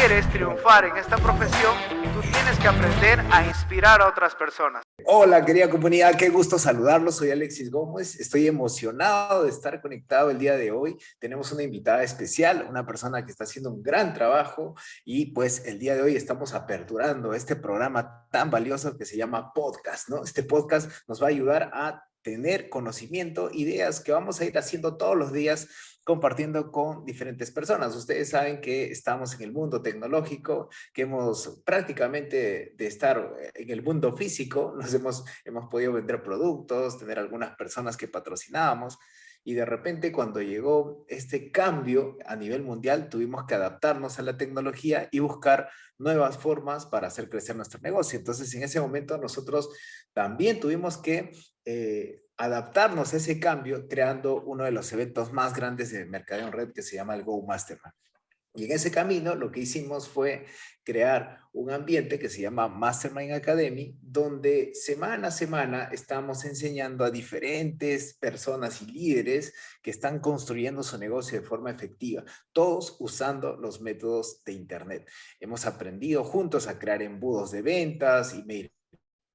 quieres triunfar en esta profesión, tú tienes que aprender a inspirar a otras personas. Hola, querida comunidad, qué gusto saludarlos. Soy Alexis Gómez. Estoy emocionado de estar conectado el día de hoy. Tenemos una invitada especial, una persona que está haciendo un gran trabajo y pues el día de hoy estamos aperturando este programa tan valioso que se llama podcast, ¿no? Este podcast nos va a ayudar a tener conocimiento, ideas que vamos a ir haciendo todos los días compartiendo con diferentes personas. Ustedes saben que estamos en el mundo tecnológico, que hemos prácticamente de estar en el mundo físico, nos hemos, hemos podido vender productos, tener algunas personas que patrocinábamos, y de repente cuando llegó este cambio a nivel mundial, tuvimos que adaptarnos a la tecnología y buscar nuevas formas para hacer crecer nuestro negocio. Entonces, en ese momento nosotros también tuvimos que eh, adaptarnos a ese cambio creando uno de los eventos más grandes de mercadeo en red que se llama el Go Mastermind. Y en ese camino lo que hicimos fue crear un ambiente que se llama Mastermind Academy, donde semana a semana estamos enseñando a diferentes personas y líderes que están construyendo su negocio de forma efectiva, todos usando los métodos de Internet. Hemos aprendido juntos a crear embudos de ventas, email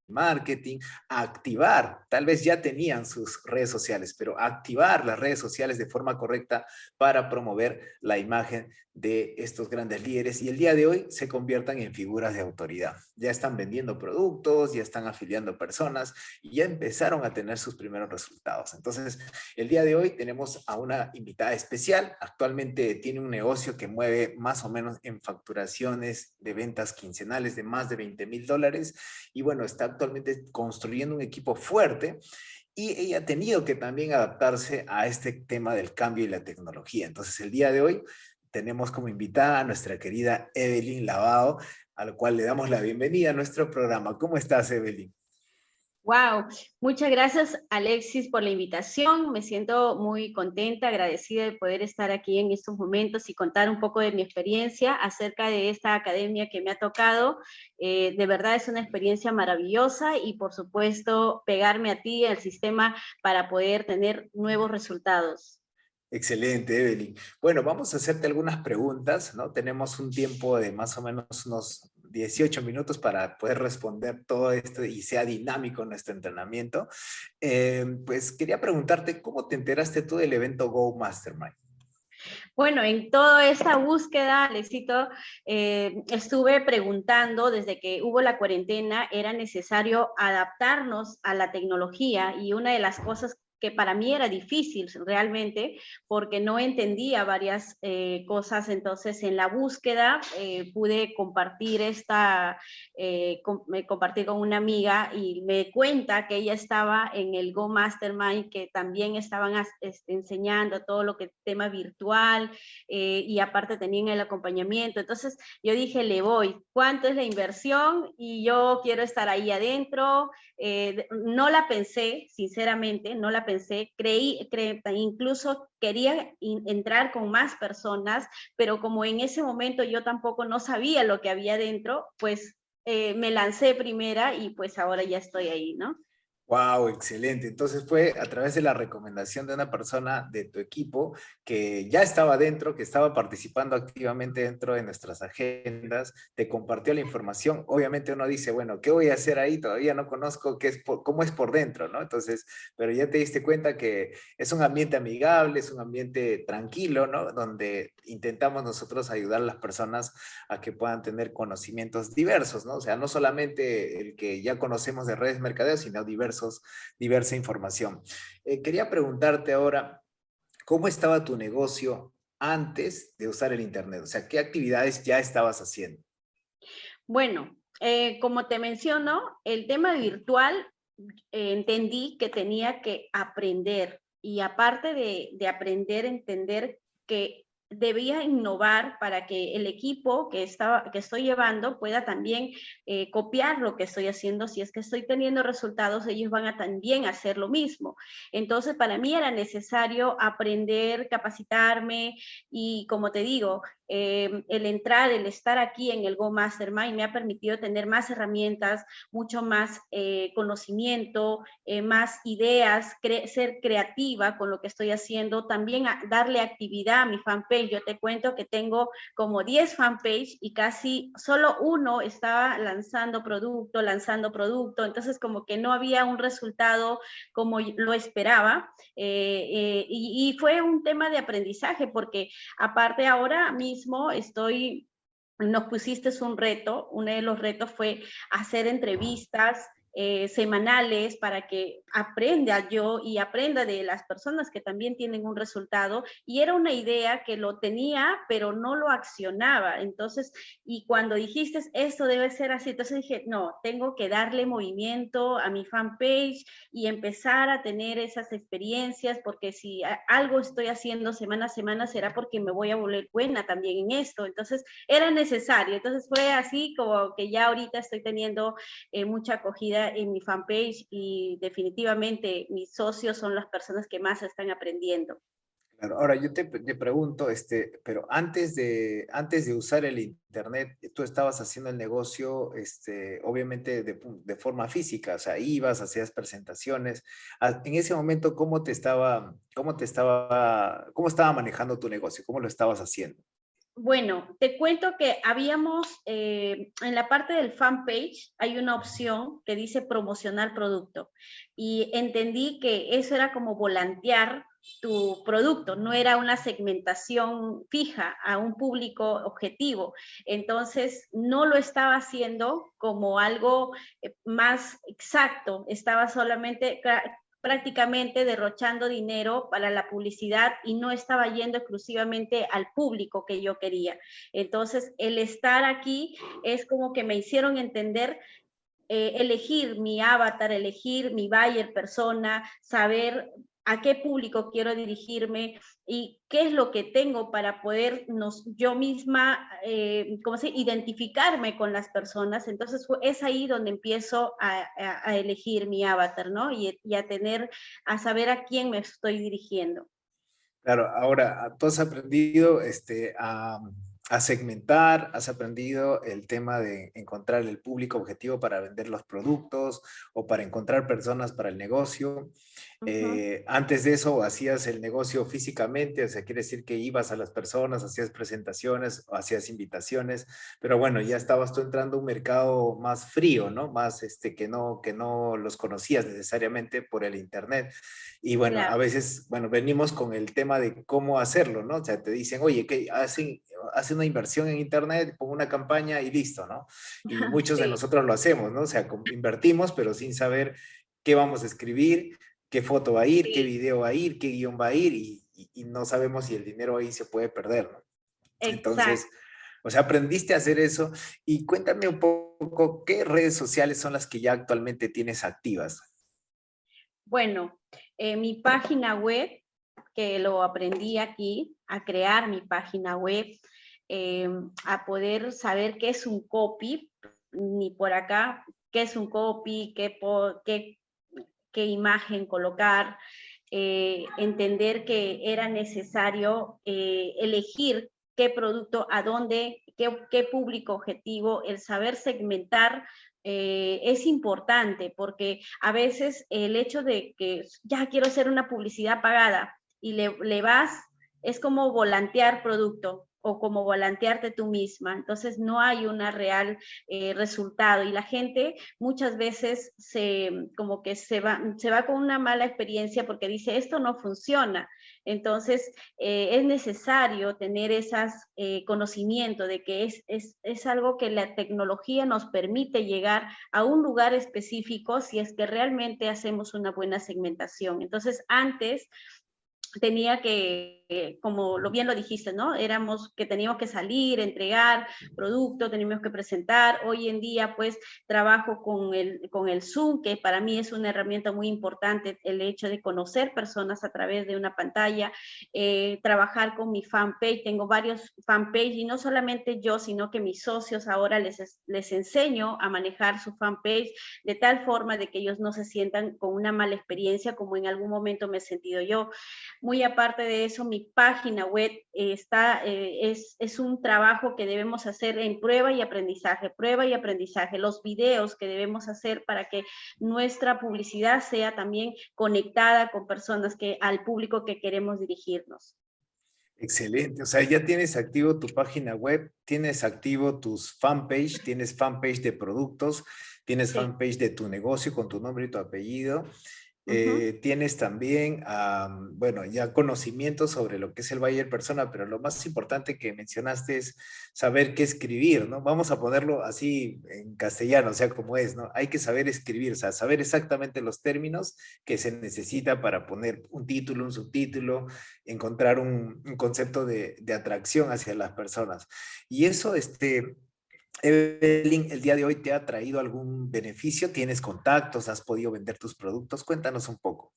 marketing, activar, tal vez ya tenían sus redes sociales, pero activar las redes sociales de forma correcta para promover la imagen de estos grandes líderes y el día de hoy se conviertan en figuras de autoridad. Ya están vendiendo productos, ya están afiliando personas y ya empezaron a tener sus primeros resultados. Entonces, el día de hoy tenemos a una invitada especial. Actualmente tiene un negocio que mueve más o menos en facturaciones de ventas quincenales de más de 20 mil dólares y bueno, está actualmente construyendo un equipo fuerte y ella ha tenido que también adaptarse a este tema del cambio y la tecnología. Entonces, el día de hoy tenemos como invitada a nuestra querida Evelyn Lavado, a la cual le damos la bienvenida a nuestro programa. ¿Cómo estás, Evelyn? Wow, muchas gracias Alexis por la invitación. Me siento muy contenta, agradecida de poder estar aquí en estos momentos y contar un poco de mi experiencia acerca de esta academia que me ha tocado. Eh, de verdad es una experiencia maravillosa y por supuesto pegarme a ti, al sistema, para poder tener nuevos resultados. Excelente, Evelyn. Bueno, vamos a hacerte algunas preguntas, ¿no? Tenemos un tiempo de más o menos unos 18 minutos para poder responder todo esto y sea dinámico nuestro entrenamiento. Eh, pues quería preguntarte, ¿cómo te enteraste tú del evento Go Mastermind? Bueno, en toda esta búsqueda, Alexito, eh, estuve preguntando desde que hubo la cuarentena, era necesario adaptarnos a la tecnología y una de las cosas que para mí era difícil realmente porque no entendía varias eh, cosas. Entonces, en la búsqueda eh, pude compartir esta, eh, compartir con una amiga y me cuenta que ella estaba en el Go Mastermind, que también estaban enseñando todo lo que tema virtual y aparte tenían el acompañamiento. Entonces, yo dije, le voy, ¿cuánto es la inversión? Y yo quiero estar ahí adentro. no la pensé, sinceramente, no la pensé, creí, incluso quería entrar con más personas, pero como en ese momento yo tampoco no sabía lo que había dentro, pues eh, me lancé primera y pues ahora ya estoy ahí, ¿no? Wow, excelente. Entonces fue a través de la recomendación de una persona de tu equipo que ya estaba dentro, que estaba participando activamente dentro de nuestras agendas, te compartió la información. Obviamente uno dice, bueno, ¿qué voy a hacer ahí? Todavía no conozco qué es cómo es por dentro, ¿no? Entonces, pero ya te diste cuenta que es un ambiente amigable, es un ambiente tranquilo, ¿no? Donde intentamos nosotros ayudar a las personas a que puedan tener conocimientos diversos, ¿no? O sea, no solamente el que ya conocemos de redes mercadeos, sino diversos diversa información. Eh, quería preguntarte ahora, ¿cómo estaba tu negocio antes de usar el Internet? O sea, ¿qué actividades ya estabas haciendo? Bueno, eh, como te menciono, el tema virtual eh, entendí que tenía que aprender y aparte de, de aprender, entender que debía innovar para que el equipo que, estaba, que estoy llevando pueda también eh, copiar lo que estoy haciendo. Si es que estoy teniendo resultados, ellos van a también hacer lo mismo. Entonces, para mí era necesario aprender, capacitarme y, como te digo, eh, el entrar, el estar aquí en el Go Mastermind me ha permitido tener más herramientas, mucho más eh, conocimiento, más ideas, ser creativa con lo que estoy haciendo, también darle actividad a mi fanpage Yo te cuento que tengo como 10 fanpage y casi solo uno estaba lanzando producto, lanzando producto. Entonces como que no había un resultado como lo esperaba. Eh, eh, y, y fue un tema de aprendizaje porque aparte ahora mismo estoy nos pusiste un reto, uno de los retos fue hacer entrevistas eh, semanales para que aprenda yo y aprenda de las personas que también tienen un resultado. Y era una idea que lo tenía, pero no lo accionaba. Entonces, y cuando dijiste, esto debe ser así, entonces dije, no, tengo que darle movimiento a mi fanpage y empezar a tener esas experiencias, porque si algo estoy haciendo semana a semana, será porque me voy a volver buena también en esto. Entonces, era necesario. Entonces, fue así como que ya ahorita estoy teniendo eh, mucha acogida en mi fanpage y definitivamente mis socios son las personas que más están aprendiendo. Claro, ahora yo te, te, pregunto, este, pero antes de, antes de usar el internet, tú estabas haciendo el negocio, este, obviamente de, de forma física, o sea, ibas, hacías presentaciones. Ah, en ese momento, ¿cómo te estaba, cómo te estaba, cómo estaba manejando tu negocio? ¿Cómo lo estabas haciendo? Bueno, te cuento que habíamos, eh, en la parte del fanpage hay una opción que dice promocionar producto y entendí que eso era como volantear tu producto, no era una segmentación fija a un público objetivo. Entonces, no lo estaba haciendo como algo eh, más exacto, estaba solamente prácticamente derrochando dinero para la publicidad y no estaba yendo exclusivamente al público que yo quería. Entonces, el estar aquí es como que me hicieron entender eh, elegir mi avatar, elegir mi buyer persona, saber a qué público quiero dirigirme y qué es lo que tengo para poder yo misma, eh, ¿cómo se identificarme con las personas. Entonces es ahí donde empiezo a, elegir mi avatar, ¿no? Y, y, a tener, a saber a quién me estoy dirigiendo. Claro, ahora tú has aprendido este, a a segmentar, has aprendido el tema de encontrar el público objetivo para vender los productos o para encontrar personas para el negocio. Eh, antes de eso hacías el negocio físicamente, o sea, quiere decir que ibas a las personas, hacías presentaciones hacías invitaciones, pero bueno, ya estabas tú entrando a un mercado más frío, ¿no? Más este, que no, que no los conocías necesariamente por el internet. Y bueno, a veces, bueno, venimos con el tema de cómo hacerlo, ¿no? O sea, te dicen, oye, ¿qué hacen? hace una inversión en Internet, pongo una campaña y listo, ¿no? Y muchos de nosotros lo hacemos, ¿no? O sea, invertimos, pero sin saber qué vamos a escribir, qué foto va a ir, qué video va a ir, qué guion va a ir, y, no sabemos si el dinero ahí se puede perder, ¿no? Entonces, o sea, aprendiste a hacer eso. Y cuéntame un poco, ¿qué redes sociales son las que ya actualmente tienes activas? Bueno, eh, mi página web, que lo aprendí aquí, a crear mi página web, eh, a poder saber qué es un copy, ni por acá, qué es un copy, qué, qué, qué imagen colocar, eh, entender que era necesario eh, elegir qué producto, a dónde, qué, público objetivo, el saber segmentar es importante porque a veces el hecho de que ya quiero hacer una publicidad pagada y le vas, es como volantear producto o como volantearte tú misma. Entonces no hay un real eh, resultado y la gente muchas veces se como que se va, se va con una mala experiencia porque dice esto no funciona. Entonces eh, es necesario tener ese eh, conocimiento de que es, es, es algo que la tecnología nos permite llegar a un lugar específico si es que realmente hacemos una buena segmentación. Entonces antes tenía que, como lo bien lo dijiste, ¿no? Éramos que teníamos que salir, entregar producto, teníamos que presentar. Hoy en día, pues, trabajo con el, con el Zoom, que para mí es una herramienta muy importante, el hecho de conocer personas a través de una pantalla, eh, trabajar con mi fanpage. Tengo varios fanpage y no solamente yo, sino que mis socios ahora les, les enseño a manejar su fanpage de tal forma de que ellos no se sientan con una mala experiencia como en algún momento me he sentido yo muy aparte de eso, mi página web está, eh, es, es, un trabajo que debemos hacer en prueba y aprendizaje, prueba y aprendizaje, los videos que debemos hacer para que nuestra publicidad sea también conectada con personas que, al público que queremos dirigirnos. Excelente, o sea, ya tienes activo tu página web, tienes activo tus fanpage, tienes fanpage de productos, tienes fanpage de tu negocio con tu nombre y tu apellido, eh, tienes también, bueno, ya conocimiento sobre lo que es el Bayer Persona, pero lo más importante que mencionaste es saber qué escribir, ¿no? Vamos a ponerlo así en castellano, o sea, como es, ¿no? Hay que saber escribir, o sea, saber exactamente los términos que se necesita para poner un título, un subtítulo, encontrar un, un concepto de, de atracción hacia las personas. Y eso, este, Evelyn, el día de hoy te ha traído algún beneficio, tienes contactos, has podido vender tus productos, cuéntanos un poco.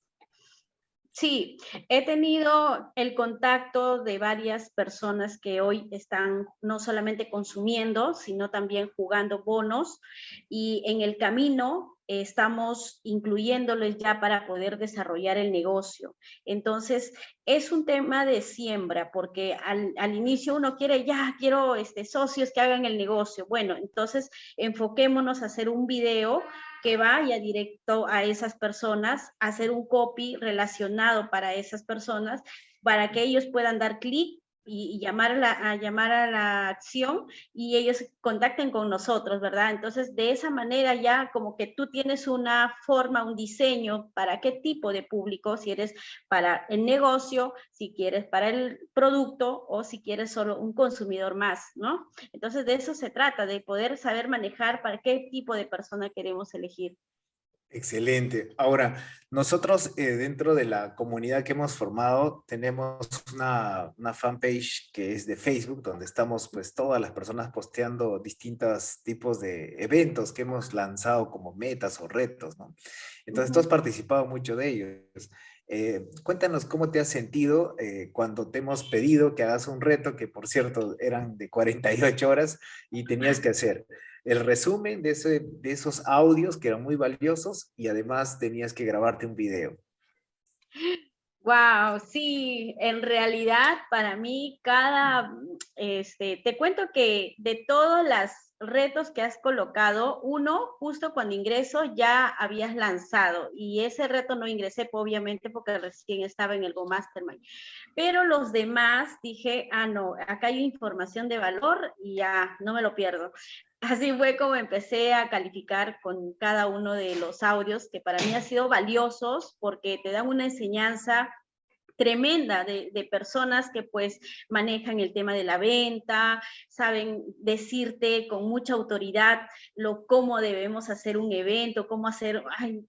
Sí, he tenido el contacto de varias personas que hoy están no solamente consumiendo, sino también jugando bonos y en el camino estamos incluyéndoles ya para poder desarrollar el negocio. Entonces, es un tema de siembra, porque al, inicio uno quiere, ya, quiero este, socios que hagan el negocio. Bueno, entonces enfoquémonos a hacer un video que vaya directo a esas personas, hacer un copy relacionado para esas personas, para que ellos puedan dar clic y, llamar, a la, a llamar a la acción y ellos contacten con nosotros, ¿verdad? Entonces, de esa manera ya como que tú tienes una forma, un diseño para qué tipo de público, si eres para el negocio, si quieres para el producto o si quieres solo un consumidor más, ¿no? Entonces, de eso se trata, de poder saber manejar para qué tipo de persona queremos elegir. Excelente. Ahora, nosotros eh, dentro de la comunidad que hemos formado tenemos una, una, fanpage que es de Facebook, donde estamos pues todas las personas posteando distintos tipos de eventos que hemos lanzado como metas o retos, ¿no? Entonces, tú has participado mucho de ellos. Eh, cuéntanos cómo te has sentido eh, cuando te hemos pedido que hagas un reto, que por cierto eran de 48 horas y tenías que hacer el resumen de, ese, de esos audios que eran muy valiosos y además tenías que grabarte un video. Wow, sí, en realidad para mí cada, este, te cuento que de todos los retos que has colocado, uno justo cuando ingreso ya habías lanzado y ese reto no ingresé obviamente porque recién estaba en el Go Mastermind, pero los demás dije, ah, no, acá hay información de valor y ya no me lo pierdo. Así fue como empecé a calificar con cada uno de los audios que para mí han sido valiosos porque te dan una enseñanza tremenda de, personas que pues manejan el tema de la venta, saben decirte con mucha autoridad lo cómo debemos hacer un evento, cómo hacer,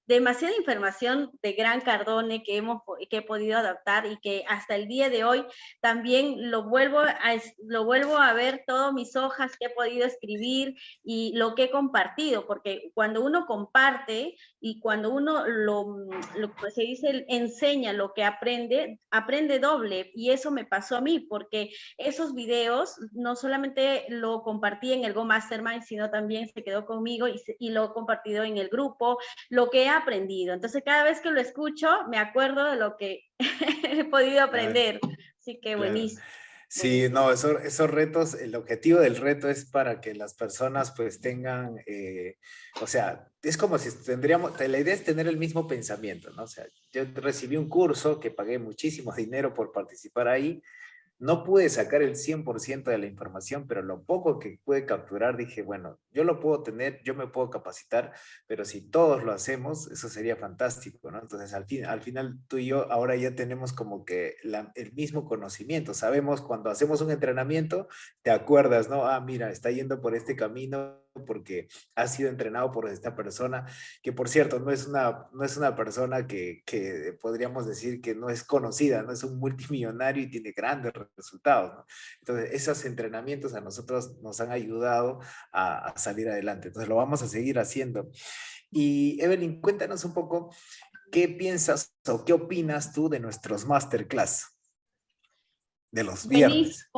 demasiada información de Gran Cardone que, hemos, que he podido adaptar y que hasta el día de hoy también lo vuelvo a, lo vuelvo a ver todas mis hojas que he podido escribir y lo que he compartido, porque cuando uno comparte y cuando uno lo, lo que se dice, enseña lo que aprende, aprende doble y eso me pasó a mí porque esos videos no solamente lo compartí en el Go Mastermind, sino también se quedó conmigo y, y lo he compartido en el grupo, lo que he aprendido. Entonces cada vez que lo escucho me acuerdo de lo que he podido aprender. Así que buenísimo. Sí, no, esos retos, el objetivo del reto es para que las personas pues tengan, eh, o sea, es como si tendríamos, la idea es tener el mismo pensamiento, ¿no? O sea, yo recibí un curso que pagué muchísimo dinero por participar ahí, no pude sacar el 100% de la información, pero lo poco que pude capturar, dije, bueno, yo lo puedo tener, yo me puedo capacitar, pero si todos lo hacemos, eso sería fantástico, ¿no? Entonces, al, fin, al final, tú y yo ahora ya tenemos como que el mismo conocimiento. Sabemos cuando hacemos un entrenamiento, te acuerdas, ¿no? Ah, mira, está yendo por este camino porque ha sido entrenado por esta persona, que por cierto no es una, no es una persona que, que podríamos decir que no es conocida, no es un multimillonario y tiene grandes resultados. Entonces, esos entrenamientos a nosotros nos han ayudado a, salir adelante. Entonces, lo vamos a seguir haciendo. Y Evelyn, cuéntanos un poco qué piensas o qué opinas tú de nuestros masterclass de los viernes.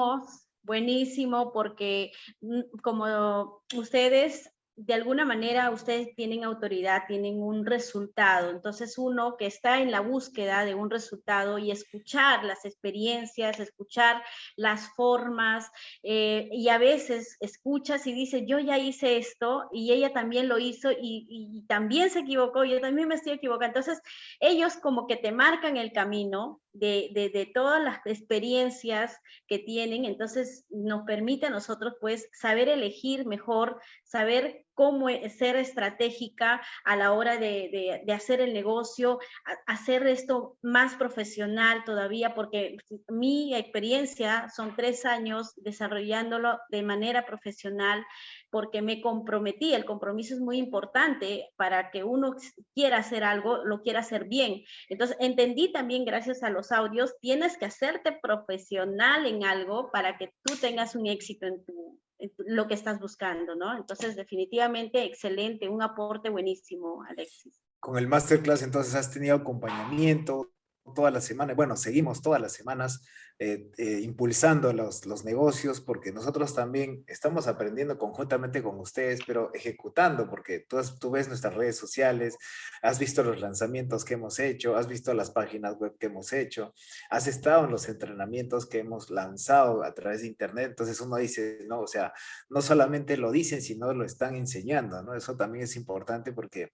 Buenísimo, porque mm, como ustedes, de alguna manera, ustedes tienen autoridad, tienen un resultado. Entonces, uno que está en la búsqueda de un resultado y escuchar las experiencias, escuchar las formas, eh, y a veces escuchas y dices, yo ya hice esto y ella también lo hizo y, y también se equivocó, yo también me estoy equivocando. Entonces, ellos como que te marcan el camino de, todas las experiencias que tienen, entonces nos permite a nosotros pues saber elegir mejor, saber cómo e, ser estratégica a la hora de, hacer el negocio, hacer esto más profesional todavía, porque mi experiencia son tres años desarrollándolo de manera profesional, porque me comprometí, el compromiso es muy importante para que uno quiera hacer algo, lo quiera hacer bien. Entonces, entendí también gracias a los audios, tienes que hacerte profesional en algo para que tú tengas un éxito en tu, lo que estás buscando, ¿no? Entonces, definitivamente excelente, un aporte buenísimo, Alexis. Con el masterclass, entonces, has tenido acompañamiento todas las semanas, bueno, seguimos todas las semanas eh, eh, impulsando los, los negocios, porque nosotros también estamos aprendiendo conjuntamente con ustedes, pero ejecutando, porque tú, tú ves nuestras redes sociales, has visto los lanzamientos que hemos hecho, has visto las páginas web que hemos hecho, has estado en los entrenamientos que hemos lanzado a través de Internet, entonces uno dice, no, o sea, no solamente lo dicen, sino lo están enseñando, ¿no? Eso también es importante porque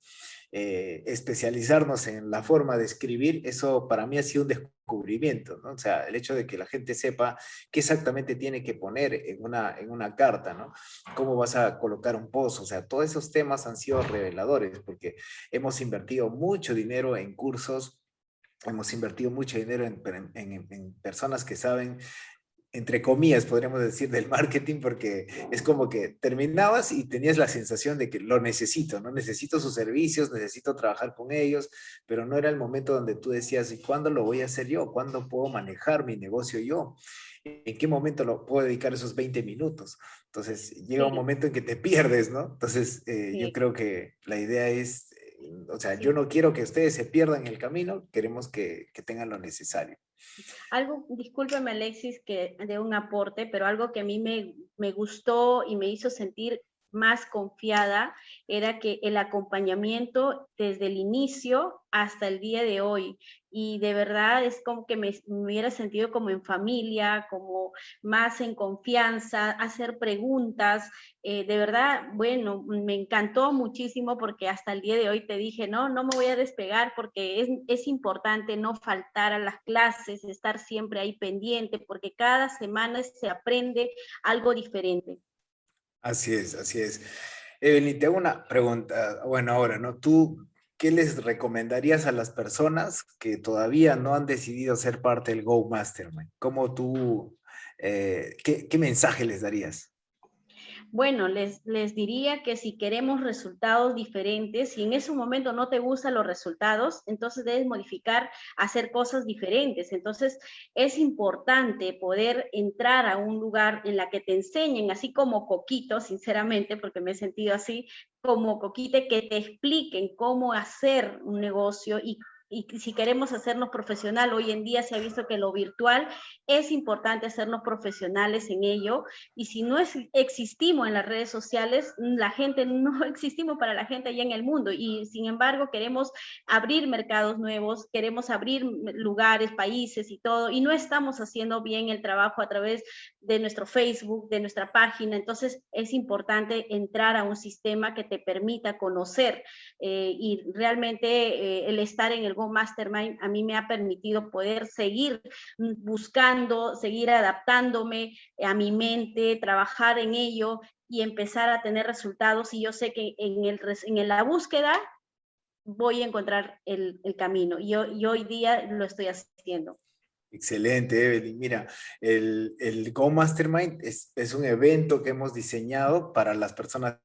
eh, especializarnos en la forma de escribir, eso para mí ha sido un descubrimiento, ¿no? O sea, el hecho de que la gente sepa qué exactamente tiene que poner en una, en una carta, ¿no? Cómo vas a colocar un post, o sea, todos esos temas han sido reveladores porque hemos invertido mucho dinero en cursos hemos invertido mucho dinero en, en, en, personas que saben entre comillas, podríamos decir, del marketing, porque es como que terminabas y tenías la sensación de que lo necesito, ¿no? Necesito sus servicios, necesito trabajar con ellos, pero no era el momento donde tú decías, ¿y cuándo lo voy a hacer yo? ¿Cuándo puedo manejar mi negocio yo? ¿En qué momento lo puedo dedicar esos 20 minutos? Entonces, llega un momento en que te pierdes, ¿no? Entonces, eh, yo creo que la idea es, eh, o sea, yo no quiero que ustedes se pierdan el camino, queremos que, que tengan lo necesario. Algo, discúlpeme Alexis, que de un aporte, pero algo que a mí me, me gustó y me hizo sentir más confiada era que el acompañamiento desde el inicio hasta el día de hoy. Y de verdad es como que me, hubiera sentido como en familia, como más en confianza, hacer preguntas. Eh, de verdad, bueno, me encantó muchísimo porque hasta el día de hoy te dije, no, no me voy a despegar porque es, es importante no faltar a las clases, estar siempre ahí pendiente, porque cada semana se aprende algo diferente. Así es, así es. Evelyn, te hago una pregunta. Bueno, ahora, ¿no? Tú, ¿qué les recomendarías a las personas que todavía no han decidido ser parte del Go Mastermind? ¿Cómo tú, eh, qué, qué mensaje les darías? Bueno, les, les diría que si queremos resultados diferentes, si en ese momento no te gustan los resultados, entonces debes modificar, hacer cosas diferentes. Entonces es importante poder entrar a un lugar en la que te enseñen, así como Coquito, sinceramente, porque me he sentido así, como Coquite, que te expliquen cómo hacer un negocio y y si queremos hacernos profesional, hoy en día se ha visto que lo virtual es importante hacernos profesionales en ello y si no es, existimos en las redes sociales, la gente no existimos para la gente allá en el mundo y sin embargo queremos abrir mercados nuevos, queremos abrir lugares, países y todo y no estamos haciendo bien el trabajo a través de nuestro Facebook, de nuestra página, entonces es importante entrar a un sistema que te permita conocer eh, y realmente eh, el estar en el Go Mastermind a mí me ha permitido poder seguir buscando, seguir adaptándome a mi mente, trabajar en ello y empezar a tener resultados. Y yo sé que en, el, en la búsqueda voy a encontrar el, camino. Y, y hoy día lo estoy haciendo. Excelente, Evelyn. Mira, el, el Go Mastermind es, es, un evento que hemos diseñado para las personas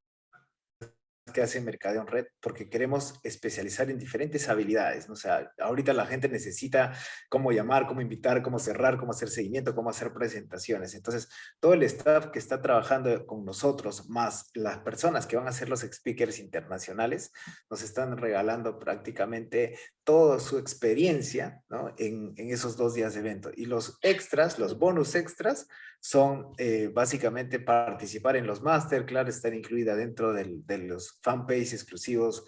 que hace Mercadeo en Red porque queremos especializar en diferentes habilidades. O sea, ahorita la gente necesita cómo llamar, cómo invitar, cómo cerrar, cómo hacer seguimiento, cómo hacer presentaciones. Entonces, todo el staff que está trabajando con nosotros, más las personas que van a ser los speakers internacionales, nos están regalando prácticamente toda su experiencia ¿no? en, en esos dos días de evento. Y los extras, los bonus extras, son eh, básicamente participar en los masterclass, estar incluida dentro del, de los fanpages exclusivos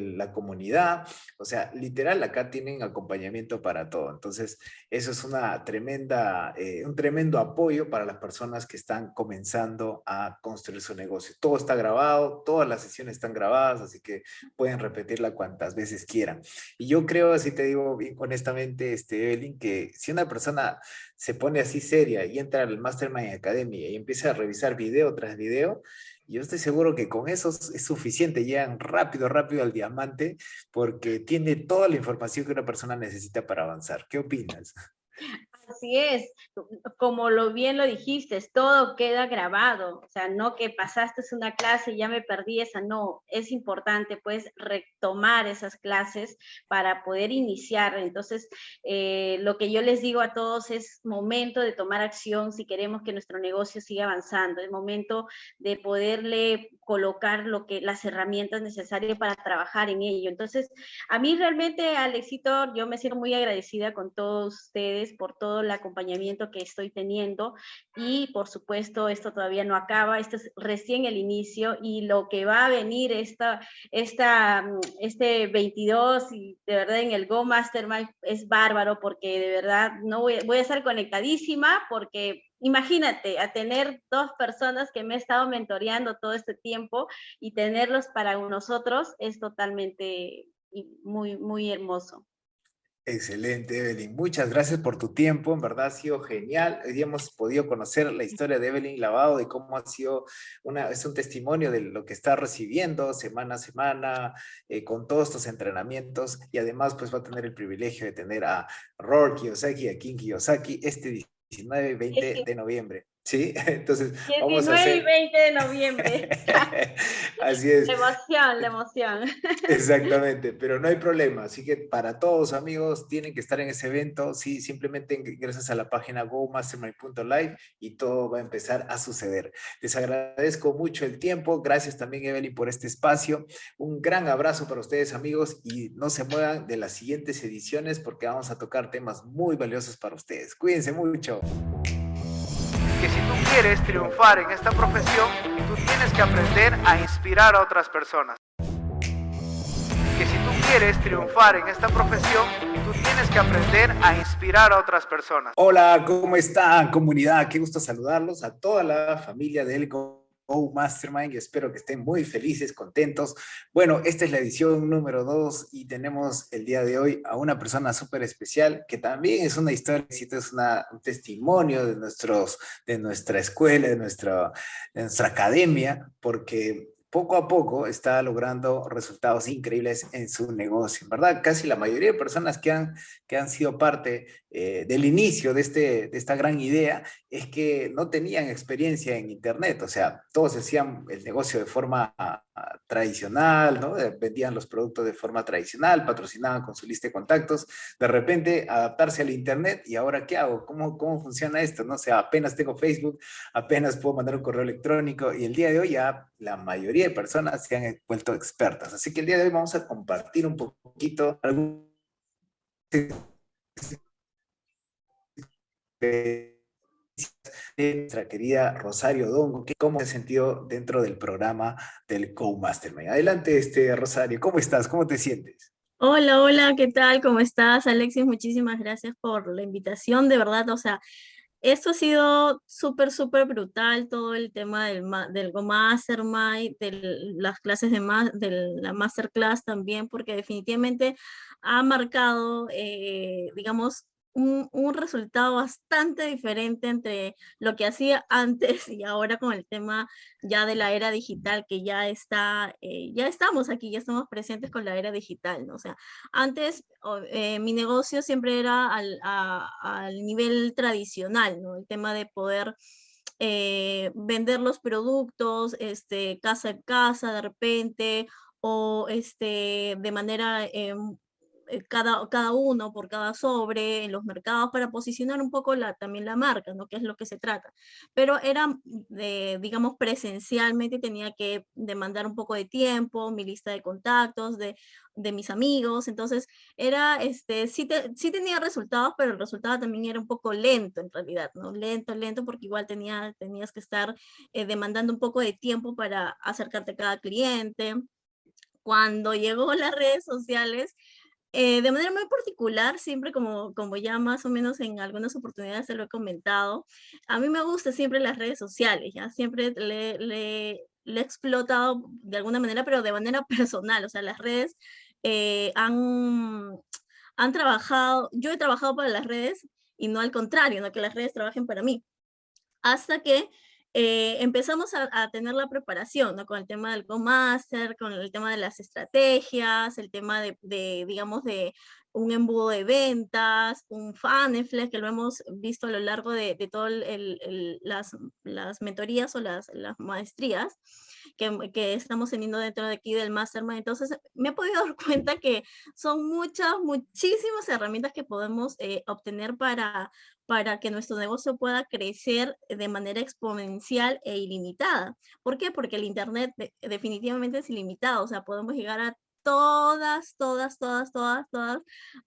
la comunidad. O sea, literal, acá tienen acompañamiento para todo. Entonces, eso es una tremenda, eh, un tremendo apoyo para las personas que están comenzando a construir su negocio. Todo está grabado, todas las sesiones están grabadas, así que pueden repetirla cuantas veces quieran. Y yo creo, así te digo bien honestamente, este, Evelyn, que si una persona se pone así seria y entra al Mastermind Academy y empieza a revisar video tras video, yo estoy seguro que con eso es suficiente, llegan rápido, rápido al diamante, porque tiene toda la información que una persona necesita para avanzar. ¿Qué opinas? Así es, como lo bien lo dijiste, todo queda grabado, o sea, no que pasaste una clase y ya me perdí esa, no, es importante pues retomar esas clases para poder iniciar. Entonces, eh, lo que yo les digo a todos es momento de tomar acción si queremos que nuestro negocio siga avanzando, es momento de poderle colocar lo que, las herramientas necesarias para trabajar en ello. Entonces, a mí realmente, Alexito, yo me siento muy agradecida con todos ustedes por todo el acompañamiento que estoy teniendo y por supuesto esto todavía no acaba, esto es recién el inicio y lo que va a venir esta, esta, mm, este 22 y de verdad en el Go Mastermind es bárbaro porque de verdad no voy, voy a estar conectadísima porque imagínate, a tener dos personas que me he estado mentoreando todo este tiempo y tenerlos para nosotros es totalmente muy, muy hermoso. Excelente, Evelyn. Muchas gracias por tu tiempo. En verdad ha sido genial. Hoy hemos podido conocer la historia de Evelyn Lavado, de cómo ha sido una, es un testimonio de lo que está recibiendo semana a semana eh, con todos estos entrenamientos y además pues va a tener el privilegio de tener a Rory Kiyosaki, a King Kiyosaki este 19 y 20 de noviembre. ¿Sí? Entonces, vamos a hacer... y 20 de noviembre. Así es. La emoción, la emoción. Exactamente, pero no hay problema. Así que para todos, amigos, tienen que estar en ese evento. Sí, simplemente ingresas a la página gomastermind.live y todo va a empezar a suceder. Les agradezco mucho el tiempo. Gracias también, Evelyn, por este espacio. Un gran abrazo para ustedes, amigos, y no se muevan de las siguientes ediciones porque vamos a tocar temas muy valiosos para ustedes. Cuídense mucho quieres triunfar en esta profesión, tú tienes que aprender a inspirar a otras personas. Que si tú quieres triunfar en esta profesión, tú tienes que aprender a inspirar a otras personas. Hola, ¿cómo está comunidad? Qué gusto saludarlos a toda la familia de Elco Mastermind espero que estén muy felices, contentos. Bueno, esta es la edición número dos y tenemos el día de hoy a una persona súper especial que también es una historia, es una, un testimonio de, nuestros, de nuestra escuela, de nuestra, de nuestra academia, porque poco a poco está logrando resultados increíbles en su negocio, ¿verdad? Casi la mayoría de personas que han, que han sido parte eh, del inicio de, este, de esta gran idea es que no tenían experiencia en Internet, o sea, todos hacían el negocio de forma tradicional, ¿no? Vendían los productos de forma tradicional, patrocinaban con su lista de contactos, de repente adaptarse al Internet y ahora ¿qué hago? ¿Cómo, cómo funciona esto? No o sea, apenas tengo Facebook, apenas puedo mandar un correo electrónico y el día de hoy ya la mayoría de personas se han vuelto expertas. Así que el día de hoy vamos a compartir un poquito algún de nuestra querida Rosario Dongo, que cómo se sintió dentro del programa del Go Mastermind. Adelante, este, Rosario, ¿cómo estás? ¿Cómo te sientes? Hola, hola, ¿qué tal? ¿Cómo estás, Alexis? Muchísimas gracias por la invitación, de verdad, o sea, esto ha sido súper, súper brutal, todo el tema del, del Go Mastermind, de las clases de, de la Masterclass también, porque definitivamente ha marcado, eh, digamos, un, resultado bastante diferente entre lo que hacía antes y ahora con el tema ya de la era digital, que ya está, eh, ya estamos aquí, ya estamos presentes con la era digital, ¿no? O sea, antes eh, mi negocio siempre era al, al, nivel tradicional, ¿no? El tema de poder eh, vender los productos, este, casa a casa de repente, o este, de manera eh, cada, cada uno por cada sobre en los mercados para posicionar un poco la, también la marca, ¿no? Que es lo que se trata. Pero era, de, digamos, presencialmente tenía que demandar un poco de tiempo, mi lista de contactos, de, de mis amigos, entonces era, este, sí, sí tenía resultados, pero el resultado también era un poco lento en realidad, ¿no? Lento, lento, porque igual tenía, tenías que estar eh, demandando un poco de tiempo para acercarte a cada cliente, cuando llegó las redes sociales, eh, de manera muy particular, siempre como, como ya más o menos en algunas oportunidades se lo he comentado, a mí me gustan siempre las redes sociales, ya siempre le, le, le he explotado de alguna manera, pero de manera personal, o sea, las redes eh, han, han trabajado, yo he trabajado para las redes y no al contrario, no que las redes trabajen para mí. Hasta que eh, empezamos a, tener la preparación, ¿no? Con el tema del Go-Master, con el tema de las estrategias, el tema de, digamos, de un embudo de ventas, un funnel que lo hemos visto a lo largo de, de todas las, las mentorías o las, las maestrías que, que, estamos teniendo dentro de aquí del Mastermind. Entonces, me he podido dar cuenta que son muchas, muchísimas herramientas que podemos eh, obtener para, para que nuestro negocio pueda crecer de manera exponencial e ilimitada. ¿Por qué? Porque el Internet definitivamente es ilimitado, o sea, podemos llegar a todas, todas, todas, todas, todas,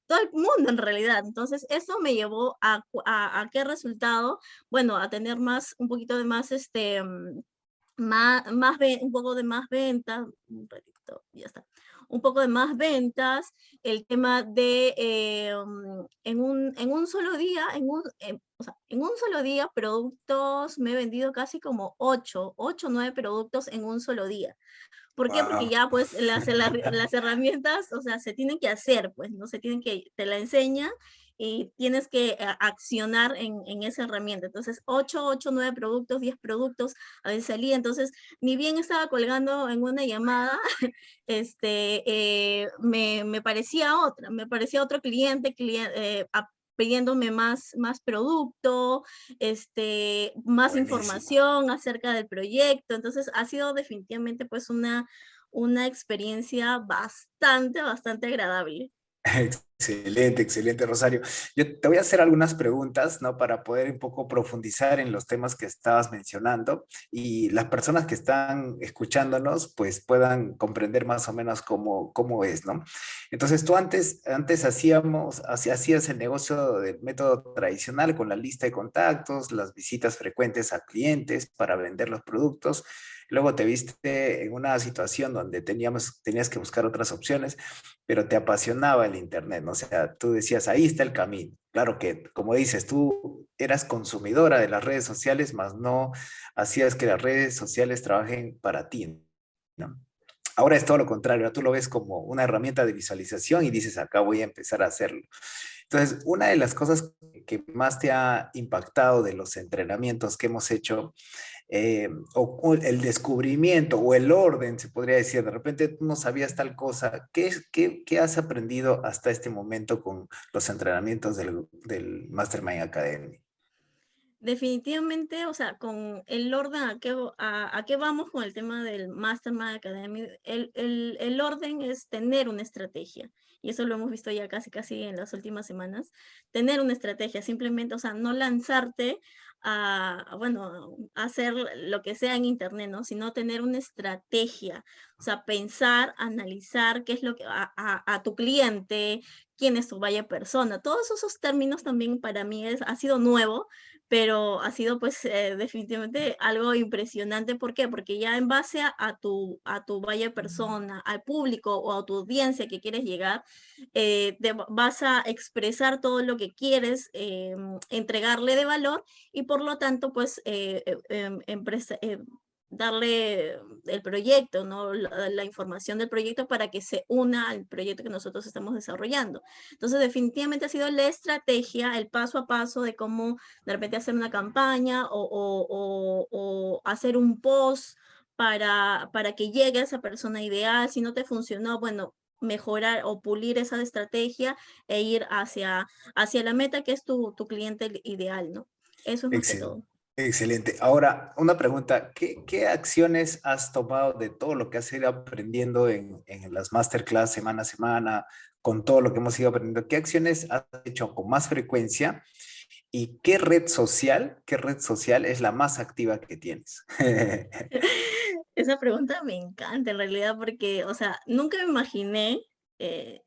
todo el mundo en realidad. Entonces, eso me llevó a, a, qué resultado? Bueno, a tener más, un poquito de más, este, mm, más, más un poco de más ventas, un ratito, ya está un poco de más ventas, el tema de eh, mm, en, un, en un solo día, en un, en, o sea, en un solo día productos, me he vendido casi como 8, 8 o 9 productos en un solo día. ¿Por qué? Porque ya pues las, las, herramientas, o sea, se tienen que hacer, pues, no se tienen que, te la enseña y tienes que eh, accionar en, en, esa herramienta. Entonces, 8, 8, 9 productos, 10 productos, a veces salía. Entonces, ni bien estaba colgando en una llamada, este, eh, me, me, parecía otra, me parecía otro cliente, cliente eh, pidiéndome más, más producto, este, más información acerca del proyecto. Entonces, ha sido definitivamente pues una, una experiencia bastante, bastante agradable. Excelente, excelente, Rosario. Yo te voy a hacer algunas preguntas, ¿no? Para poder un poco profundizar en los temas que estabas mencionando y las personas que están escuchándonos, pues puedan comprender más o menos cómo, cómo es, ¿no? Entonces, tú antes, antes hacíamos, hacías el negocio del método tradicional con la lista de contactos, las visitas frecuentes a clientes para vender los productos. Luego te viste en una situación donde teníamos, tenías que buscar otras opciones, pero te apasionaba el Internet, ¿no? O sea, tú decías, ahí está el camino. Claro que, como dices, tú eras consumidora de las redes sociales, más no hacías que las redes sociales trabajen para ti. Ahora es todo lo contrario, tú lo ves como una herramienta de visualización y dices, acá voy a empezar a hacerlo. Entonces, una de las cosas que más te ha impactado de los entrenamientos que hemos hecho eh, o, el descubrimiento o el orden, se podría decir, de repente no sabías tal cosa, ¿qué, qué, qué has aprendido hasta este momento con los entrenamientos del, del Mastermind Academy? Definitivamente, o sea, con el orden, ¿a qué, a qué vamos con el tema del Mastermind Academy? El, el, el, orden es tener una estrategia, y eso lo hemos visto ya casi, casi en las últimas semanas, tener una estrategia, simplemente, o sea, no lanzarte a, bueno, hacer lo que sea en Internet, ¿no? Sino tener una estrategia, o sea, pensar, analizar qué es lo que a, a, tu cliente, quién es tu vaya persona. Todos esos términos también para mí es, ha sido nuevo, pero ha sido pues eh, definitivamente algo impresionante. ¿Por qué? Porque ya en base a, tu, a tu vaya persona, al público o a tu audiencia que quieres llegar, eh, vas a expresar todo lo que quieres eh, entregarle de valor y por lo tanto pues em, darle el proyecto, ¿no? La, información del proyecto para que se una al proyecto que nosotros estamos desarrollando. Entonces, definitivamente ha sido la estrategia, el paso a paso de cómo de repente hacer una campaña o, o, o, hacer un post para, para que llegue a esa persona ideal. Si no te funcionó, bueno, mejorar o pulir esa estrategia e ir hacia, hacia la meta que es tu, tu cliente ideal, ¿no? Eso es más todo. Excelente. Ahora, una pregunta, ¿qué, ¿qué, acciones has tomado de todo lo que has ido aprendiendo en, en, las masterclass semana a semana, con todo lo que hemos ido aprendiendo? ¿Qué acciones has hecho con más frecuencia? ¿Y qué red social, qué red social es la más activa que tienes? Esa pregunta me encanta en realidad porque, o sea, nunca me imaginé eh,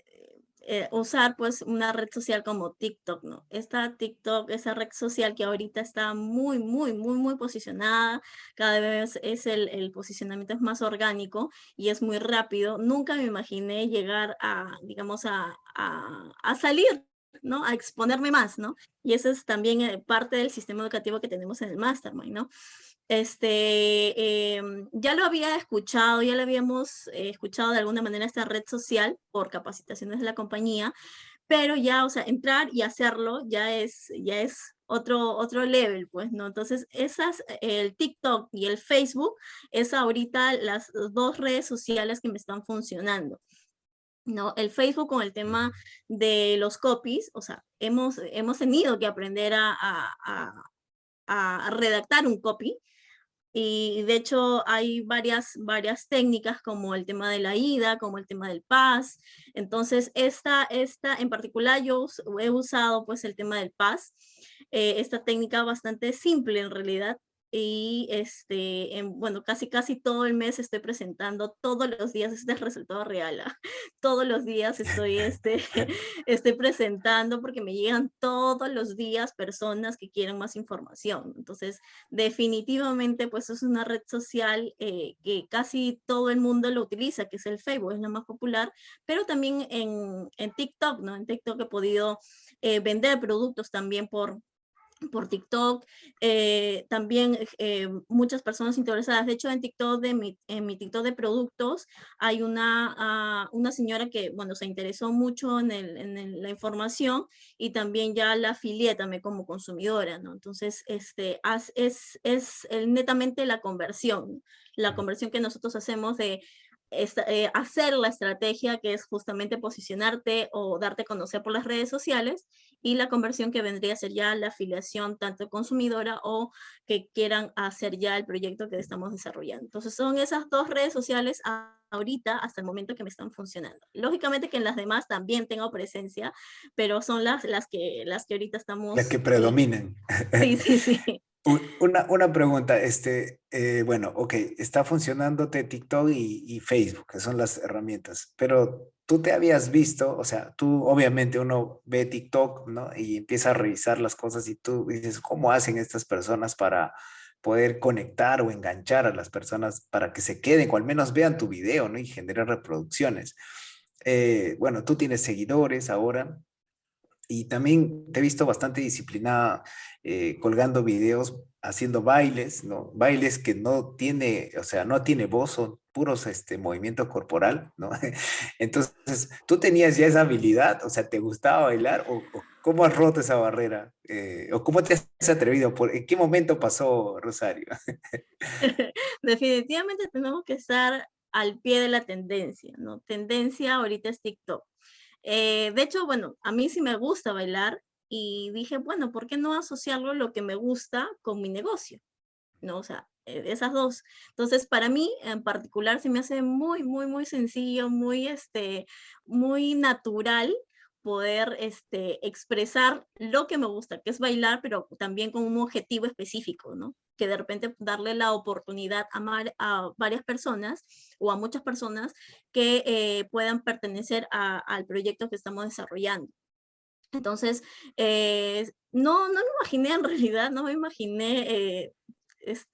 eh, usar pues una red social como TikTok, ¿no? Esta TikTok, esa red social que ahorita está muy, muy, muy, muy posicionada, cada vez es el, el posicionamiento es más orgánico y es muy rápido. Nunca me imaginé llegar a, digamos, a, a, a salir ¿no? A exponerme más, ¿no? Y eso es también eh, parte del sistema educativo que tenemos en el Mastermind, ¿no? Este, em, ya lo había escuchado, ya lo habíamos eh, escuchado de alguna manera esta red social por capacitaciones de la compañía, pero ya, o sea, entrar y hacerlo ya es, ya es otro, otro level, pues, ¿no? Entonces, esas, el TikTok y el Facebook, es ahorita las dos redes sociales que me están funcionando. ¿no? El Facebook con el tema de los copies, o sea, hemos, hemos tenido que aprender a, a, a, redactar un copy, y de hecho hay varias, varias técnicas como el tema de la ida, como el tema del paz. Entonces esta, esta en particular yo he usado pues el tema del paz. Eh, esta técnica bastante simple en realidad, y este, en, bueno, casi casi todo el mes estoy presentando, todos los días, este es el resultado real, ¿ah? todos los días estoy, este, estoy presentando porque me llegan todos los días personas que quieren más información. Entonces, definitivamente, pues es una red social eh, que casi todo el mundo lo utiliza, que es el Facebook, es la más popular, pero también en, en TikTok, ¿no? En TikTok he podido eh, vender productos también por, por TikTok, eh, también eh, muchas personas interesadas. De hecho, en TikTok, de mi, en mi TikTok de productos, hay una, ah, una señora que, bueno, se interesó mucho en, el, en la información y también ya la afilié también como consumidora, ¿no? Entonces, este, es, es netamente la conversión, la conversión que nosotros hacemos de eh, hacer la estrategia que es justamente posicionarte o darte a conocer por las redes sociales y la conversión que vendría a ser ya la afiliación tanto consumidora o que quieran hacer ya el proyecto que estamos desarrollando. Entonces son esas dos redes sociales ahorita hasta el momento que me están funcionando. Lógicamente que en las demás también tengo presencia, pero son las, las, que, las que ahorita estamos... Las que predominan. Sí, sí, sí. Una, una, pregunta, este, eh, bueno, ok, está funcionándote TikTok y, Facebook, que son las herramientas, pero tú te habías visto, o sea, tú obviamente uno ve TikTok, ¿no? Y empieza a revisar las cosas y tú dices, ¿cómo hacen estas personas para poder conectar o enganchar a las personas para que se queden o al menos vean tu video, ¿no? Y generen reproducciones. Eh, bueno, tú tienes seguidores ahora, y también te he visto bastante disciplinada eh, colgando videos, haciendo bailes, ¿no? Bailes que no tiene, o sea, no tiene voz, son puros este, movimiento corporal, ¿no? Entonces, ¿tú tenías ya esa habilidad? O sea, ¿te gustaba bailar? ¿O, cómo has roto esa barrera? Eh, ¿O cómo te has atrevido? ¿Por, ¿En qué momento pasó, Rosario? Definitivamente tenemos que estar al pie de la tendencia, ¿no? Tendencia ahorita es TikTok. Eh, de hecho, bueno, a mí sí me gusta bailar y dije, bueno, ¿por qué no asociarlo lo que me gusta con mi negocio? ¿No? O sea, eh, esas dos. Entonces, para mí en particular se me hace muy, muy, muy sencillo, muy, este, muy natural poder este, expresar lo que me gusta, que es bailar, pero también con un objetivo específico, ¿no? que de repente darle la oportunidad a, a varias personas o a muchas personas que eh, puedan pertenecer al proyecto que estamos desarrollando. Entonces, eh, no, no me imaginé en realidad, no me imaginé eh,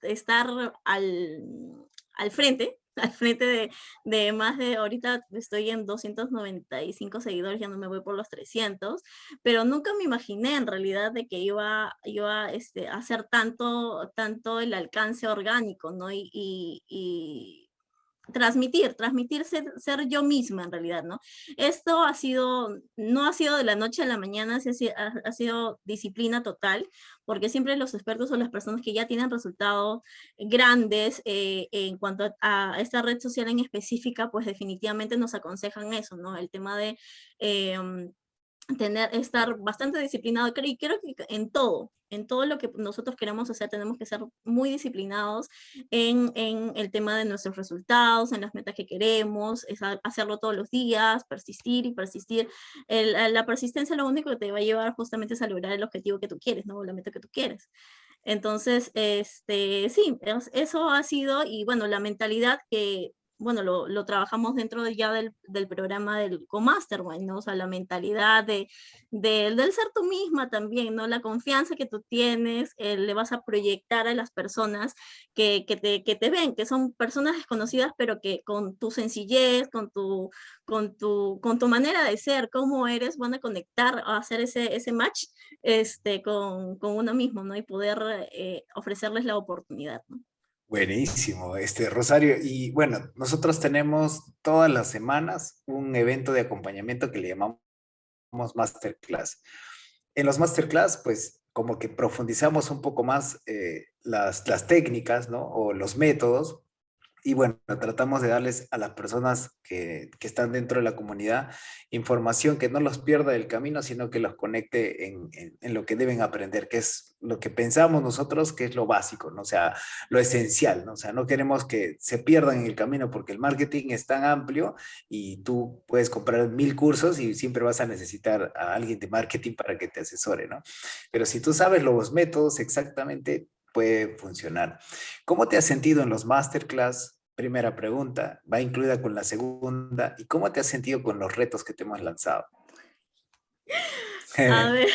estar al, al frente al frente de, de, más de, ahorita estoy en 295 seguidores, ya no me voy por los 300, pero nunca me imaginé en realidad de que iba, iba este, hacer tanto, tanto el alcance orgánico, ¿no? y transmitir, transmitir ser, yo misma en realidad, ¿no? Esto ha sido, no ha sido de la noche a la mañana, ha, ha sido disciplina total, porque siempre los expertos son las personas que ya tienen resultados grandes eh, en cuanto a, esta red social en específica, pues definitivamente nos aconsejan eso, ¿no? El tema de... Em, tener, estar bastante disciplinado y creo que en todo, en todo lo que nosotros queremos hacer tenemos que ser muy disciplinados en, en, el tema de nuestros resultados, en las metas que queremos, es hacerlo todos los días, persistir y persistir. El, la persistencia lo único que te va a llevar justamente es a lograr el objetivo que tú quieres, ¿no? la meta que tú quieres. Entonces, este, sí, eso ha sido, y bueno, la mentalidad que bueno, lo, lo trabajamos dentro de ya del, del, programa del Co-Mastermind, ¿no? O sea, la mentalidad de, de, del ser tú misma también, ¿no? La confianza que tú tienes, eh, le vas a proyectar a las personas que, que, te, que te ven, que son personas desconocidas, pero que con tu sencillez, con tu, con tu, con tu manera de ser, cómo eres, van a conectar, a hacer ese, ese match este, con, con uno mismo, ¿no? Y poder eh, ofrecerles la oportunidad, ¿no? Buenísimo, este Rosario. Y bueno, nosotros tenemos todas las semanas un evento de acompañamiento que le llamamos Masterclass. En los Masterclass, pues como que profundizamos un poco más eh, las, las técnicas, ¿no? O los métodos y bueno, tratamos de darles a las personas que, que, están dentro de la comunidad información que no los pierda del camino, sino que los conecte en, en, lo que deben aprender, que es lo que pensamos nosotros que es lo básico, ¿no? o sea, lo esencial, ¿no? o sea, no queremos que se pierdan en el camino porque el marketing es tan amplio y tú puedes comprar mil cursos y siempre vas a necesitar a alguien de marketing para que te asesore, ¿no? Pero si tú sabes los métodos exactamente, puede funcionar. ¿Cómo te has sentido en los masterclass? Primera pregunta, va incluida con la segunda. ¿Y cómo te has sentido con los retos que te hemos lanzado? A ver,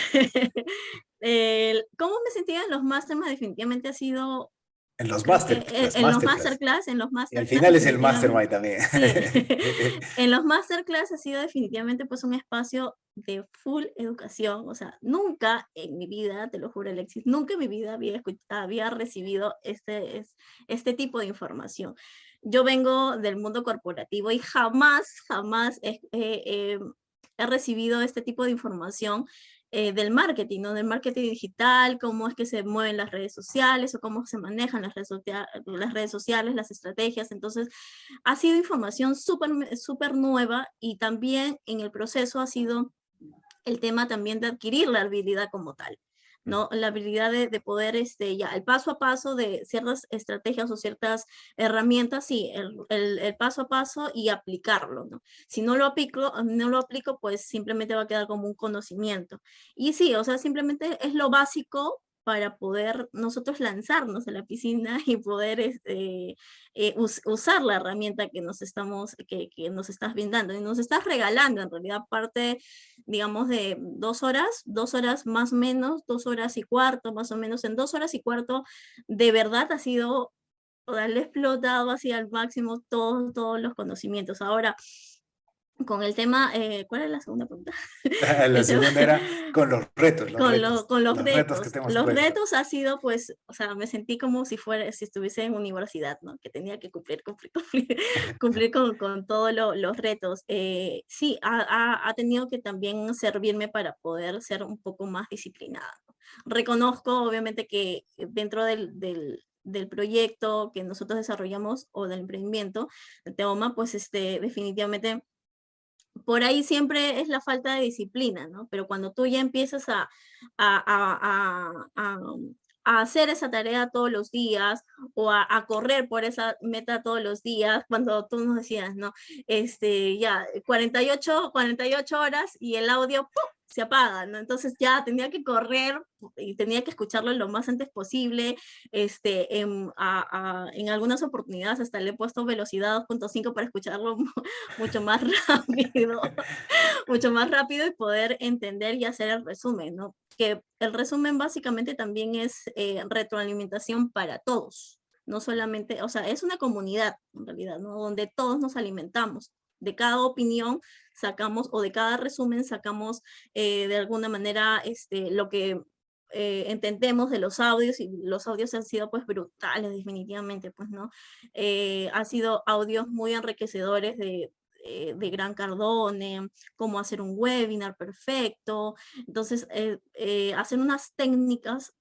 ¿cómo me sentía en los masterclass? Definitivamente ha sido en los masterclass. En, en, los masterclass, en los masterclass. al final es el mastermind también. Sí. en los masterclass ha sido definitivamente pues un espacio de full educación. O sea, nunca en mi vida, te lo juro Alexis, nunca en mi vida había, había recibido este, este tipo de información. Yo vengo del mundo corporativo y jamás, jamás he recibido este tipo de información eh, del marketing, ¿no? Del marketing digital, cómo es que se mueven las redes sociales o cómo se manejan las redes, sociales, las estrategias. Entonces, ha sido información súper super nueva y también en el proceso ha sido el tema también de adquirir la habilidad como tal. ¿No? La habilidad de, de, poder, este, ya, el paso a paso de ciertas estrategias o ciertas herramientas, sí, el, el, el, paso a paso y aplicarlo, ¿no? Si no lo aplico, no lo aplico, pues simplemente va a quedar como un conocimiento. Y sí, o sea, simplemente es lo básico para poder nosotros lanzarnos a la piscina y poder este, eh, us usar la herramienta que nos, estamos, que, que, nos estás brindando y nos estás regalando en realidad parte, digamos, de dos horas, dos horas más o menos, dos horas y cuarto más o menos, en dos horas y cuarto de verdad ha sido darle explotado así al máximo todos, todos los conocimientos. Ahora, con el tema, eh, ¿cuál es la segunda pregunta? la segunda era con los retos. Los con, retos, lo, con, los, los retos. retos los retos ha sido, pues, o sea, me sentí como si fuera, si estuviese en universidad, ¿no? Que tenía que cumplir, cumplir, cumplir, cumplir con, con todos lo, los retos. Eh, sí, ha, ha, ha, tenido que también servirme para poder ser un poco más disciplinada. ¿no? Reconozco, obviamente, que dentro del, del del proyecto que nosotros desarrollamos o del emprendimiento de Teoma, pues este, definitivamente por ahí siempre es la falta de disciplina, ¿no? Pero cuando tú ya empiezas a, a, a, a, a hacer esa tarea todos los días o a, a, correr por esa meta todos los días, cuando tú nos decías, ¿no? Este, ya, 48, 48 horas y el audio ¡pum! Se apaga, ¿no? Entonces ya tenía que correr y tenía que escucharlo lo más antes posible. Este, a, en algunas oportunidades hasta le he puesto velocidad 2.5 para escucharlo mucho más rápido, mucho más rápido y poder entender y hacer el resumen, ¿no? Que el resumen básicamente también es eh, retroalimentación para todos, no solamente, o sea, es una comunidad en realidad, ¿no? Donde todos nos alimentamos de cada opinión sacamos, o de cada resumen sacamos eh, de alguna manera este, lo que eh, entendemos de los audios, y los audios han sido pues brutales definitivamente, pues, ¿no? Eh, sido audios muy enriquecedores de, de Gran Cardone, cómo hacer un webinar perfecto, entonces hacer unas técnicas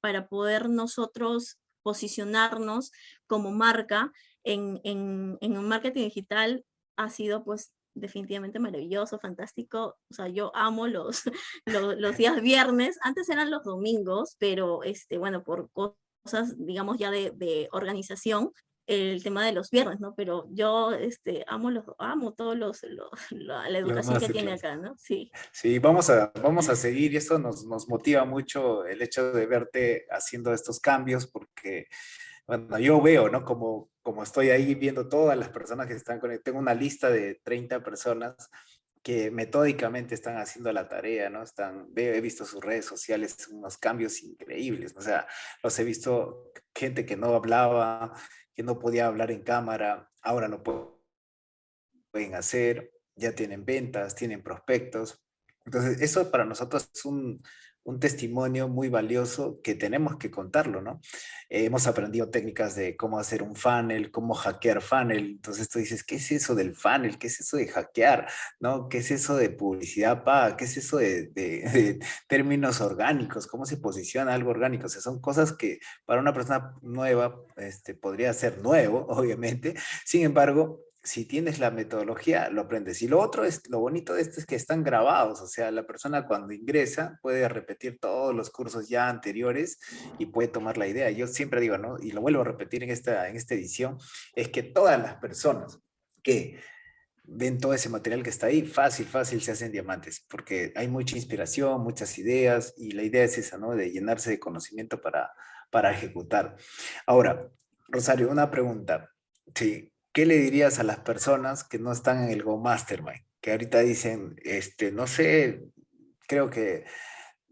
para poder nosotros posicionarnos como marca en, en un marketing digital ha sido pues definitivamente maravilloso, fantástico. O sea, yo amo los, los, los, días viernes. Antes eran los domingos, pero este, bueno, por cosas, digamos, ya de, de organización, el tema de los viernes, ¿no? Pero yo este, amo, los, amo todos los, los la, la, educación que tiene acá, ¿no? Sí. Sí, vamos a, vamos a seguir y esto nos, nos motiva mucho el hecho de verte haciendo estos cambios porque bueno, yo veo, ¿no? Como, como estoy ahí viendo todas las personas que están conectadas, tengo una lista de 30 personas que metódicamente están haciendo la tarea, ¿no? Están, he visto sus redes sociales, unos cambios increíbles, o sea, los he visto gente que no hablaba, que no podía hablar en cámara, ahora lo pueden hacer, ya tienen ventas, tienen prospectos. Entonces, eso para nosotros es un, un testimonio muy valioso que tenemos que contarlo, ¿no? Eh, hemos aprendido técnicas de cómo hacer un funnel, cómo hackear funnel. Entonces tú dices, ¿qué es eso del funnel? ¿Qué es eso de hackear? ¿No? ¿Qué es eso de publicidad paga? ¿Qué es eso de, de, términos orgánicos? ¿Cómo se posiciona algo orgánico? O sea, son cosas que para una persona nueva este, podría ser nuevo, obviamente. Sin embargo, si tienes la metodología, lo aprendes. Y lo otro es, lo bonito de esto es que están grabados, o sea, la persona cuando ingresa puede repetir todos los cursos ya anteriores y puede tomar la idea. Yo siempre digo, ¿no? Y lo vuelvo a repetir en esta, en esta edición, es que todas las personas que ven todo ese material que está ahí, fácil, fácil se hacen diamantes, porque hay mucha inspiración, muchas ideas, y la idea es esa, ¿no? De llenarse de conocimiento para, para ejecutar. Ahora, Rosario, una pregunta. Sí, ¿qué le dirías a las personas que no están en el Go Mastermind? Que ahorita dicen, este, no sé, creo que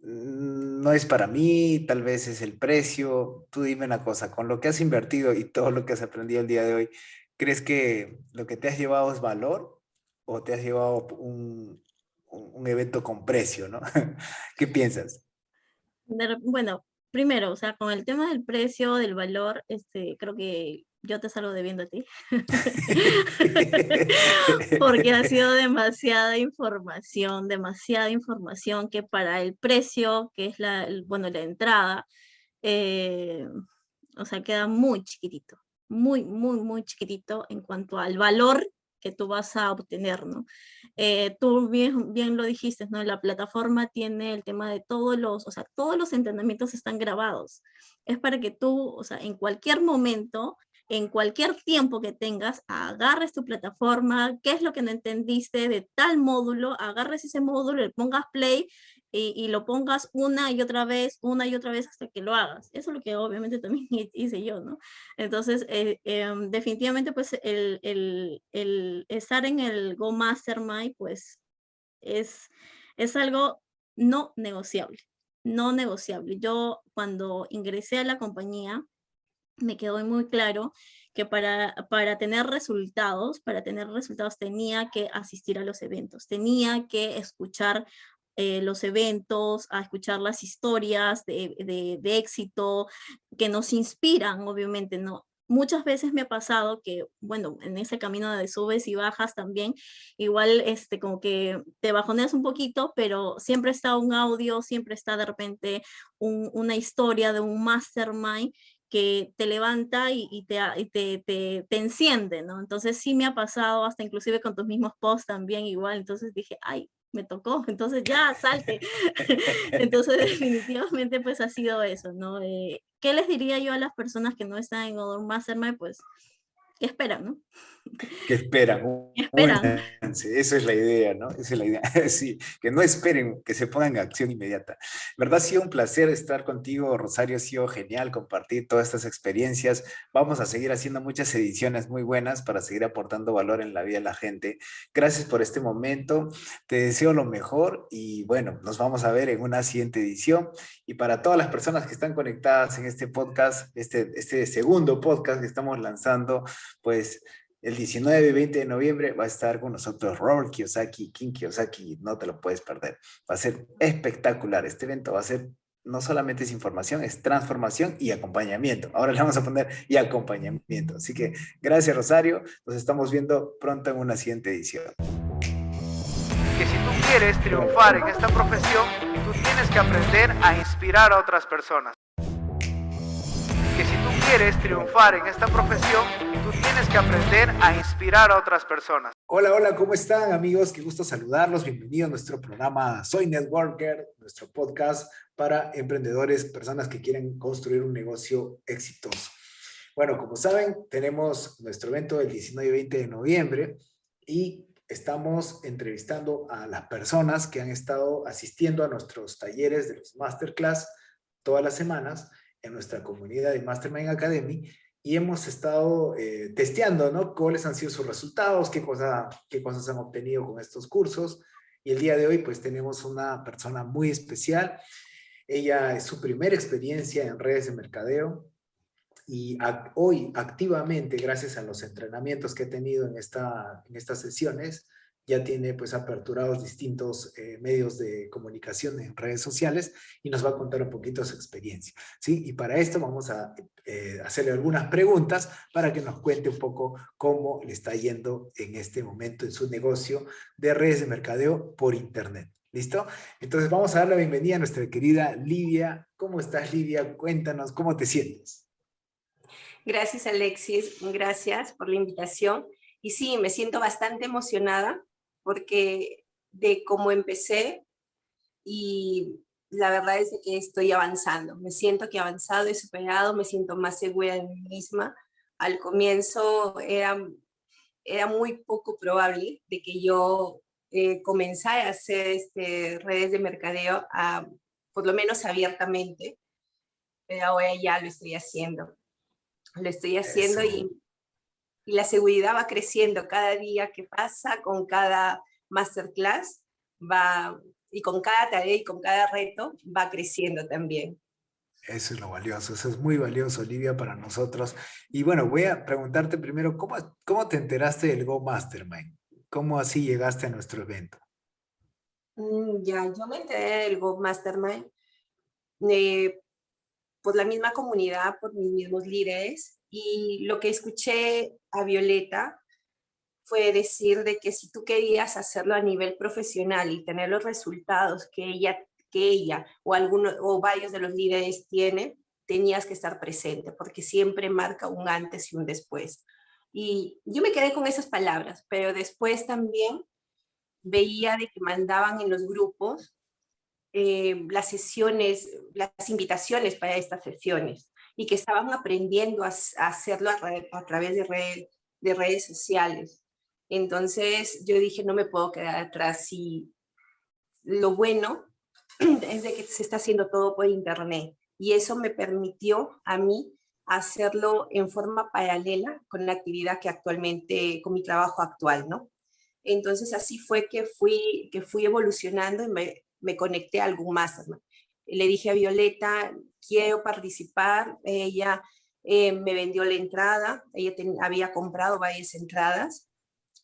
mm, no es para mí, tal vez es el precio. Tú dime una cosa, con lo que has invertido y todo lo que has aprendido el día de hoy, ¿crees que lo que te has llevado es valor o te has llevado un, evento con precio, ¿no? ¿Qué piensas? Bueno, primero, o sea, con el tema del precio, del valor, este, creo que yo te salgo debiendo a ti. Porque ha sido demasiada información, demasiada información que para el precio, que es la, bueno, la entrada, eh, o sea, queda muy chiquitito, muy, muy, muy chiquitito en cuanto al valor que tú vas a obtener, ¿no? Eh, tú bien, bien lo dijiste, ¿no? La plataforma tiene el tema de todos los, o sea, todos los entrenamientos están grabados. Es para que tú, o sea, en cualquier momento en cualquier tiempo que tengas, agarres tu plataforma, qué es lo que no entendiste de tal módulo, agarres ese módulo, le pongas play y, lo pongas una y otra vez, una y otra vez hasta que lo hagas. Eso es lo que obviamente también hice yo, ¿no? Entonces, eh, em, definitivamente, pues el, el, el, estar en el Go Mastermind, pues es, es algo no negociable, no negociable. Yo cuando ingresé a la compañía, me quedó muy claro que para, para tener resultados, para tener resultados tenía que asistir a los eventos, tenía que escuchar eh, los eventos, a escuchar las historias de, de, de, éxito que nos inspiran, obviamente, ¿no? Muchas veces me ha pasado que, bueno, en ese camino de subes y bajas también, igual este, como que te bajoneas un poquito, pero siempre está un audio, siempre está de repente un, una historia de un mastermind que te levanta y, te, te, te, te, enciende, ¿no? Entonces sí me ha pasado, hasta inclusive con tus mismos posts también igual, entonces dije, ay, me tocó, entonces ya, salte. entonces definitivamente pues ha sido eso, ¿no? Eh, ¿Qué les diría yo a las personas que no están en Odor Mastermind? Pues ¿Qué esperan, ¿no? Que esperan. esperan. Esa es la idea, ¿no? Esa es la idea. Sí, que no esperen, que se pongan en acción inmediata. ¿Verdad? Ha sido un placer estar contigo, Rosario. Ha sido genial compartir todas estas experiencias. Vamos a seguir haciendo muchas ediciones muy buenas para seguir aportando valor en la vida de la gente. Gracias por este momento. Te deseo lo mejor y bueno, nos vamos a ver en una siguiente edición. Y para todas las personas que están conectadas en este podcast, este, este segundo podcast que estamos lanzando, pues el 19 y 20 de noviembre va a estar con nosotros Robert Kiyosaki, King Kiyosaki, no te lo puedes perder. Va a ser espectacular. Este evento va a ser, no solamente es información, es transformación y acompañamiento. Ahora le vamos a poner y acompañamiento. Así que gracias Rosario, nos estamos viendo pronto en una siguiente edición. Que si tú quieres triunfar en esta profesión, tú tienes que aprender a inspirar a otras personas quieres triunfar en esta profesión, tú tienes que aprender a inspirar a otras personas. Hola, hola, ¿cómo están amigos? Qué gusto saludarlos. Bienvenido a nuestro programa Soy Networker, nuestro podcast para emprendedores, personas que quieren construir un negocio exitoso. Bueno, como saben, tenemos nuestro evento el 19 y 20 de noviembre y estamos entrevistando a las personas que han estado asistiendo a nuestros talleres de los masterclass todas las semanas en nuestra comunidad de Mastermind Academy y hemos estado eh, testeando, ¿no? ¿Cuáles han sido sus resultados? ¿Qué, cosa, ¿Qué cosas han obtenido con estos cursos? Y el día de hoy, pues tenemos una persona muy especial. Ella es su primera experiencia en redes de mercadeo y hoy activamente, gracias a los entrenamientos que he tenido en, esta, en estas sesiones, ya tiene pues aperturados distintos eh, medios de comunicación en redes sociales y nos va a contar un poquito su experiencia. ¿sí? Y para esto vamos a eh, hacerle algunas preguntas para que nos cuente un poco cómo le está yendo en este momento en su negocio de redes de mercadeo por internet. ¿Listo? Entonces vamos a dar la bienvenida a nuestra querida Livia. ¿Cómo estás, Livia? Cuéntanos, ¿cómo te sientes? Gracias, Alexis. Gracias por la invitación. Y sí, me siento bastante emocionada porque de cómo empecé y la verdad es que estoy avanzando. Me siento que he avanzado, he superado, me siento más segura de mí misma. Al comienzo era, era muy poco probable de que yo eh, comenzara a hacer este, redes de mercadeo, a, por lo menos abiertamente, pero ahora ya lo estoy haciendo lo estoy haciendo y, la seguridad va creciendo cada día que pasa, con cada masterclass va, y con cada tarea y con cada reto va creciendo también. Eso es lo valioso, eso es muy valioso, Olivia, para nosotros. Y bueno, voy a preguntarte primero, ¿cómo, cómo te enteraste del Go Mastermind? ¿Cómo así llegaste a nuestro evento? Mm, ya, yo me enteré del Go Mastermind eh, por la misma comunidad, por mis mismos líderes. Y lo que escuché a Violeta fue decir de que si tú querías hacerlo a nivel profesional y tener los resultados que ella, que ella o, algunos, o varios de los líderes tienen, tenías que estar presente, porque siempre marca un antes y un después. Y yo me quedé con esas palabras, pero después también veía de que mandaban en los grupos eh, las sesiones, las invitaciones para estas sesiones y que estaban aprendiendo a, hacerlo a, través de, de redes sociales. Entonces yo dije, no me puedo quedar atrás y lo bueno es de que se está haciendo todo por internet y eso me permitió a mí hacerlo en forma paralela con la actividad que actualmente, con mi trabajo actual, ¿no? Entonces así fue que fui, que fui evolucionando y me, conecté a algún más. Le dije a Violeta, quiero participar. Ella eh, me vendió la entrada. Ella había comprado varias entradas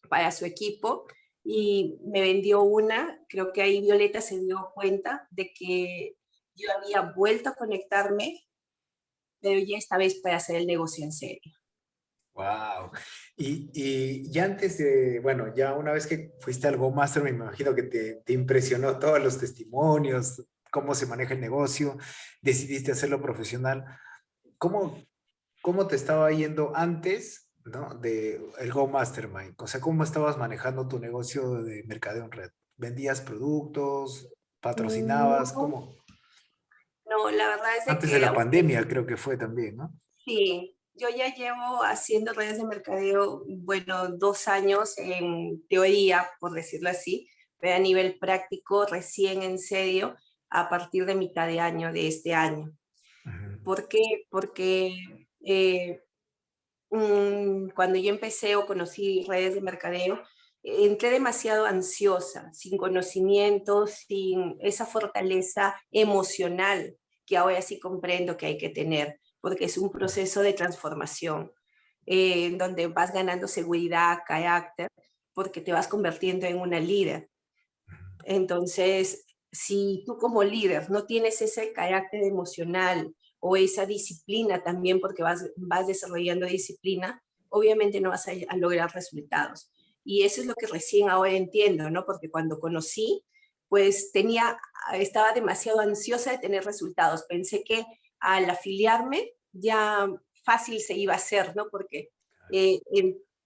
para su equipo y me vendió una. Creo que ahí Violeta se dio cuenta de que yo había vuelto a conectarme, pero ya esta vez para hacer el negocio en serio. Wow. Y, y, ya antes de, bueno, ya una vez que fuiste al Go Master, me imagino que te, te, impresionó todos los testimonios, cómo se maneja el negocio, decidiste hacerlo profesional. ¿Cómo, cómo te estaba yendo antes ¿no? de el Go Mastermind? O sea, ¿cómo estabas manejando tu negocio de mercadeo en red? ¿Vendías productos? ¿Patrocinabas? No, ¿Cómo? No, la verdad es Antes de la pandemia creo que fue también, ¿no? Sí, yo ya llevo haciendo redes de mercadeo, bueno, dos años en teoría, por decirlo así, pero a nivel práctico, recién en serio, a partir de mitad de año de este año. ¿Por qué? Porque eh, mm, cuando yo empecé o conocí redes de mercadeo, entré demasiado ansiosa, sin conocimiento, sin esa fortaleza emocional que ahora sí comprendo que hay que tener porque es un proceso de transformación eh, en donde vas ganando seguridad, carácter, porque te vas convirtiendo en una líder. Entonces, si tú como líder no tienes ese carácter emocional o esa disciplina también, porque vas, vas desarrollando disciplina, obviamente no vas a, lograr resultados. Y eso es lo que recién ahora entiendo, ¿no? Porque cuando conocí, pues tenía, estaba demasiado ansiosa de tener resultados. Pensé que al afiliarme ya fácil se iba a hacer, ¿no? Porque eh,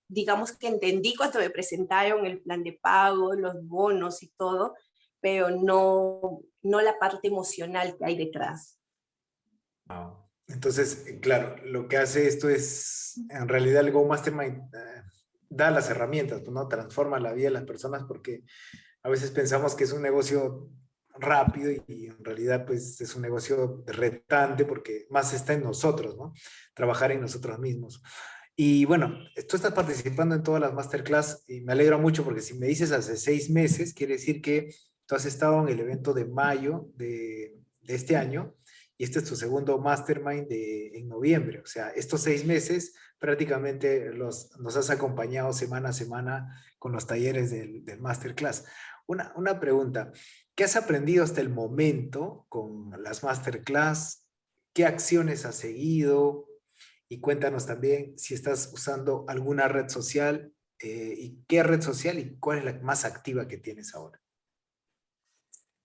digamos que entendí cuando me presentaron el plan de pago, los bonos y todo, pero no, no la parte emocional que hay detrás. Entonces, claro, lo que hace esto es, en realidad el Go Mastermind eh, da las herramientas, ¿no? Transforma la vida de las personas porque a veces pensamos que es un negocio rápido y, en realidad pues es un negocio retante porque más está en nosotros, ¿no? Trabajar en nosotros mismos. Y bueno, tú estás participando en todas las masterclass y me alegro mucho porque si me dices hace seis meses, quiere decir que tú has estado en el evento de mayo de, este año y este es tu segundo mastermind de, en noviembre. O sea, estos seis meses prácticamente los, nos has acompañado semana a semana con los talleres del, del masterclass. Una, una pregunta, ¿qué has aprendido hasta el momento con las masterclass? ¿Qué acciones has seguido? Y cuéntanos también si estás usando alguna red social eh, y qué red social y cuál es la más activa que tienes ahora.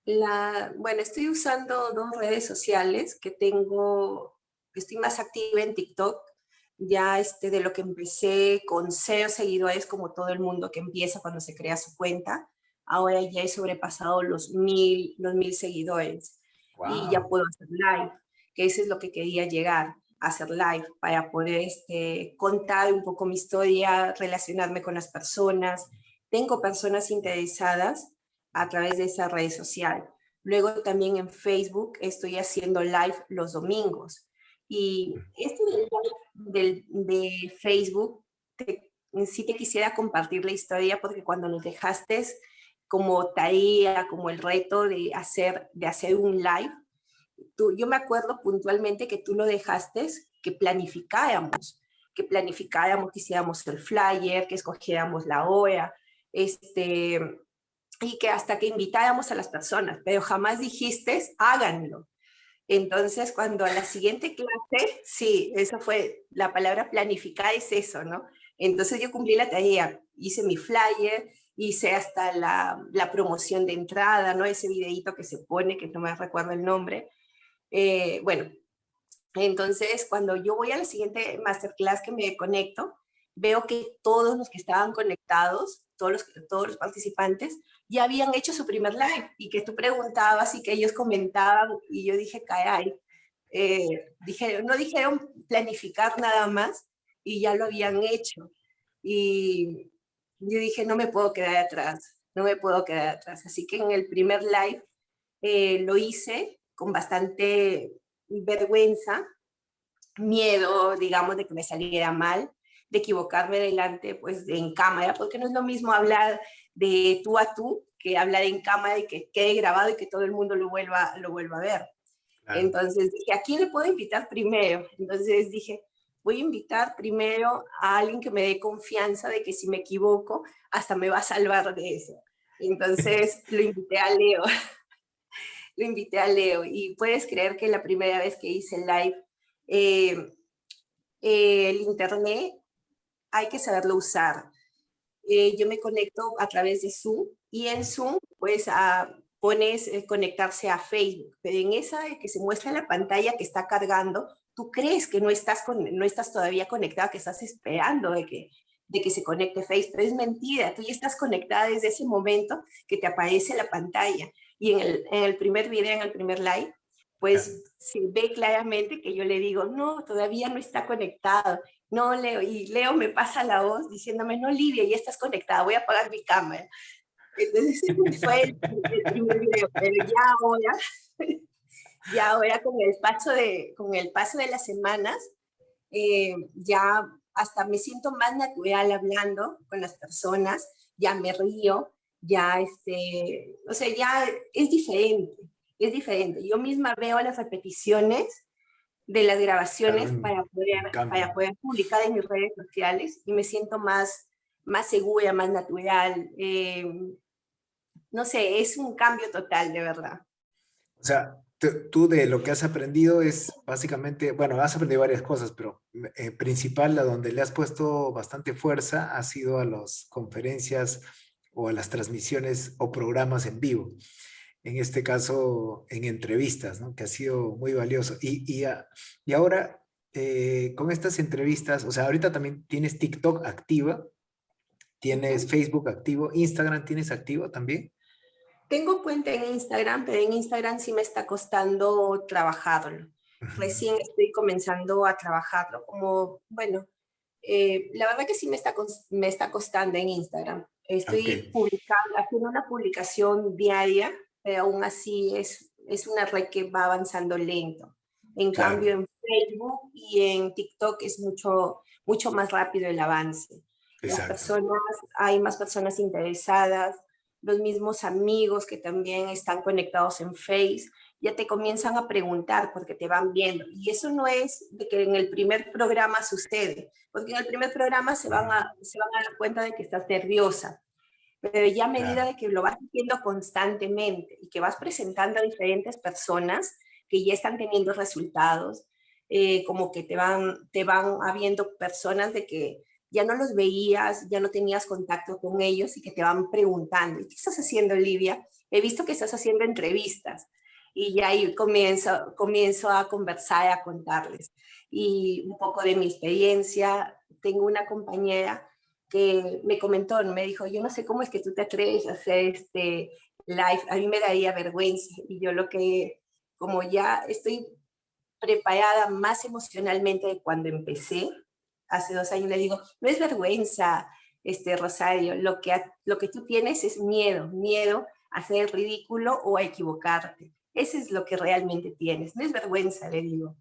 La, bueno, estoy usando dos redes sociales que tengo, estoy más activa en TikTok, ya este, de lo que empecé con cero seguidores como todo el mundo que empieza cuando se crea su cuenta, ahora ya he sobrepasado los mil, los mil seguidores y ya puedo hacer live, que eso es lo que quería llegar, hacer live para poder este, contar un poco mi historia, relacionarme con las personas. Tengo personas interesadas a través de esa red social. Luego también en Facebook estoy haciendo live los domingos. Y este del, de Facebook, sí te quisiera compartir la historia porque cuando nos dejaste como tarea, como el reto de hacer, de hacer un live, tú, yo me acuerdo puntualmente que tú lo dejaste, que planificáramos, que planificáramos, que hiciéramos el flyer, que escogiéramos la hora, este, y que hasta que invitáramos a las personas, pero jamás dijiste, háganlo. Entonces, cuando a la siguiente clase, sí, eso fue, la palabra planificar es eso, ¿no? Entonces yo cumplí la tarea, hice mi flyer, hice hasta la, la promoción de entrada, ¿no? Ese videito que se pone, que no me recuerdo el nombre. Eh, bueno, entonces cuando yo voy a la siguiente masterclass que me conecto, veo que todos los que estaban conectados, todos los, todos los participantes, ya habían hecho su primer live y que tú preguntabas y que ellos comentaban y yo dije, caray, eh, dije, no dijeron planificar nada más y ya lo habían hecho. Y yo dije, no me puedo quedar atrás, no me puedo quedar atrás. Así que en el primer live eh, lo hice con bastante vergüenza, miedo, digamos, de que me saliera mal, de equivocarme delante, pues, en cámara, porque no es lo mismo hablar de tú a tú que hablar en cámara y que quede grabado y que todo el mundo lo vuelva, lo vuelva a ver. Entonces dije, ¿a quién le puedo invitar primero? Entonces dije, voy a invitar primero a alguien que me dé confianza de que si me equivoco, hasta me va a salvar de eso. Entonces lo invité a Leo. lo invité a Leo y puedes creer que la primera vez que hice live, eh, el internet hay que saberlo usar. Eh, yo me conecto a través de Zoom y en Zoom pues a, pones eh, conectarse a Facebook, pero en esa que se muestra en la pantalla que está cargando, tú crees que no estás, con, no estás todavía conectada, que estás esperando de que, de que se conecte Facebook, pero es mentira, tú ya estás conectada desde ese momento que te aparece la pantalla. Y en el, en el primer video, en el primer live, pues se ve claramente que yo le digo, no, todavía no está conectado. No, Leo, y Leo me pasa la voz diciéndome, no, Livia, ya estás conectada, voy a apagar mi cámara. Entonces fue el, primer video, pero ya ahora, ya ahora con el paso de, con el paso de las semanas, eh, ya hasta me siento más natural hablando con las personas, ya me río, ya este, o sea, ya es diferente, es diferente. Yo misma veo las repeticiones de las grabaciones para, poder, para poder publicar en mis redes sociales y me siento más, más segura, más natural. Eh, no sé, es un cambio total, de verdad. O sea, tú de lo que has aprendido es básicamente, bueno, has aprendido varias cosas, pero eh, principal, a donde le has puesto bastante fuerza, ha sido a las conferencias o a las transmisiones o programas en vivo en este caso en entrevistas, ¿no? que ha sido muy valioso. Y, y, y ahora, eh, con estas entrevistas, o sea, ahorita también tienes TikTok activa, tienes Facebook activo, Instagram tienes activo también. Tengo cuenta en Instagram, pero en Instagram sí me está costando trabajarlo. Recién estoy comenzando a trabajarlo, como, bueno, eh, la verdad que sí me está, me está costando en Instagram. Estoy publicando, haciendo una publicación diaria pero aún así es, es una red que va avanzando lento. En cambio, en Facebook y en TikTok es mucho, mucho más rápido el avance. Las personas, hay más personas interesadas, los mismos amigos que también están conectados en Facebook ya te comienzan a preguntar porque te van viendo. Y eso no es de que en el primer programa sucede, porque en el primer programa se van a, se van a dar cuenta de que estás nerviosa. Pero ya a medida de que lo vas haciendo constantemente y que vas presentando a diferentes personas que ya están teniendo resultados, eh, como que te van, te van habiendo personas de que ya no los veías, ya no tenías contacto con ellos y que te van preguntando, ¿qué estás haciendo, Olivia? He visto que estás haciendo entrevistas y ya ahí comienzo, comienzo a conversar y a contarles. Y un poco de mi experiencia, tengo una compañera que me comentó, me dijo, yo no sé cómo es que tú te atreves a hacer este live, a mí me daría vergüenza y yo lo que, como ya estoy preparada más emocionalmente de cuando empecé, hace dos años, le digo, no es vergüenza, este Rosario, lo que, lo que tú tienes es miedo, miedo a hacer ridículo o a equivocarte. Ese es lo que realmente tienes, no es vergüenza, le digo.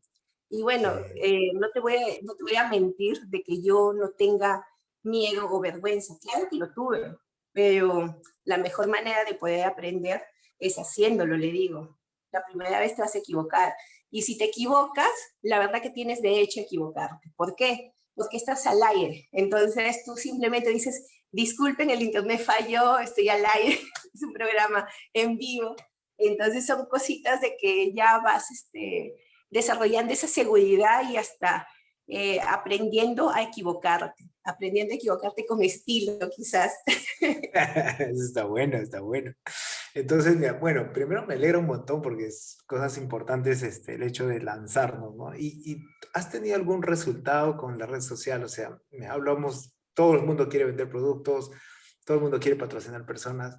Y bueno, eh, no, te voy a, no te voy a mentir de que yo no tenga miedo o vergüenza. Claro que lo tuve, pero la mejor manera de poder aprender es haciéndolo, le digo. La primera vez te vas a equivocar. Y si te equivocas, la verdad que tienes derecho a equivocarte. ¿Por qué? Porque estás al aire. Entonces tú simplemente dices, disculpen, el internet falló, estoy al aire, es un programa en vivo. Entonces son cositas de que ya vas este, desarrollando esa seguridad y hasta eh, aprendiendo a equivocarte, aprendiendo a equivocarte con estilo quizás. Está bueno, está bueno. Entonces, bueno, primero me alegra un montón porque es cosas importantes este, el hecho de lanzarnos, ¿no? Y, has tenido algún resultado con la red social, o sea, hablamos, todo el mundo quiere vender productos, todo el mundo quiere patrocinar personas,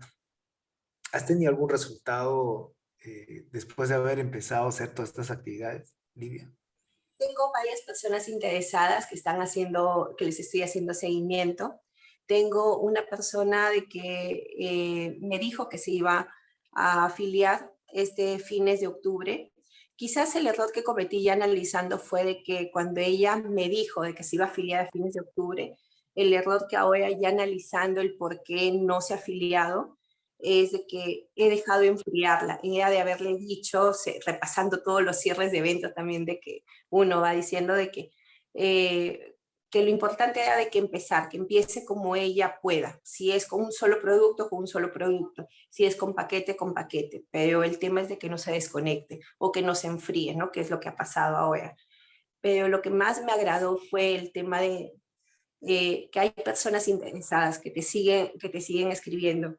¿Has tenido algún resultado eh, después de haber empezado a hacer todas estas actividades, Livia? Tengo varias personas interesadas que están haciendo, que les estoy haciendo seguimiento. Tengo una persona de que eh, me dijo que se iba a afiliar este fines de octubre. Quizás el error que cometí ya analizando fue de que cuando ella me dijo de que se iba a afiliar a fines de octubre, el error que ahora ya analizando el por qué no se ha afiliado, es de que he dejado de enfriarla. Ella de haberle dicho, repasando todos los cierres de eventos también, de que uno va diciendo de que, eh, que lo importante era de que empezar, que empiece como ella pueda. Si es con un solo producto, con un solo producto. Si es con paquete, con paquete. Pero el tema es de que no se desconecte o que no se enfríe, ¿no? Que es lo que ha pasado ahora. Pero lo que más me agradó fue el tema de eh, que hay personas interesadas que te siguen, que te siguen escribiendo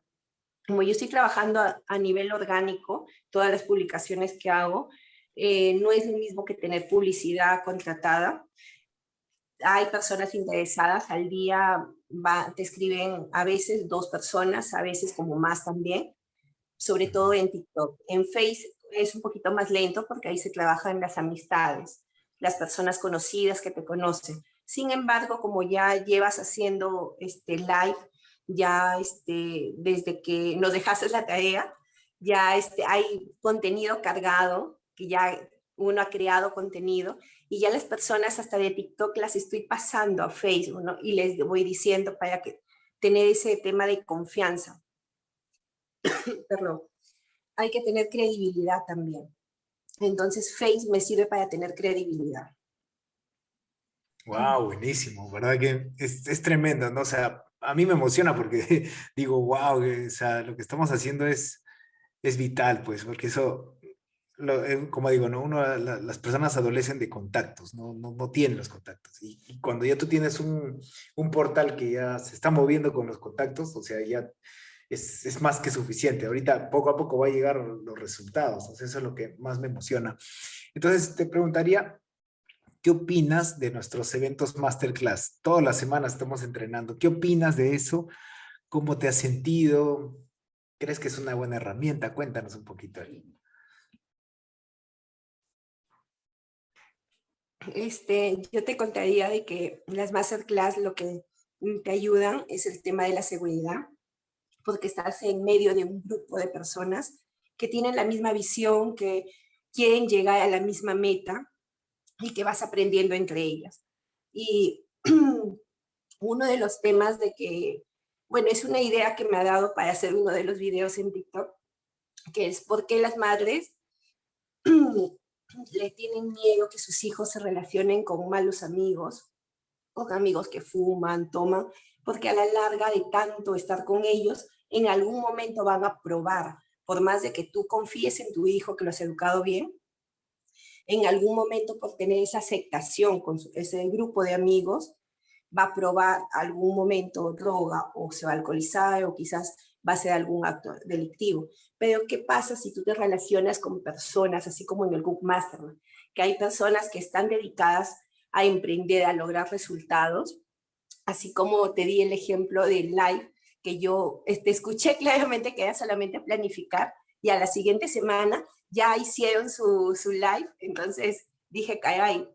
como yo estoy trabajando a, nivel orgánico, todas las publicaciones que hago, eh, no es lo mismo que tener publicidad contratada. Hay personas interesadas, al día va, te escriben a veces dos personas, a veces como más también, sobre todo en TikTok. En Facebook es un poquito más lento porque ahí se trabajan las amistades, las personas conocidas que te conocen. Sin embargo, como ya llevas haciendo este live ya este, desde que nos dejaste la tarea, ya este, hay contenido cargado, que ya uno ha creado contenido y ya las personas hasta de TikTok las estoy pasando a Facebook y les voy diciendo para que tener ese tema de confianza. Perdón. Hay que tener credibilidad también. Entonces Facebook me sirve para tener credibilidad. Wow, buenísimo, ¿verdad? Que es, es tremendo, ¿no? O sea, a mí me emociona porque digo, wow, o sea, lo que estamos haciendo es, es vital, pues, porque eso, eh, como digo, ¿no? Uno, las personas adolecen de contactos, no, no, no tienen los contactos. Y, cuando ya tú tienes un, un, portal que ya se está moviendo con los contactos, o sea, ya es, es, más que suficiente. Ahorita poco a poco va a llegar los resultados, o eso es lo que más me emociona. Entonces, te preguntaría, ¿Qué opinas de nuestros eventos masterclass? Todas las semanas estamos entrenando. ¿Qué opinas de eso? ¿Cómo te has sentido? ¿Crees que es una buena herramienta? Cuéntanos un poquito. Este, yo te contaría de que las masterclass lo que te ayudan es el tema de la seguridad, porque estás en medio de un grupo de personas que tienen la misma visión, que quieren llegar a la misma meta y que vas aprendiendo entre ellas. Y uno de los temas de que, bueno, es una idea que me ha dado para hacer uno de los videos en TikTok, que es por qué las madres le tienen miedo que sus hijos se relacionen con malos amigos, con amigos que fuman, toman, porque a la larga de tanto estar con ellos, en algún momento van a probar, por más de que tú confíes en tu hijo que lo has educado bien, en algún momento por tener esa aceptación con ese grupo de amigos, va a probar algún momento droga o se va a alcoholizar o quizás va a ser algún acto delictivo. Pero ¿qué pasa si tú te relacionas con personas, así como en el Book Mastermind, que hay personas que están dedicadas a emprender, a lograr resultados, así como te di el ejemplo del live, que yo te este, escuché claramente que era solamente planificar y a la siguiente semana ya hicieron su, su live, entonces dije, caray,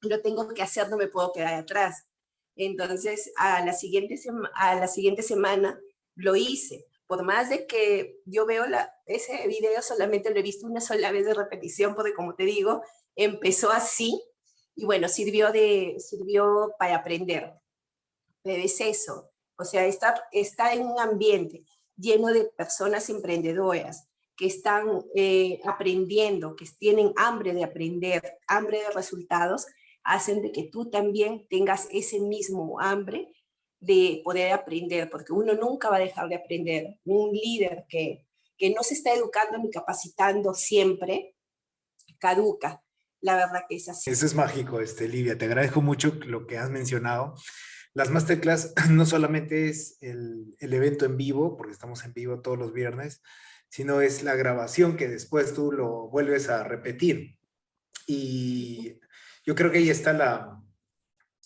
lo tengo que hacer, no me puedo quedar atrás. Entonces, a la siguiente, a la siguiente semana lo hice. Por más de que yo veo la, ese video, solamente lo he visto una sola vez de repetición, porque como te digo, empezó así y bueno, sirvió, de, sirvió para aprender. Pero es eso, o sea, estar, estar en un ambiente lleno de personas emprendedoras que están eh, aprendiendo, que tienen hambre de aprender, hambre de resultados, hacen de que tú también tengas ese mismo hambre de poder aprender, porque uno nunca va a dejar de aprender. Un líder que, que no se está educando ni capacitando siempre, caduca. La verdad que es así. Eso es mágico, este, Livia. Te agradezco mucho lo que has mencionado. Las masterclass no solamente es el, el evento en vivo, porque estamos en vivo todos los viernes, sino es la grabación que después tú lo vuelves a repetir. Y yo creo que ahí está la,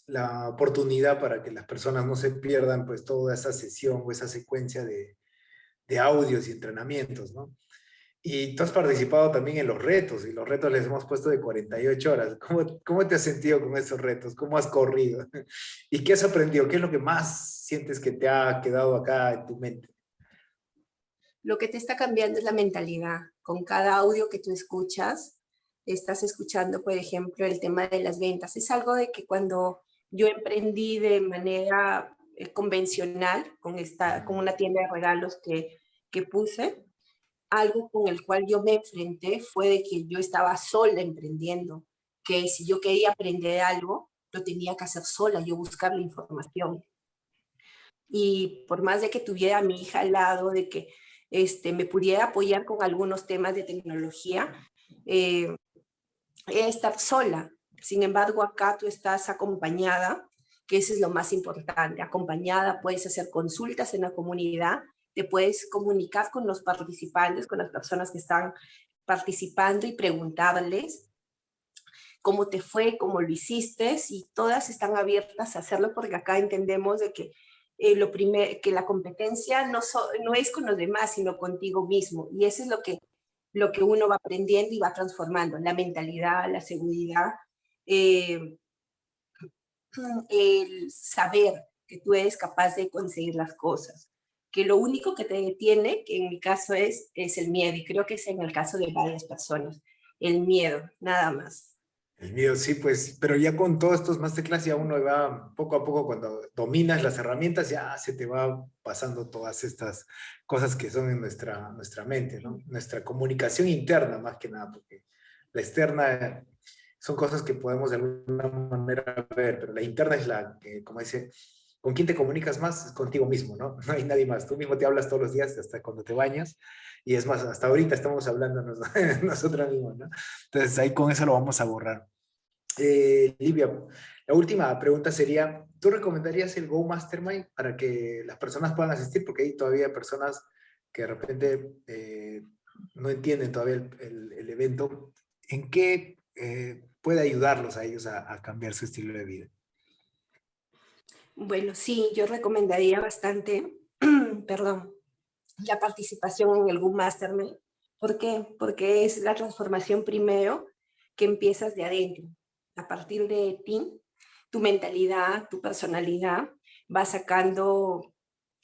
la oportunidad para que las personas no se pierdan pues toda esa sesión o esa secuencia de, de audios y entrenamientos, ¿no? Y tú has participado también en los retos, y los retos les hemos puesto de 48 horas. ¿Cómo, ¿Cómo, te has sentido con esos retos? ¿Cómo has corrido? ¿Y qué has aprendido? ¿Qué es lo que más sientes que te ha quedado acá en tu mente? Lo que te está cambiando es la mentalidad. Con cada audio que tú escuchas, estás escuchando, por ejemplo, el tema de las ventas. Es algo de que cuando yo emprendí de manera eh, convencional con, esta, con una tienda de regalos que, que puse, algo con el cual yo me enfrenté fue de que yo estaba sola emprendiendo, que si yo quería aprender algo, lo tenía que hacer sola, yo buscar la información. Y por más de que tuviera a mi hija al lado, de que este, me pudiera apoyar con algunos temas de tecnología, eh, estar sola. Sin embargo, acá tú estás acompañada, que eso es lo más importante. Acompañada, puedes hacer consultas en la comunidad, te puedes comunicar con los participantes, con las personas que están participando y preguntarles cómo te fue, cómo lo hiciste, y todas están abiertas a hacerlo porque acá entendemos de que eh, lo primer, que la competencia no, es con los demás, sino contigo mismo. Y eso es lo que, lo que uno va aprendiendo y va transformando, la mentalidad, la seguridad, eh, el saber que tú eres capaz de conseguir las cosas, que lo único que te detiene, que en mi caso es, es el miedo, y creo que es en el caso de varias personas, el miedo, nada más. El miedo, sí, pues, pero ya con todos estos masterclass ya uno va poco a poco cuando dominas las herramientas, ya se te va pasando todas estas cosas que son en nuestra, nuestra mente, ¿no? Nuestra comunicación interna más que nada, porque la externa son cosas que podemos de alguna manera ver, pero la interna es la que, como dice, con quién te comunicas más, contigo mismo, ¿no? No hay nadie más. Tú mismo te hablas todos los días, hasta cuando te bañas, y es más, hasta ahorita estamos hablando nosotros mismos, ¿no? Entonces ahí con eso lo vamos a borrar. Eh, Livia, la última pregunta sería, ¿tú recomendarías el Go Mastermind para que las personas puedan asistir? Porque hay todavía personas que de repente eh, no entienden todavía el, el, evento. ¿En qué eh, puede ayudarlos a ellos a, cambiar su estilo de vida? Bueno, sí, yo recomendaría bastante, perdón, la participación en algún mastermind. ¿Por qué? Porque es la transformación primero que empiezas de adentro. A partir de ti, tu mentalidad, tu personalidad, va sacando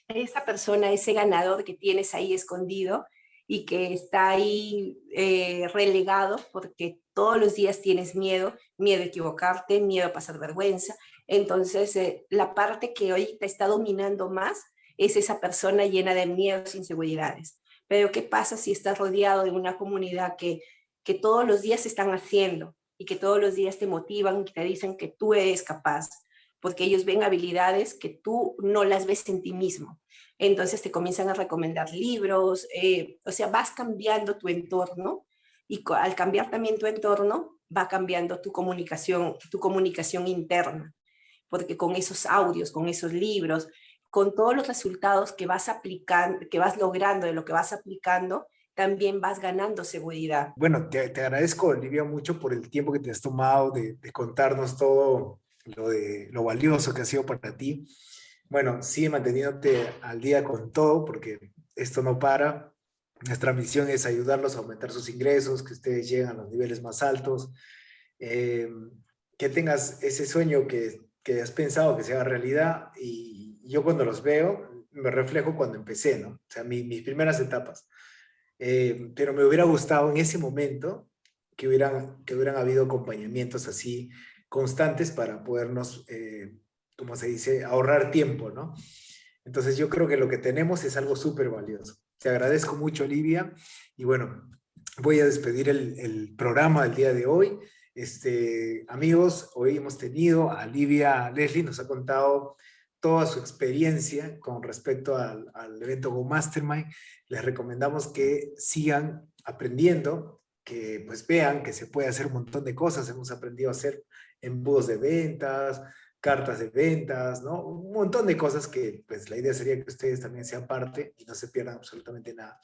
esa persona, ese ganador que tienes ahí escondido y que está ahí eh, relegado porque todos los días tienes miedo, miedo a equivocarte, miedo a pasar vergüenza. Entonces, eh, la parte que hoy te está dominando más es esa persona llena de miedos, e inseguridades. Pero ¿qué pasa si estás rodeado de una comunidad que, que todos los días están haciendo y que todos los días te motivan y te dicen que tú eres capaz? Porque ellos ven habilidades que tú no las ves en ti mismo entonces te comienzan a recomendar libros, eh, o sea, vas cambiando tu entorno y al cambiar también tu entorno va cambiando tu comunicación, tu comunicación interna, porque con esos audios, con esos libros, con todos los resultados que vas aplicando, que vas logrando de lo que vas aplicando, también vas ganando seguridad. Bueno, te, agradezco, Olivia, mucho por el tiempo que te has tomado de, de contarnos todo lo, de, lo valioso que ha sido para ti bueno, sigue manteniéndote al día con todo porque esto no para. Nuestra misión es ayudarlos a aumentar sus ingresos, que ustedes lleguen a los niveles más altos, eh, que tengas ese sueño que, que has pensado que sea realidad y yo cuando los veo me reflejo cuando empecé, ¿no? O sea, mis primeras etapas. Eh, pero me hubiera gustado en ese momento que hubieran, que hubieran habido acompañamientos así constantes para podernos eh, como se dice, ahorrar tiempo, ¿no? Entonces yo creo que lo que tenemos es algo súper valioso. Te agradezco mucho, Olivia. Y bueno, voy a despedir el, programa del día de hoy. Este, amigos, hoy hemos tenido a Olivia Leslie, nos ha contado toda su experiencia con respecto al, al evento Go Mastermind. Les recomendamos que sigan aprendiendo, que pues vean que se puede hacer un montón de cosas. Hemos aprendido a hacer embudos de ventas, cartas de ventas, ¿no? Un montón de cosas que pues la idea sería que ustedes también sean parte y no se pierdan absolutamente nada.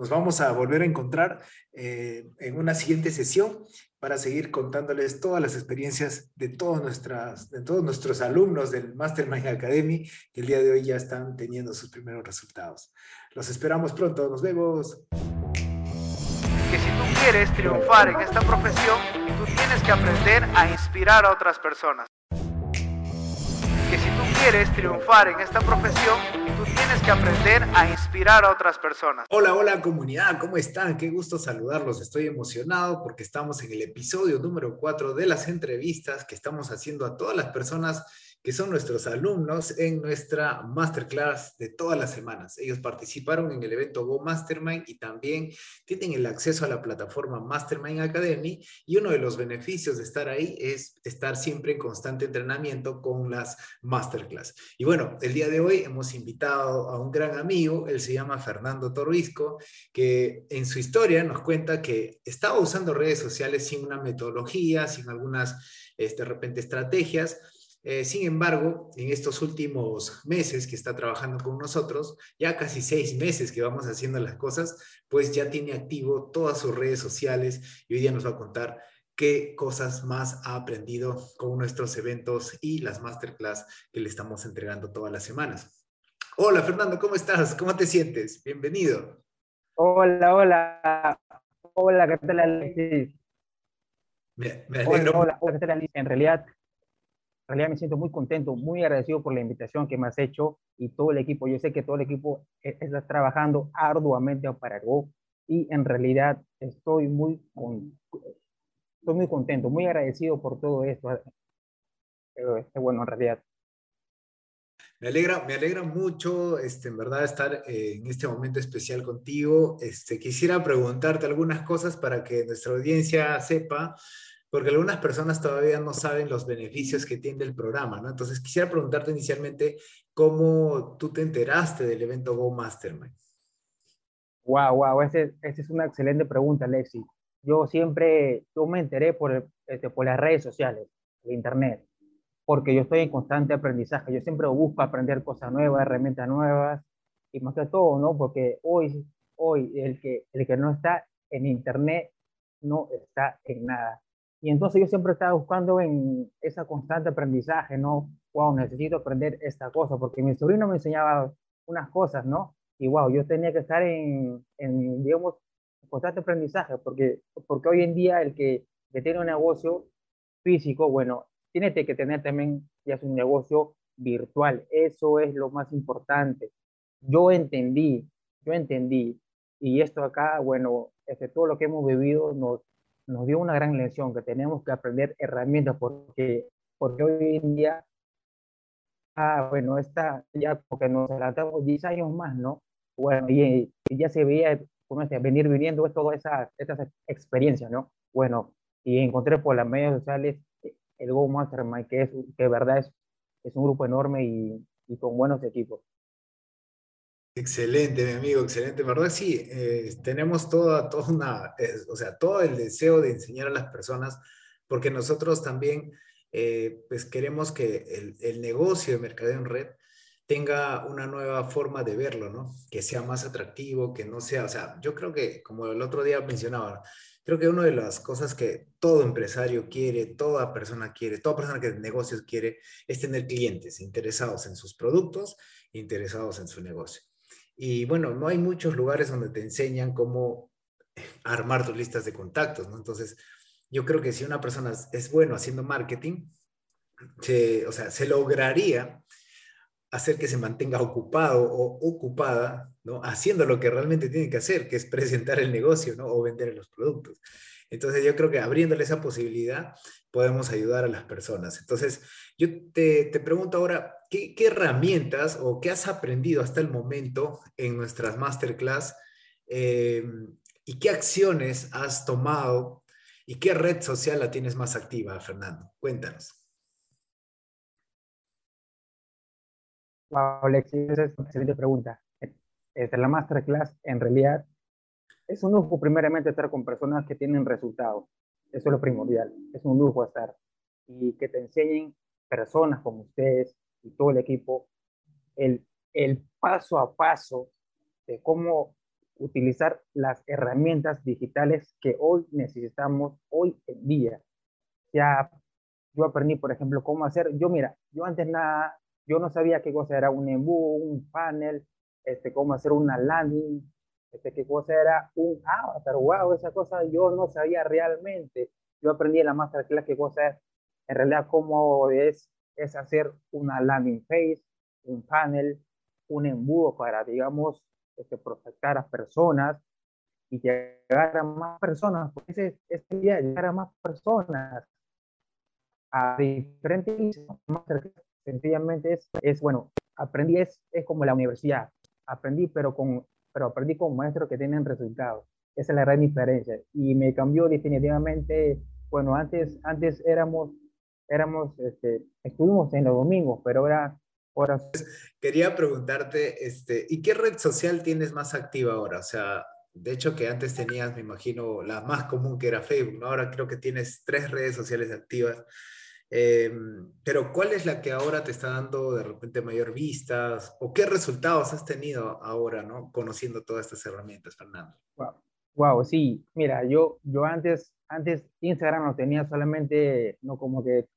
Nos vamos a volver a encontrar eh, en una siguiente sesión para seguir contándoles todas las experiencias de, todas nuestras, de todos nuestros alumnos del Mastermind Academy que el día de hoy ya están teniendo sus primeros resultados. Los esperamos pronto, nos vemos. Que si tú quieres triunfar en esta profesión, tú tienes que aprender a inspirar a otras personas quieres triunfar en esta profesión, tú tienes que aprender a inspirar a otras personas. Hola, hola comunidad, ¿cómo están? Qué gusto saludarlos. Estoy emocionado porque estamos en el episodio número 4 de las entrevistas que estamos haciendo a todas las personas que son nuestros alumnos en nuestra masterclass de todas las semanas. Ellos participaron en el evento Go Mastermind y también tienen el acceso a la plataforma Mastermind Academy y uno de los beneficios de estar ahí es estar siempre en constante entrenamiento con las masterclass. Y bueno, el día de hoy hemos invitado a un gran amigo, él se llama Fernando Torbisco, que en su historia nos cuenta que estaba usando redes sociales sin una metodología, sin algunas, este, de repente, estrategias, eh, sin embargo, en estos últimos meses que está trabajando con nosotros, ya casi seis meses que vamos haciendo las cosas, pues ya tiene activo todas sus redes sociales y hoy día nos va a contar qué cosas más ha aprendido con nuestros eventos y las masterclass que le estamos entregando todas las semanas. Hola Fernando, ¿cómo estás? ¿Cómo te sientes? Bienvenido. Hola, hola. Hola, ¿qué tal Alexis? Me, alegro. Hola, hola, ¿qué tal Alexis? En realidad realidad me siento muy contento, muy agradecido por la invitación que me has hecho y todo el equipo. Yo sé que todo el equipo e-, está trabajando arduamente para Go y en realidad estoy muy, estoy muy contento, muy agradecido por todo esto. Eh, bueno, en realidad. Me alegra, me alegra mucho, este, en verdad, estar eh, en este momento especial contigo. Este, quisiera preguntarte algunas cosas para que nuestra audiencia sepa porque algunas personas todavía no saben los beneficios que tiene el programa, ¿no? Entonces, quisiera preguntarte inicialmente cómo tú te enteraste del evento Go Mastermind. Wow, wow, esa es una excelente pregunta, Alexi. Yo siempre, yo me enteré por, este, por las redes sociales, el internet, porque yo estoy en constante aprendizaje. Yo siempre busco aprender cosas nuevas, herramientas nuevas, y más que todo, ¿no? Porque hoy, hoy el que, el que no está en internet no está en nada. Y entonces yo siempre estaba buscando en esa constante aprendizaje, ¿no? Wow, necesito aprender esta cosa, porque mi sobrino me enseñaba unas cosas, ¿no? Y wow, yo tenía que estar en, en digamos, constante aprendizaje, porque, porque hoy en día el que, que tiene un negocio físico, bueno, tiene que tener también ya un negocio virtual. Eso es lo más importante. Yo entendí, yo entendí Y esto acá, bueno, este, todo lo que hemos vivido nos, nos dio una gran lección, que tenemos que aprender herramientas, porque, porque hoy en día, ah, bueno, está ya porque nos adelantamos 10 años más, ¿no? Bueno, y, ya se veía como este, venir viniendo todas esas, estas experiencias, ¿no? Bueno, y encontré por las medias sociales el Go Mastermind, que es que de verdad es, es un grupo enorme y, y con buenos equipos. Excelente, mi amigo, excelente. ¿Verdad? Sí, eh, tenemos toda, toda una, o sea, todo el deseo de enseñar a las personas, porque nosotros también, eh, pues queremos que el, negocio de mercadeo en red tenga una nueva forma de verlo, ¿no? Que sea más atractivo, que no sea, o sea, yo creo que, como el otro día mencionaba, creo que una de las cosas que todo empresario quiere, toda persona quiere, toda persona que negocios quiere, es tener clientes interesados en sus productos, interesados en su negocio. Y bueno, no hay muchos lugares donde te enseñan cómo armar tus listas de contactos, ¿no? Entonces, yo creo que si una persona es bueno haciendo marketing, o sea, se lograría hacer que se mantenga ocupado o ocupada, ¿no? Haciendo lo que realmente tiene que hacer, que es presentar el negocio, ¿no? O vender los productos. Entonces yo creo que abriéndole esa posibilidad podemos ayudar a las personas. Entonces yo te, te pregunto ahora, ¿qué, ¿qué, herramientas o qué has aprendido hasta el momento en nuestras masterclass eh, y qué acciones has tomado y qué red social la tienes más activa, Fernando? Cuéntanos. Wow, esa es una excelente pregunta. Esta, la masterclass, en realidad, es un lujo primeramente estar con personas que tienen resultados. Eso es lo primordial. Es un lujo estar. Y que te enseñen personas como ustedes y todo el equipo el, el paso a paso de cómo utilizar las herramientas digitales que hoy necesitamos hoy en día. Ya yo aprendí, por ejemplo, cómo hacer, yo mira, yo antes nada, yo no sabía qué cosa era un embudo, un panel, este, cómo hacer una landing, este, qué cosa era un avatar, wow, esa cosa yo no sabía realmente. Yo aprendí en la masterclass qué cosa es, en realidad cómo es, es hacer una landing page, un panel, un embudo para, digamos, este, prospectar a personas y llegar a más personas, porque ese, día llegar a más personas a diferentes sencillamente es, es bueno, aprendí, es, es como la universidad, aprendí, pero, con, pero aprendí con maestros que tienen resultados. Esa es la gran diferencia. Y me cambió definitivamente, bueno, antes, antes éramos, éramos, este, estuvimos en los domingos, pero ahora... ahora... Quería preguntarte, este, ¿y qué red social tienes más activa ahora? O sea, de hecho que antes tenías, me imagino, la más común que era Facebook, ahora creo que tienes tres redes sociales activas. Em, pero ¿cuál es la que ahora te está dando de repente mayor vistas o qué resultados has tenido ahora, ¿no? Conociendo todas estas herramientas, Fernando. Wow, wow sí, mira, yo, yo antes, antes Instagram lo tenía solamente, no como que,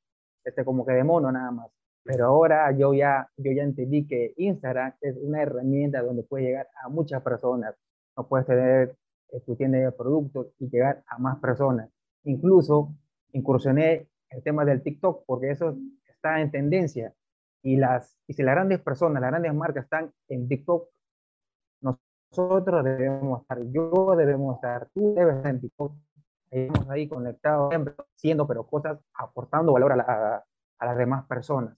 este, como que de mono nada más, pero ahora yo ya, yo ya entendí que Instagram es una herramienta donde puede llegar a muchas personas, no puedes tener eh, tu tienda de productos y llegar a más personas. Incluso incursioné el tema del TikTok, porque eso está en tendencia. Y, las, y si las grandes personas, las grandes marcas están en TikTok, nosotros debemos estar, yo debemos estar, tú debes estar en TikTok, estamos ahí conectados, siempre haciendo, pero cosas aportando valor a, a, las demás personas.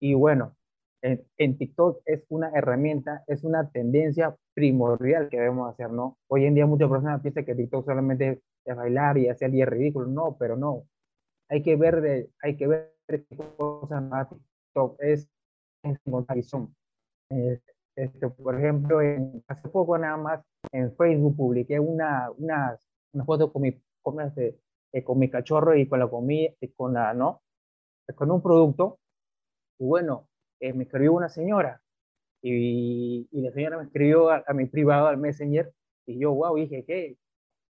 Y bueno, en, en, TikTok es una herramienta, es una tendencia primordial que debemos hacer, ¿no? Hoy en día muchas personas piensan que TikTok solamente es bailar y hacer el ridículo, no, pero no, hay que ver, de, hay que ver qué cosas más es, encontrar y son. Este, por ejemplo, en, hace poco nada más en Facebook publiqué una, una, una foto con mi, con, este, eh, con mi cachorro y con la comida, con la, ¿no? Con un producto. Y bueno, eh, me escribió una señora y, y, la señora me escribió a, a, mi privado, al Messenger, y yo, wow, dije, ¿qué?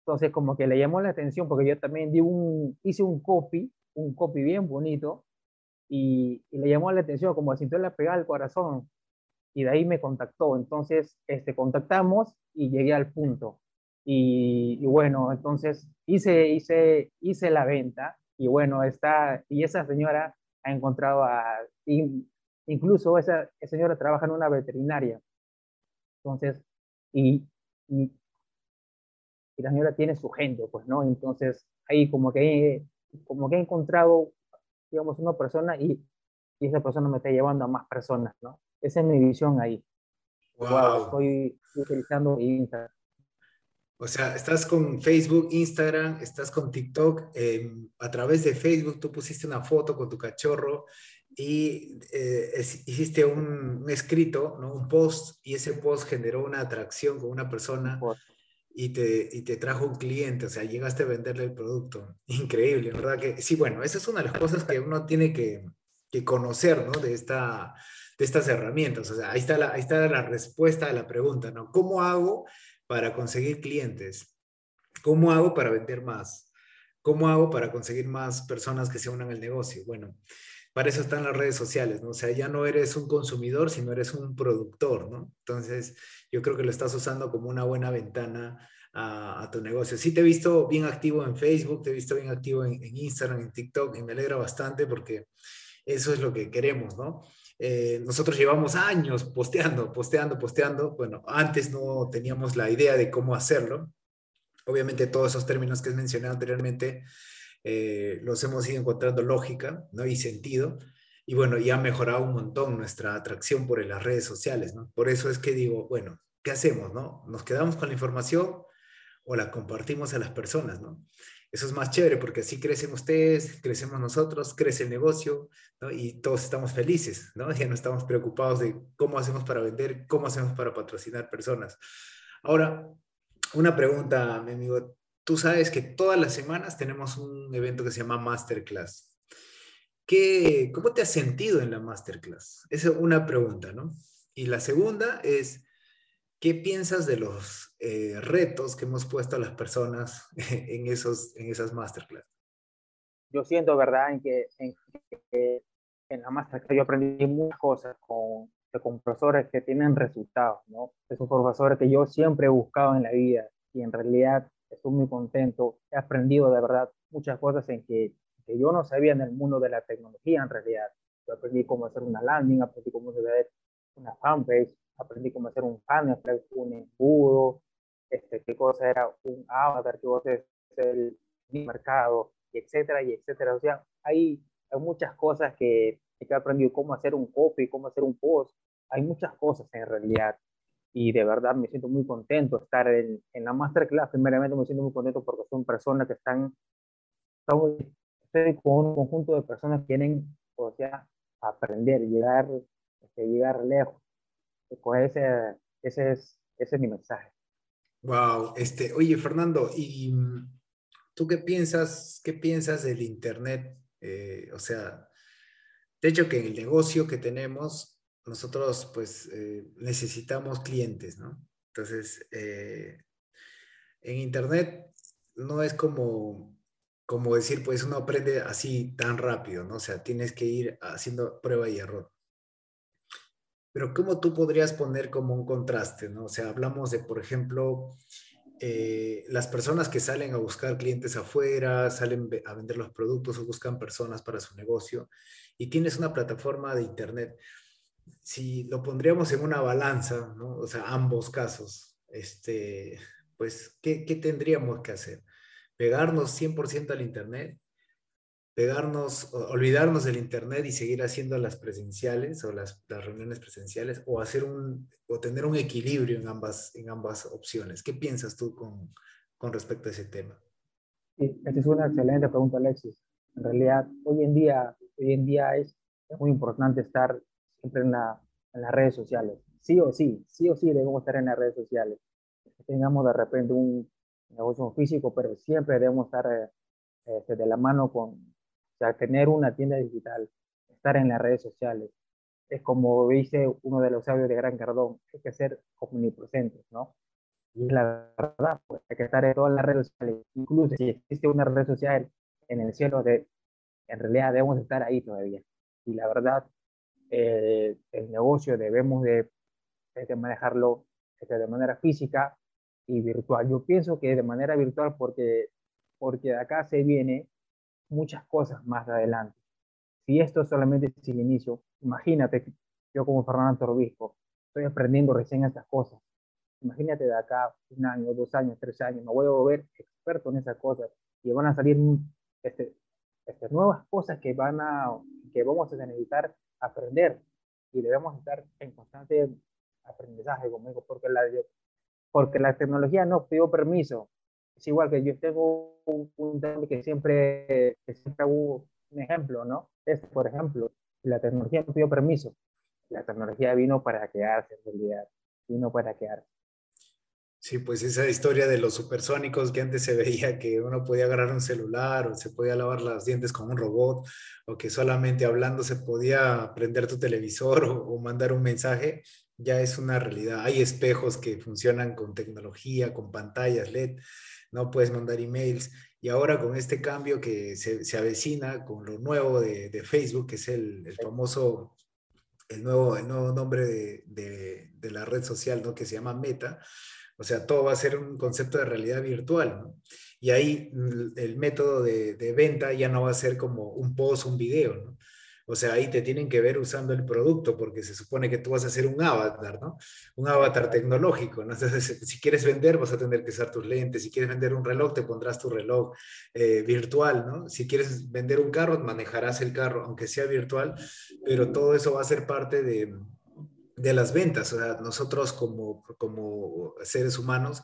Entonces, como que le llamó la atención porque yo también di un, hice un copy, un copy bien bonito, y, le llamó la atención, como sintió la pegada al corazón, y de ahí me contactó. Entonces, este, contactamos y llegué al punto. Y, bueno, entonces hice, hice, hice la venta, y bueno, está, y esa señora ha encontrado a, incluso esa, esa señora trabaja en una veterinaria. Entonces, y, y y la señora tiene su gente, pues, ¿no? Entonces, ahí como que, como que he encontrado, digamos, una persona y, y esa persona me está llevando a más personas, ¿no? Esa es mi visión ahí. Wow. estoy utilizando Instagram. O sea, estás con Facebook, Instagram, estás con TikTok. Em, a través de Facebook tú pusiste una foto con tu cachorro y eh, hiciste un, un, escrito, ¿no? un post, y ese post generó una atracción con una persona y te, y te trajo un cliente, o sea, llegaste a venderle el producto. Increíble, ¿verdad? Que, sí, bueno, esa es una de las cosas que uno tiene que, que conocer, ¿no? De, esta, de estas herramientas. O sea, ahí está, la, ahí está la respuesta a la pregunta, ¿no? ¿Cómo hago para conseguir clientes? ¿Cómo hago para vender más? ¿Cómo hago para conseguir más personas que se unan al negocio? Bueno, para eso están las redes sociales, ¿no? O sea, ya no eres un consumidor, sino eres un productor, ¿no? Entonces, yo creo que lo estás usando como una buena ventana a, tu negocio. Sí, te he visto bien activo en Facebook, te he visto bien activo en, Instagram, en TikTok, y me alegra bastante porque eso es lo que queremos, ¿no? Eh, nosotros llevamos años posteando, posteando, posteando. Bueno, antes no teníamos la idea de cómo hacerlo. Obviamente todos esos términos que he mencionado anteriormente eh, los hemos ido encontrando lógica ¿no? y sentido. Y bueno, ya ha mejorado un montón nuestra atracción por las redes sociales, ¿no? Por eso es que digo, bueno, ¿qué hacemos, no? ¿Nos quedamos con la información o la compartimos a las personas, no? Eso es más chévere porque así crecen ustedes, crecemos nosotros, crece el negocio. Y todos estamos felices, ¿no? Ya no estamos preocupados de cómo hacemos para vender, cómo hacemos para patrocinar personas. Ahora, una pregunta, mi amigo tú sabes que todas las semanas tenemos un evento que se llama Masterclass. ¿Qué, ¿Cómo te has sentido en la Masterclass? Esa es una pregunta, ¿no? Y la segunda es, ¿qué piensas de los eh, retos que hemos puesto a las personas en, esos, en esas Masterclass? Yo siento, ¿verdad?, en que en, en la Masterclass yo aprendí muchas cosas con, con profesores que tienen resultados, ¿no? Esos profesores que yo siempre he buscado en la vida y en realidad estoy muy contento, he aprendido de verdad muchas cosas en que, que yo no sabía en el mundo de la tecnología en realidad. Yo aprendí cómo hacer una landing, aprendí cómo hacer una fanpage, aprendí cómo hacer un panel, un embudo, este, qué cosa era un avatar, qué cosa es el mercado, etcétera, y etcétera. O sea, hay, hay muchas cosas que, he aprendido, cómo hacer un copy, cómo hacer un post, hay muchas cosas en realidad y de verdad me siento muy contento estar en, en, la masterclass. Primeramente me siento muy contento porque son personas que están, estoy con un conjunto de personas que quieren, o sea, aprender, llegar, este, llegar lejos. Pues ese, ese, es, ese es mi mensaje. Wow, este, oye Fernando, ¿y tú qué piensas, qué piensas del Internet? Eh, o sea, de hecho que en el negocio que tenemos, nosotros pues eh, necesitamos clientes, ¿no? Entonces, eh, en Internet no es como, como decir, pues uno aprende así tan rápido, ¿no? O sea, tienes que ir haciendo prueba y error. Pero ¿cómo tú podrías poner como un contraste, ¿no? O sea, hablamos de, por ejemplo, eh, las personas que salen a buscar clientes afuera, salen a vender los productos o buscan personas para su negocio y tienes una plataforma de Internet si lo pondríamos en una balanza, ¿no? o sea, ambos casos, este, pues, ¿qué, ¿qué, tendríamos que hacer? ¿Pegarnos 100% al Internet? ¿Pegarnos, olvidarnos del Internet y seguir haciendo las presenciales o las, las, reuniones presenciales? ¿O, hacer un, o tener un equilibrio en ambas, en ambas opciones? ¿Qué piensas tú con, con respecto a ese tema? Sí, esta es una excelente pregunta, Alexis. En realidad, hoy en día, hoy en día es, es muy importante estar siempre en, la, en las redes sociales. Sí o sí, sí o sí debemos estar en las redes sociales. tengamos de repente un negocio físico, pero siempre debemos estar eh, este, de la mano con, sea, tener una tienda digital, estar en las redes sociales. Es como dice uno de los sabios de Gran Cardón, hay que ser omnipresentes, ¿no? Y la verdad, pues hay que estar en todas las redes sociales. Incluso si existe una red social en el cielo, de, en realidad debemos estar ahí todavía. Y la verdad, eh, el negocio debemos de, de manejarlo de manera física y virtual. Yo pienso que de manera virtual porque, porque de acá se viene muchas cosas más adelante. Si esto solamente es el inicio, imagínate, yo como Fernando Torbisco, estoy aprendiendo recién estas cosas. imagínate de acá un año, dos años, tres años, me voy a volver experto en esas cosas y van a salir este, este, nuevas cosas que, van a, que vamos a necesitar aprender y debemos estar en constante aprendizaje conmigo porque la, porque la tecnología no pidió permiso. Es igual que yo tengo un, un que siempre, que siempre hubo un ejemplo, ¿no? Este, por ejemplo, la tecnología no pidió permiso. La tecnología vino para quedarse en realidad, vino para quedarse. Sí, pues esa historia de los supersónicos que antes se veía que uno podía agarrar un celular o se podía lavar los dientes con un robot o que solamente hablando se podía prender tu televisor o, mandar un mensaje, ya es una realidad. Hay espejos que funcionan con tecnología, con pantallas LED, no puedes mandar emails. Y ahora con este cambio que se, se avecina con lo nuevo de, de Facebook, que es el, el famoso, el nuevo, el nuevo nombre de, de, de la red social, ¿no? Que se llama Meta o sea, todo va a ser un concepto de realidad virtual. Y ahí mm, el método de, venta ya no va a ser como un post, un video, ¿no? O sea, ahí te tienen que ver usando el producto porque se supone que tú vas a hacer un avatar, ¿no? Un avatar tecnológico, ¿no? Entonces, si quieres vender, vas a tener que usar tus lentes. Si quieres vender un reloj, te pondrás tu reloj eh, virtual, ¿no? Si quieres vender un carro, manejarás el carro, aunque sea virtual, pero todo eso va a ser parte de, de las ventas. O sea, nosotros como, como seres humanos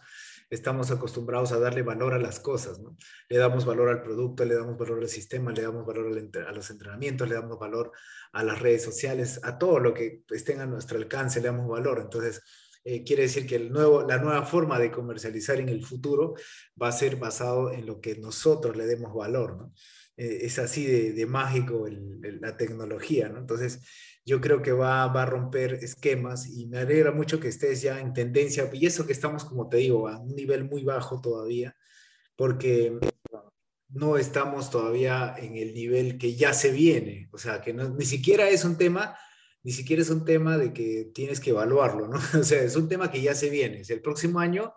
estamos acostumbrados a darle valor a las cosas, ¿no? Le damos valor al producto, le damos valor al sistema, le damos valor a los entrenamientos, le damos valor a las redes sociales, a todo lo que estén a nuestro alcance, le damos valor. Entonces, eh, quiere decir que el nuevo, la nueva forma de comercializar en el futuro va a ser basado en lo que nosotros le demos valor, ¿no? Eh, es así de, mágico la tecnología, ¿no? Entonces, yo creo que va, va a romper esquemas y me alegra mucho que estés ya en tendencia, y eso que estamos, como te digo, a un nivel muy bajo todavía, porque no estamos todavía en el nivel que ya se viene, o sea, que ni siquiera es un tema, ni siquiera es un tema de que tienes que evaluarlo, ¿no? O sea, es un tema que ya se viene, es el próximo año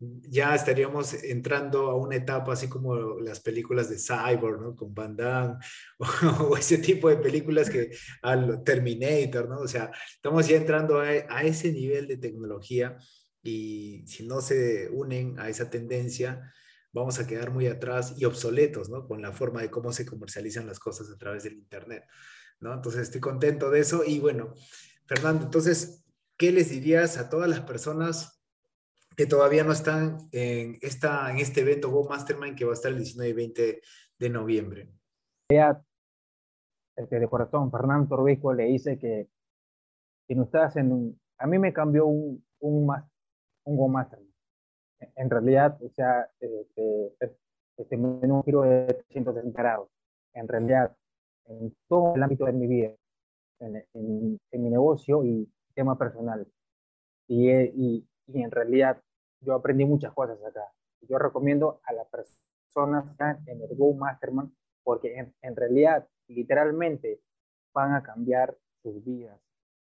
ya estaríamos entrando a una etapa así como las películas de Cyborg, ¿no? Con Van Damme, o, ese tipo de películas que al Terminator, ¿no? O sea, estamos ya entrando a, a, ese nivel de tecnología y si no se unen a esa tendencia, vamos a quedar muy atrás y obsoletos, ¿no? Con la forma de cómo se comercializan las cosas a través del Internet, ¿no? Entonces estoy contento de eso y bueno, Fernando, entonces, ¿qué les dirías a todas las personas que todavía no están en, esta, en este evento Go Mastermind que va a estar el 19 y 20 de noviembre. Este, de corazón, Fernando Torbisco le dice que si no estás en un, a mí me cambió un, un, un Go Mastermind. En realidad, o sea, este, este, un giro de 360 grados. En realidad, en todo el ámbito de mi vida, en, en, en mi negocio y tema personal. Y, y, y en realidad yo aprendí muchas cosas acá. Yo recomiendo a las personas que están en el Go Mastermind porque en, en, realidad, literalmente, van a cambiar sus vidas.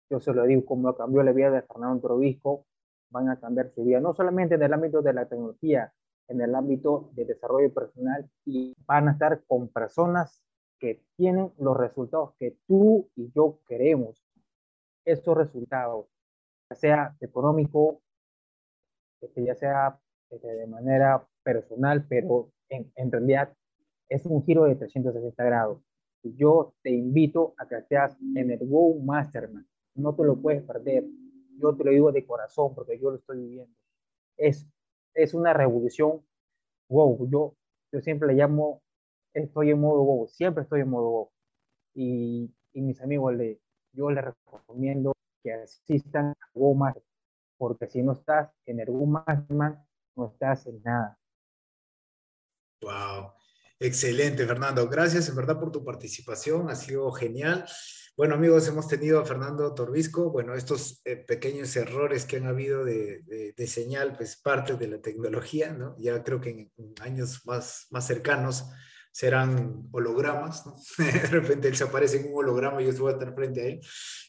Yo se lo digo, como cambió la vida de Fernando Trobisco, van a cambiar su vida, no solamente en el ámbito de la tecnología, en el ámbito de desarrollo personal y van a estar con personas que tienen los resultados que tú y yo queremos. Esos resultados, ya sea económico, este, ya sea este, de manera personal, pero en, en, realidad es un giro de 360 grados. Yo te invito a que seas en el Go Mastermind. No te lo puedes perder. Yo te lo digo de corazón porque yo lo estoy viviendo. Es, es una revolución. Wow, yo, yo siempre le llamo, estoy en modo wow, siempre estoy en modo wow. Y, y mis amigos, le, yo les recomiendo que asistan a Go Mastermind porque si no estás en Mastermind, no estás en nada. Wow, excelente, Fernando. Gracias en verdad por tu participación, ha sido genial. Bueno, amigos, hemos tenido a Fernando Torbisco. Bueno, estos eh, pequeños errores que han habido de, de, señal, pues parte de la tecnología, ¿no? Ya creo que en, años más, más cercanos serán hologramas, ¿no? De repente él se aparece en un holograma y yo voy a estar frente a él,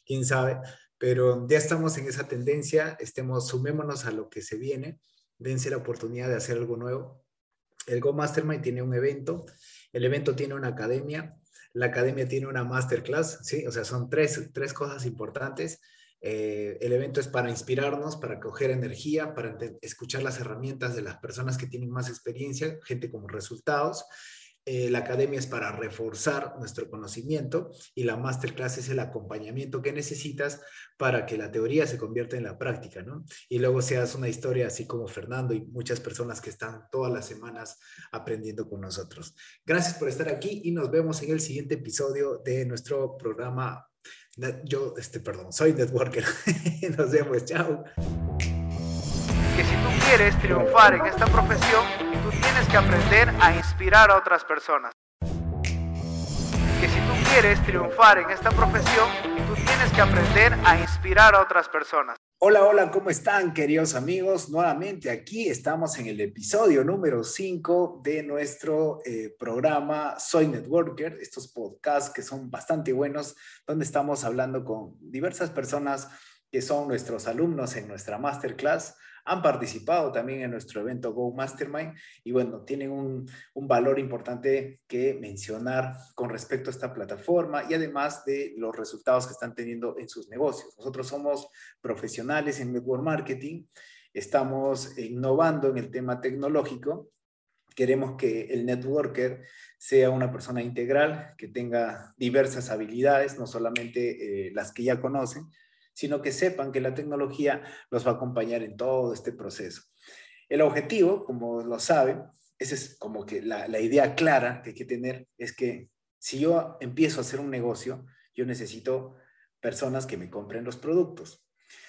quién sabe pero ya estamos en esa tendencia, estemos, sumémonos a lo que se viene, dense la oportunidad de hacer algo nuevo. El Go Mastermind tiene un evento, el evento tiene una academia, la academia tiene una masterclass, ¿sí? O sea, son tres, tres cosas importantes. Eh, el evento es para inspirarnos, para coger energía, para escuchar las herramientas de las personas que tienen más experiencia, gente como resultados. Eh, la academia es para reforzar nuestro conocimiento y la masterclass es el acompañamiento que necesitas para que la teoría se convierta en la práctica, ¿no? Y luego seas una historia así como Fernando y muchas personas que están todas las semanas aprendiendo con nosotros. Gracias por estar aquí y nos vemos en el siguiente episodio de nuestro programa yo, este, perdón, soy networker. Nos vemos, chao. Que si tú quieres triunfar en esta profesión, tienes que aprender a inspirar a otras personas. Que si tú quieres triunfar en esta profesión, tú tienes que aprender a inspirar a otras personas. Hola, hola, ¿cómo están queridos amigos? Nuevamente aquí estamos en el episodio número 5 de nuestro eh, programa Soy Networker, estos podcasts que son bastante buenos, donde estamos hablando con diversas personas que son nuestros alumnos en nuestra masterclass han participado también en nuestro evento Go Mastermind y bueno, tienen un, valor importante que mencionar con respecto a esta plataforma y además de los resultados que están teniendo en sus negocios. Nosotros somos profesionales en network marketing, estamos innovando en el tema tecnológico queremos que el networker sea una persona integral, que tenga diversas habilidades, no solamente eh, las que ya conocen, sino que sepan que la tecnología los va a acompañar en todo este proceso. El objetivo, como lo saben, esa es como que la, idea clara que hay que tener, es que si yo empiezo a hacer un negocio, yo necesito personas que me compren los productos.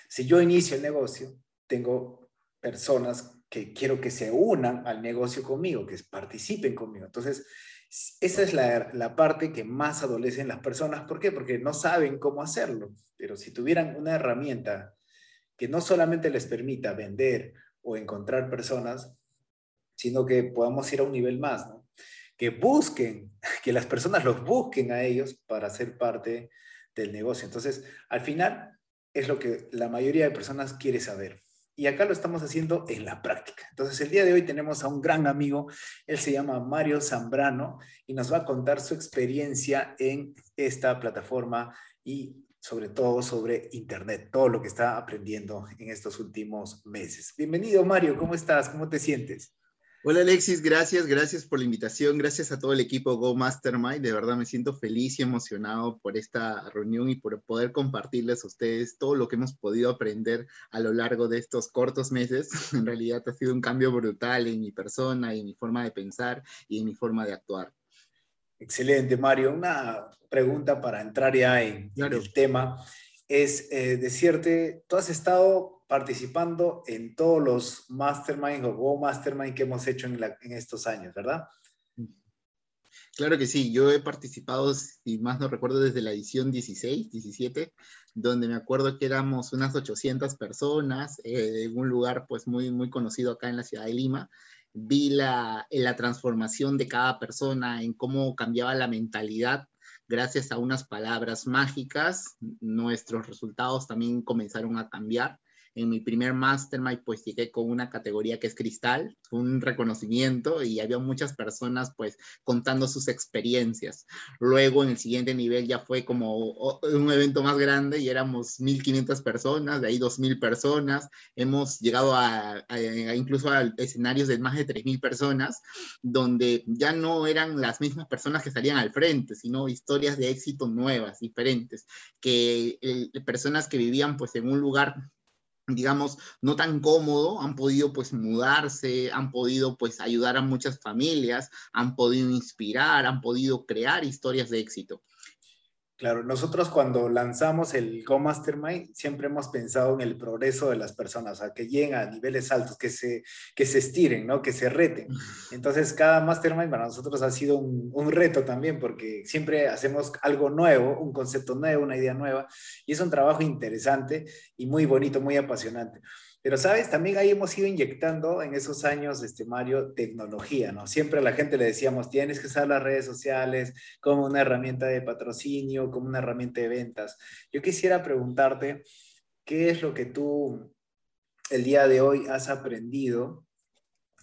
Si yo inicio el negocio, tengo personas que quiero que se unan al negocio conmigo, que participen conmigo. Entonces, esa es la, parte que más adolecen las personas. ¿Por qué? Porque no saben cómo hacerlo. Pero si tuvieran una herramienta que no solamente les permita vender o encontrar personas, sino que podamos ir a un nivel más, que busquen, que las personas los busquen a ellos para ser parte del negocio. Entonces, al final es lo que la mayoría de personas quiere saber y acá lo estamos haciendo en la práctica. Entonces, el día de hoy tenemos a un gran amigo, él se llama Mario Zambrano y nos va a contar su experiencia en esta plataforma y sobre todo sobre Internet, todo lo que está aprendiendo en estos últimos meses. Bienvenido, Mario, ¿cómo estás? ¿Cómo te sientes? Hola Alexis, gracias, gracias por la invitación, gracias a todo el equipo Go Mastermind, de verdad me siento feliz y emocionado por esta reunión y por poder compartirles a ustedes todo lo que hemos podido aprender a lo largo de estos cortos meses. En realidad ha sido un cambio brutal en mi persona y en mi forma de pensar y en mi forma de actuar. Excelente, Mario. Una pregunta para entrar ya en, el tema es eh, decirte, tú has estado participando en todos los mastermind o Go Mastermind que hemos hecho en, estos años, ¿verdad? Claro que sí, yo he participado, si más no recuerdo, desde la edición 16, 17, donde me acuerdo que éramos unas 800 personas eh, en un lugar pues muy, muy conocido acá en la ciudad de Lima. Vi la, la transformación de cada persona, en cómo cambiaba la mentalidad gracias a unas palabras mágicas. Nuestros resultados también comenzaron a cambiar en mi primer mastermind pues llegué con una categoría que es cristal, un reconocimiento y había muchas personas pues contando sus experiencias. Luego en el siguiente nivel ya fue como un evento más grande y éramos 1500 personas, de ahí 2000 personas. Hemos llegado a, incluso a escenarios de más de 3000 personas donde ya no eran las mismas personas que salían al frente, sino historias de éxito nuevas, diferentes, que personas que vivían pues en un lugar digamos, no tan cómodo, han podido pues mudarse, han podido pues ayudar a muchas familias, han podido inspirar, han podido crear historias de éxito. Claro, nosotros cuando lanzamos el Go Mastermind siempre hemos pensado en el progreso de las personas, a que lleguen a niveles altos, que se, que se estiren, ¿no? que se reten. Entonces, cada Mastermind para nosotros ha sido un, un, reto también, porque siempre hacemos algo nuevo, un concepto nuevo, una idea nueva, y es un trabajo interesante y muy bonito, muy apasionante. Pero, ¿sabes? También ahí hemos ido inyectando en esos años, este, Mario, tecnología, ¿no? Siempre a la gente le decíamos, tienes que usar las redes sociales como una herramienta de patrocinio, como una herramienta de ventas. Yo quisiera preguntarte, ¿qué es lo que tú el día de hoy has aprendido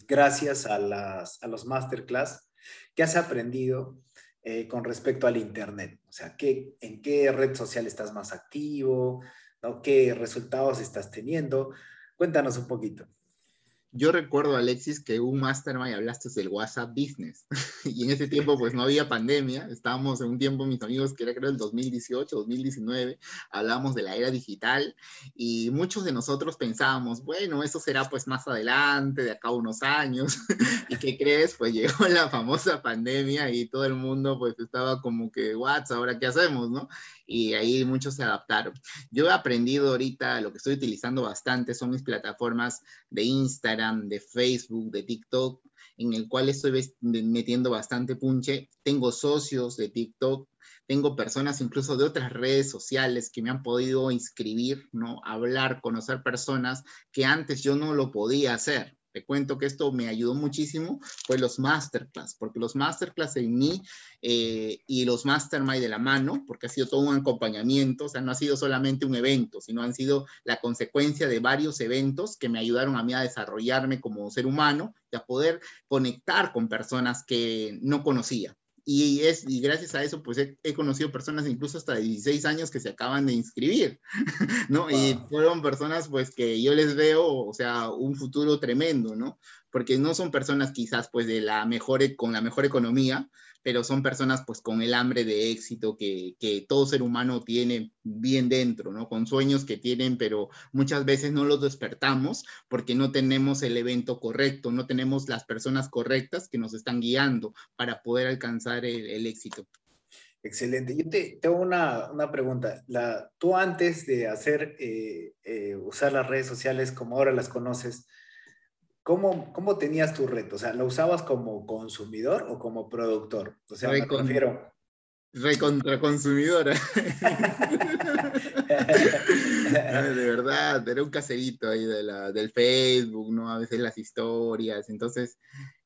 gracias a, las, a los masterclass? ¿Qué has aprendido eh, con respecto al Internet? O sea, ¿qué, ¿en qué red social estás más activo? ¿no? ¿Qué resultados estás teniendo? Cuéntanos un poquito. Yo recuerdo, Alexis, que un mastermind hablaste del WhatsApp Business. y en ese tiempo, pues no había pandemia. Estábamos en un tiempo, mis amigos, que era creo el 2018, 2019. Hablábamos de la era digital. Y muchos de nosotros pensábamos, bueno, eso será pues más adelante, de acá a unos años. ¿Y qué crees? Pues llegó la famosa pandemia y todo el mundo pues estaba como que, WhatsApp, ¿ahora qué hacemos? ¿no? Y ahí muchos se adaptaron. Yo he aprendido ahorita, lo que estoy utilizando bastante son mis plataformas de Instagram, de Facebook, de TikTok, en el cual estoy metiendo bastante punche. Tengo socios de TikTok, tengo personas incluso de otras redes sociales que me han podido inscribir, ¿no? Hablar, conocer personas que antes yo no lo podía hacer. Te cuento que esto me ayudó muchísimo, fue los masterclass, porque los masterclass en mí eh, y los mastermind de la mano, porque ha sido todo un acompañamiento, o sea, no ha sido solamente un evento, sino han sido la consecuencia de varios eventos que me ayudaron a mí a desarrollarme como ser humano y a poder conectar con personas que no conocía y, es, y gracias a eso, pues he, conocido personas incluso hasta de 16 años que se acaban de inscribir, ¿no? Y fueron personas, pues, que yo les veo, o sea, un futuro tremendo, ¿no? Porque no son personas quizás, pues, de la mejor, e, con la mejor economía, pero son personas pues con el hambre de éxito que, que, todo ser humano tiene bien dentro, ¿no? Con sueños que tienen, pero muchas veces no los despertamos porque no tenemos el evento correcto, no tenemos las personas correctas que nos están guiando para poder alcanzar el, éxito. Excelente. Yo te tengo una, una pregunta. La, tú antes de hacer, eh, eh, usar las redes sociales como ahora las conoces, ¿Cómo, ¿Cómo tenías tu reto? O sea, ¿lo usabas como consumidor o como productor? O sea, me refiero... Recontraconsumidora. de verdad, era un caserito ahí de la, del Facebook, ¿no? A veces las historias. Entonces,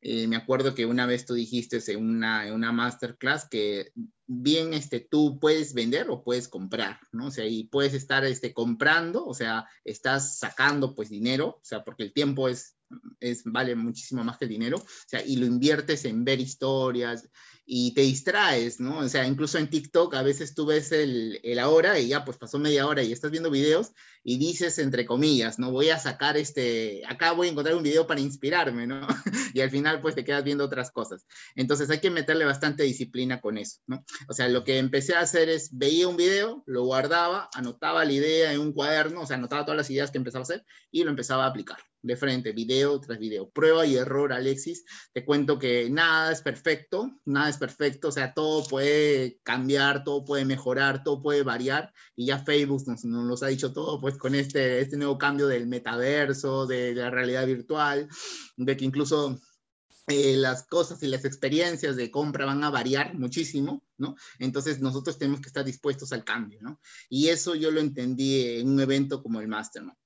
eh, me acuerdo que una vez tú dijiste en una, en una masterclass que bien este, tú puedes vender o puedes comprar, ¿no? O sea, y puedes estar este, comprando, o sea, estás sacando pues dinero, o sea, porque el tiempo es, es vale muchísimo más que dinero, o sea, y lo inviertes en ver historias, y te distraes, ¿no? O sea, incluso en TikTok a veces tú ves el, el, ahora y ya pues pasó media hora y estás viendo videos y dices entre comillas, ¿no? Voy a sacar este, acá voy a encontrar un video para inspirarme, ¿no? y al final pues te quedas viendo otras cosas. Entonces hay que meterle bastante disciplina con eso, ¿no? O sea, lo que empecé a hacer es, veía un video, lo guardaba, anotaba la idea en un cuaderno, o sea, anotaba todas las ideas que empezaba a hacer y lo empezaba a aplicar de frente, video tras video. Prueba y error, Alexis. Te cuento que nada es perfecto, nada es perfecto, o sea, todo puede cambiar, todo puede mejorar, todo puede variar, y ya Facebook nos, nos ha dicho todo, pues con este, este nuevo cambio del metaverso, de, la realidad virtual, de que incluso eh, las cosas y las experiencias de compra van a variar muchísimo, ¿no? Entonces nosotros tenemos que estar dispuestos al cambio, ¿no? Y eso yo lo entendí en un evento como el Mastermind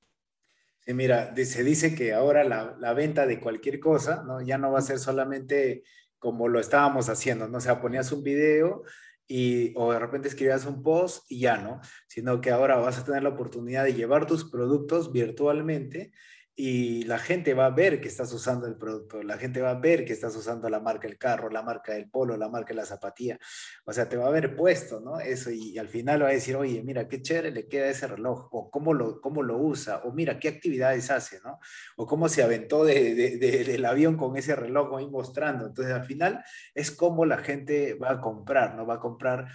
mira, se dice que ahora la, venta de cualquier cosa, ¿no? Ya no va a ser solamente como lo estábamos haciendo, ¿no? O sea, ponías un video y, o de repente escribías un post y ya, ¿no? Sino que ahora vas a tener la oportunidad de llevar tus productos virtualmente y la gente va a ver que estás usando el producto, la gente va a ver que estás usando la marca del carro, la marca del polo, la marca de la zapatilla, o sea, te va a ver puesto, ¿no? Eso y, al final va a decir, oye, mira, qué chévere le queda ese reloj, o cómo lo, cómo lo usa, o mira, qué actividades hace, ¿no? O cómo se aventó de, del avión con ese reloj ahí mostrando. Entonces, al final es cómo la gente va a comprar, ¿no? Va a comprar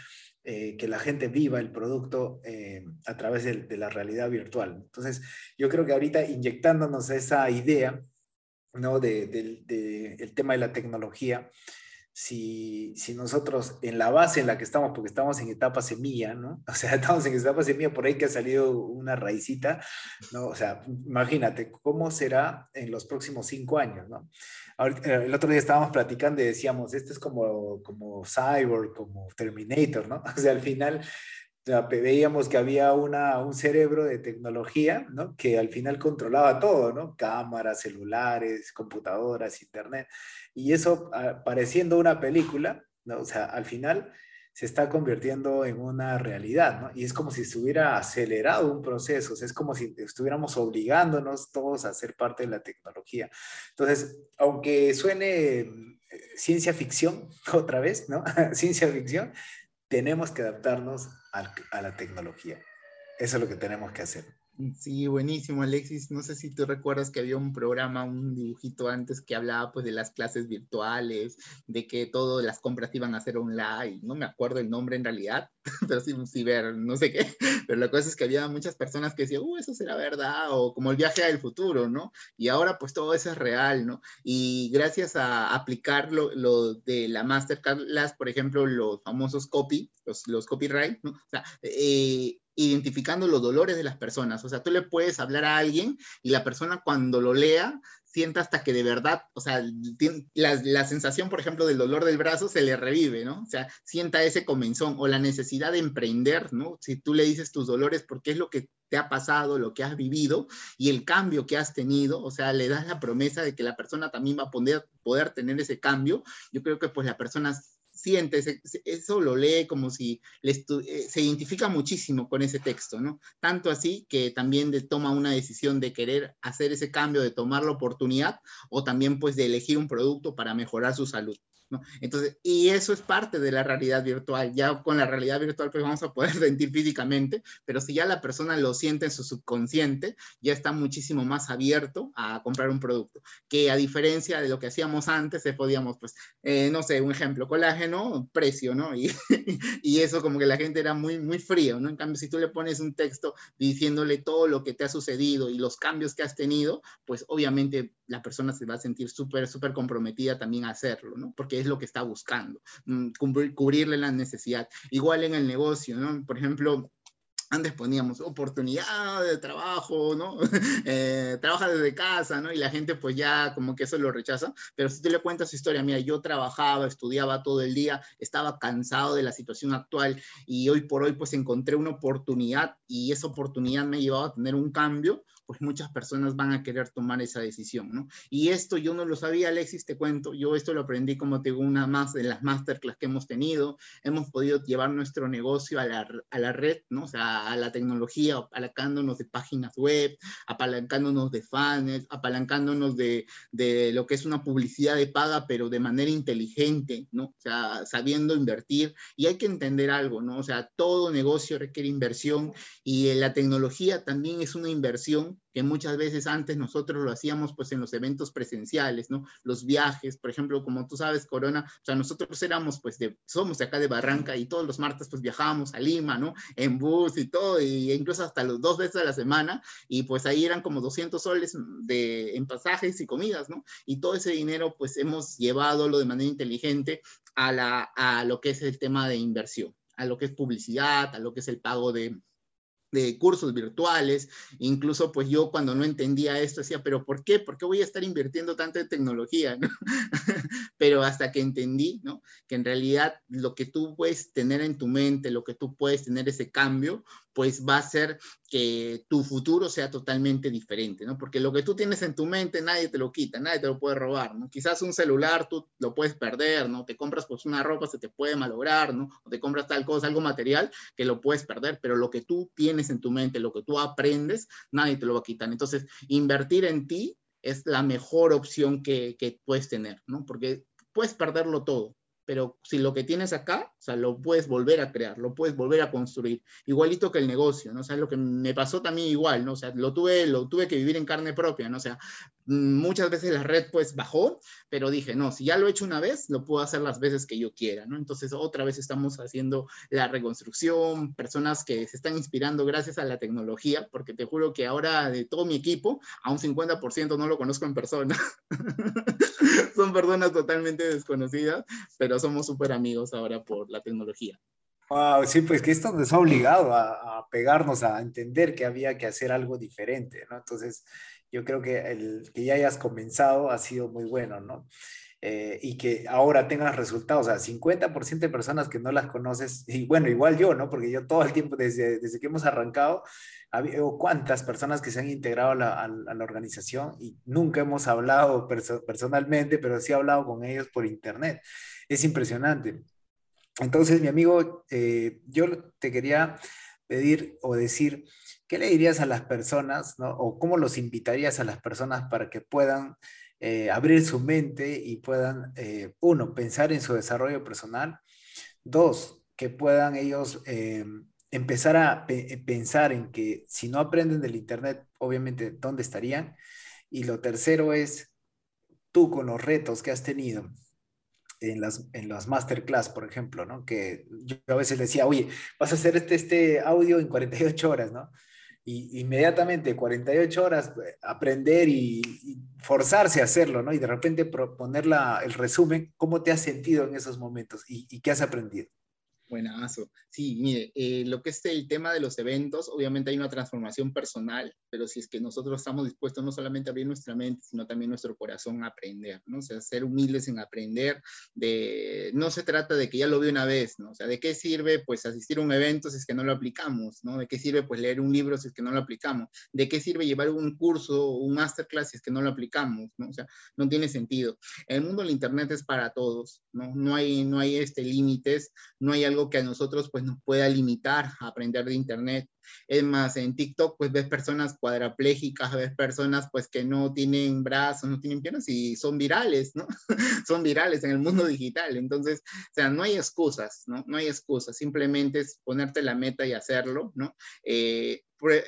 eh, que la gente viva el producto eh, a través de, la realidad virtual. Entonces, yo creo que ahorita inyectándonos esa idea, ¿no? del tema de la tecnología, si, si, nosotros en la base en la que estamos, porque estamos en etapa semilla, ¿no? O sea, estamos en etapa semilla, por ahí que ha salido una raicita, ¿no? O sea, imagínate cómo será en los próximos cinco años, ¿no? Eh, el otro día estábamos platicando y decíamos, esto es como, como Cyborg, como Terminator, ¿no? O sea, al final veíamos que había una, un cerebro de tecnología, ¿no? Que al final controlaba todo, ¿no? Cámaras, celulares, computadoras, internet. Y eso, pareciendo una película, ¿no? O sea, al final se está convirtiendo en una realidad, ¿no? Y es como si se hubiera acelerado un proceso, o sea, es como si estuviéramos obligándonos todos a ser parte de la tecnología. Entonces, aunque suene eh, ciencia ficción otra vez, ¿no? ciencia ficción, tenemos que adaptarnos a, la tecnología. Eso es lo que tenemos que hacer. Sí, buenísimo, Alexis. No sé si tú recuerdas que había un programa, un dibujito antes que hablaba pues de las clases virtuales, de que todas las compras iban a ser online. No me acuerdo el nombre en realidad, pero sí, ver, no sé qué. Pero la cosa es que había muchas personas que decían, uh, eso será verdad, o como el viaje al futuro, ¿no? Y ahora pues todo eso es real, ¿no? Y gracias a aplicar lo, lo de la Masterclass, por ejemplo, los famosos copy, los, los copyright, ¿no? O sea, eh, identificando los dolores de las personas. O sea, tú le puedes hablar a alguien y la persona cuando lo lea sienta hasta que de verdad, o sea, la, la, sensación, por ejemplo, del dolor del brazo se le revive, ¿no? O sea, sienta ese comenzón o la necesidad de emprender, ¿no? Si tú le dices tus dolores, porque es lo que te ha pasado, lo que has vivido y el cambio que has tenido, o sea, le das la promesa de que la persona también va a poder, poder tener ese cambio, yo creo que pues la persona siente, eso lo lee como si eh, se identifica muchísimo con ese texto, ¿no? Tanto así que también toma una decisión de querer hacer ese cambio, de tomar la oportunidad o también pues de elegir un producto para mejorar su salud. Entonces, y eso es parte de la realidad virtual. Ya con la realidad virtual pues vamos a poder sentir físicamente, pero si ya la persona lo siente en su subconsciente, ya está muchísimo más abierto a comprar un producto. Que a diferencia de lo que hacíamos antes, se podíamos, pues, eh, no sé, un ejemplo, colágeno, precio, ¿no? Y, y eso como que la gente era muy, muy frío, ¿no? En cambio, si tú le pones un texto diciéndole todo lo que te ha sucedido y los cambios que has tenido, pues obviamente la persona se va a sentir súper, súper comprometida también a hacerlo, ¿no? Porque es lo que está buscando, mm, cubrirle la necesidad. Igual en el negocio, ¿no? Por ejemplo, antes poníamos oportunidad de trabajo, ¿no? Eh, trabaja desde casa, ¿no? Y la gente pues ya como que eso lo rechaza, pero si tú le cuentas su historia, mira, yo trabajaba, estudiaba todo el día, estaba cansado de la situación actual y hoy por hoy pues encontré una oportunidad y esa oportunidad me ha llevado a tener un cambio, pues muchas personas van a querer tomar esa decisión, ¿no? Y esto yo no lo sabía, Alexis, te cuento, yo esto lo aprendí como te una más de las masterclass que hemos tenido, hemos podido llevar nuestro negocio a la, a la red, ¿no? O sea, a la tecnología, apalancándonos de páginas web, apalancándonos de fans, apalancándonos de, de lo que es una publicidad de paga, pero de manera inteligente, ¿no? O sea, sabiendo invertir. Y hay que entender algo, ¿no? O sea, todo negocio requiere inversión y la tecnología también es una inversión que muchas veces antes nosotros lo hacíamos pues en los eventos presenciales, ¿no? Los viajes, por ejemplo, como tú sabes, Corona, o sea, nosotros éramos pues de, somos de acá de Barranca y todos los martes pues viajábamos a Lima, ¿no? En bus y todo, y incluso hasta los dos veces a la semana, y pues ahí eran como 200 soles de, en pasajes y comidas, ¿no? Y todo ese dinero pues hemos llevado de manera inteligente a, la, a lo que es el tema de inversión, a lo que es publicidad, a lo que es el pago de de cursos virtuales, incluso pues yo cuando no entendía esto decía, pero ¿por qué? ¿Por qué voy a estar invirtiendo tanto en tecnología? pero hasta que entendí, ¿no? Que en realidad lo que tú puedes tener en tu mente, lo que tú puedes tener ese cambio, pues va a ser que tu futuro sea totalmente diferente, ¿no? Porque lo que tú tienes en tu mente nadie te lo quita, nadie te lo puede robar, ¿no? Quizás un celular tú lo puedes perder, ¿no? Te compras pues una ropa, se te puede malograr, ¿no? O te compras tal cosa, algo material que lo puedes perder, pero lo que tú tienes en tu mente, lo que tú aprendes, nadie te lo va a quitar. Entonces, invertir en ti es la mejor opción que, que puedes tener, ¿no? Porque puedes perderlo todo, pero si lo que tienes acá, o sea, lo puedes volver a crear, lo puedes volver a construir, igualito que el negocio, ¿no? O sea, lo que me pasó también igual, ¿no? O sea, lo tuve, lo tuve que vivir en carne propia, ¿no? O sea, muchas veces la red pues bajó, pero dije, no, si ya lo he hecho una vez, lo puedo hacer las veces que yo quiera, ¿no? Entonces, otra vez estamos haciendo la reconstrucción, personas que se están inspirando gracias a la tecnología, porque te juro que ahora de todo mi equipo, a un 50% no lo conozco en persona. Son personas totalmente desconocidas, pero somos súper amigos ahora por la tecnología. Wow, sí, pues que esto nos ha obligado a, a, pegarnos, a entender que había que hacer algo diferente, ¿no? Entonces, yo creo que el que ya hayas comenzado ha sido muy bueno, ¿no? Eh, y que ahora tengas resultados, o sea, 50% de personas que no las conoces, y bueno, igual yo, ¿no? Porque yo todo el tiempo, desde, desde que hemos arrancado, ha habido cuántas personas que se han integrado a la, a la organización y nunca hemos hablado perso personalmente, pero sí he hablado con ellos por internet. Es impresionante. Entonces, mi amigo, eh, yo te quería pedir o decir, ¿qué le dirías a las personas, ¿no? o cómo los invitarías a las personas para que puedan eh, abrir su mente y puedan, eh, uno, pensar en su desarrollo personal, dos, que puedan ellos empezar a pensar en que si no aprenden del Internet, obviamente, ¿dónde estarían? Y lo tercero es, tú con los retos que has tenido, en las, en las masterclass, por ejemplo, ¿no? Que yo a veces decía, oye, vas a hacer este, este audio en 48 horas, ¿no? Y inmediatamente 48 horas eh, aprender y, forzarse a hacerlo, ¿no? Y de repente proponer el resumen, ¿cómo te has sentido en esos momentos y qué has aprendido? Buenazo. Sí, mire, eh, lo que es el tema de los eventos, obviamente hay una transformación personal, pero si es que nosotros estamos dispuestos no solamente a abrir nuestra mente, sino también nuestro corazón a aprender, ¿no? O sea, ser humildes en aprender, de, no se trata de que ya lo vi una vez, ¿no? O sea, ¿de qué sirve pues asistir a un evento si es que no lo aplicamos, ¿no? ¿De qué sirve pues leer un libro si es que no lo aplicamos? ¿De qué sirve llevar un curso, un masterclass si es que no lo aplicamos, ¿no? O sea, no tiene sentido. El mundo del Internet es para todos, ¿no? No hay, no hay este, límites, no hay algo que a nosotros pues nos pueda limitar a aprender de Internet. Es más, en TikTok pues ves personas cuadraplégicas, ves personas pues que no tienen brazos, no tienen piernas y son virales, ¿no? son virales en el mundo digital. Entonces, o sea, no hay excusas, ¿no? No hay excusas, simplemente es ponerte la meta y hacerlo, ¿no? Eh,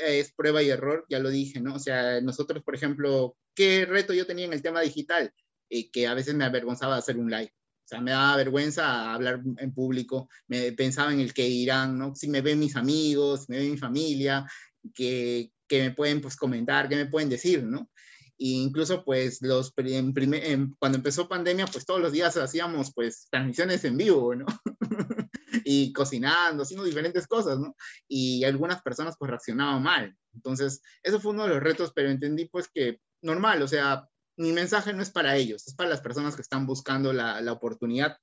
es prueba y error, ya lo dije, ¿no? O sea, nosotros, por ejemplo, ¿qué reto yo tenía en el tema digital? Eh, que a veces me avergonzaba hacer un live. O sea, me daba vergüenza hablar en público, me pensaba en el que irán, ¿no? Si me ven mis amigos, si me ven mi familia, que, que me pueden pues comentar, qué me pueden decir, ¿no? E incluso pues los cuando empezó pandemia pues todos los días hacíamos pues transmisiones en vivo, ¿no? y cocinando, haciendo diferentes cosas, ¿no? Y algunas personas pues reaccionaban mal. Entonces, eso fue uno de los retos, pero entendí pues que normal, o sea, mi mensaje no es para ellos, es para las personas que están buscando la, la oportunidad.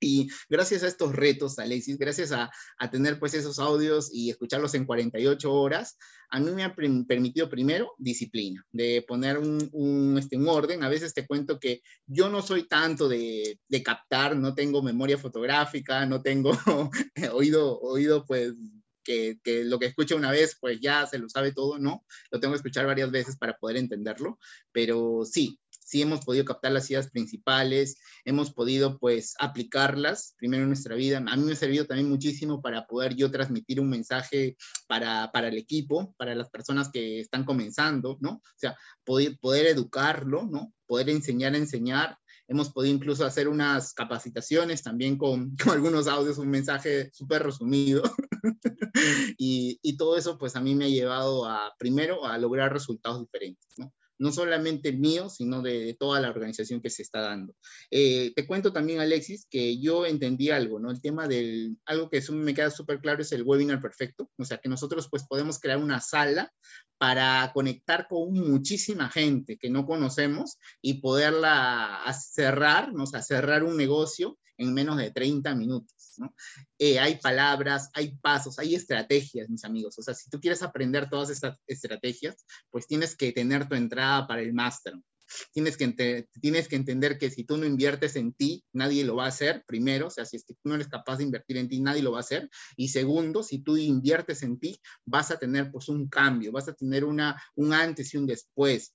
Y gracias a estos retos, Alexis, gracias a, a, tener pues esos audios y escucharlos en 48 horas, a mí me ha permitido primero disciplina, de poner un, un, este, un orden. A veces te cuento que yo no soy tanto de, de captar, no tengo memoria fotográfica, no tengo oído, oído pues que, lo que escucha una vez, pues ya se lo sabe todo, no, lo tengo que escuchar varias veces para poder entenderlo, pero sí, sí hemos podido captar las ideas principales, hemos podido pues aplicarlas primero en nuestra vida. A mí me ha servido también muchísimo para poder yo transmitir un mensaje para, para el equipo, para las personas que están comenzando, ¿no? O sea, poder, poder educarlo, ¿no? Poder enseñar a enseñar. Hemos podido incluso hacer unas capacitaciones también con, algunos audios, un mensaje súper resumido. y, y, todo eso, pues a mí me ha llevado a, primero, a lograr resultados diferentes, ¿no? No solamente mío, sino de, toda la organización que se está dando. Eh, te cuento también, Alexis, que yo entendí algo, ¿no? El tema del, algo que me queda súper claro es el webinar perfecto. O sea, que nosotros pues podemos crear una sala para conectar con muchísima gente que no conocemos y poderla cerrar, ¿no? o sea, cerrar un negocio en menos de 30 minutos. Eh, hay palabras, hay pasos, hay estrategias, mis amigos. O sea, si tú quieres aprender todas estas estrategias, pues tienes que tener tu entrada para el máster. Tienes que, tienes que entender que si tú no inviertes en ti, nadie lo va a hacer, primero, o sea, si es que tú no eres capaz de invertir en ti, nadie lo va a hacer. Y segundo, si tú inviertes en ti, vas a tener pues un cambio, vas a tener una, un antes y un después.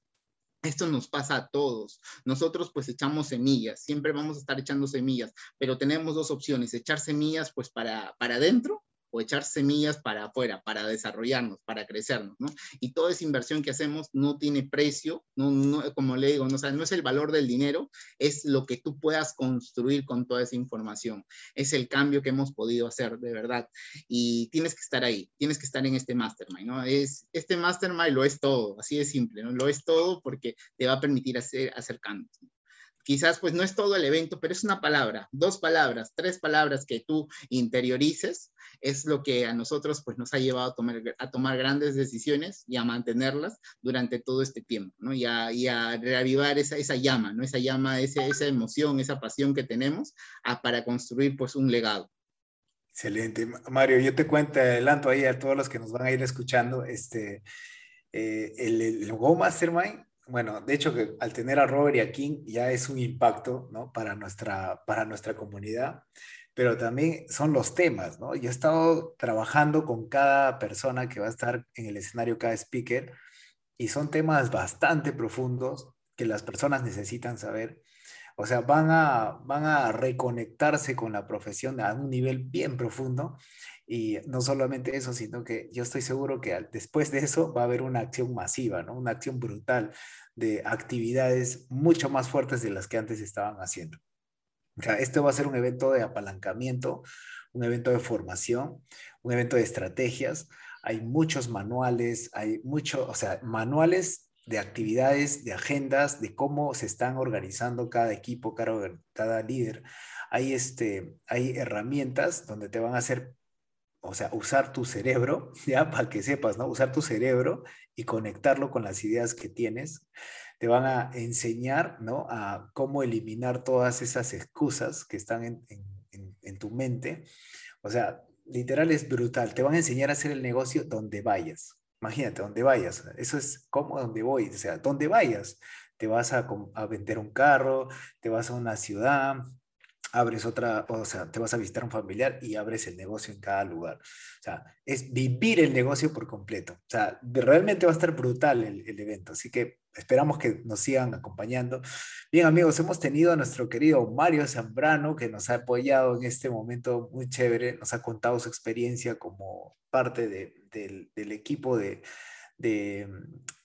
Esto nos pasa a todos. Nosotros pues echamos semillas, siempre vamos a estar echando semillas, pero tenemos dos opciones, echar semillas pues para, para adentro o echar semillas para afuera, para desarrollarnos, para crecernos, ¿no? Y toda esa inversión que hacemos no tiene precio, no, no como le digo, no, o sea, no es el valor del dinero, es lo que tú puedas construir con toda esa información. Es el cambio que hemos podido hacer, de verdad. Y tienes que estar ahí, tienes que estar en este mastermind, ¿no? Es, este mastermind lo es todo, así de simple, ¿no? Lo es todo porque te va a permitir hacer, cambios quizás pues no es todo el evento, pero es una palabra, dos palabras, tres palabras que tú interiorices, es lo que a nosotros pues nos ha llevado a tomar, a tomar grandes decisiones y a mantenerlas durante todo este tiempo, ¿no? Y a, reavivar esa, esa llama, ¿no? Esa llama, esa, esa emoción, esa pasión que tenemos para construir pues un legado. Excelente. Mario, yo te cuento, adelanto ahí a todos los que nos van a ir escuchando, este, eh, el, el Go Mastermind bueno, de hecho que al tener a Robert y a King ya es un impacto, ¿no? Para nuestra, para nuestra comunidad, pero también son los temas, ¿no? Yo he estado trabajando con cada persona que va a estar en el escenario, cada speaker, y son temas bastante profundos que las personas necesitan saber. O sea, van a, van a reconectarse con la profesión a un nivel bien profundo Y no solamente eso, sino que yo estoy seguro que después de eso va a haber una acción masiva, ¿no? Una acción brutal de actividades mucho más fuertes de las que antes estaban haciendo. O sea, esto va a ser un evento de apalancamiento, un evento de formación, un evento de estrategias. Hay muchos manuales, hay mucho, o sea, manuales de actividades, de agendas, de cómo se están organizando cada equipo, cada, cada líder. Hay, este, hay herramientas donde te van a hacer, o sea, usar tu cerebro, ya para que sepas, ¿no? Usar tu cerebro y conectarlo con las ideas que tienes. Te van a enseñar, ¿no? A cómo eliminar todas esas excusas que están en, en, tu mente. O sea, literal es brutal. Te van a enseñar a hacer el negocio donde vayas. Imagínate, donde vayas. Eso es como donde voy. O sea, donde vayas. Te vas a, a vender un carro, te vas a una ciudad, abres otra, o sea, te vas a visitar un familiar y abres el negocio en cada lugar. O sea, es vivir el negocio por completo. O sea, realmente va a estar brutal el, el, evento. Así que esperamos que nos sigan acompañando. Bien, amigos, hemos tenido a nuestro querido Mario Zambrano, que nos ha apoyado en este momento muy chévere, nos ha contado su experiencia como parte de, del, del equipo de, de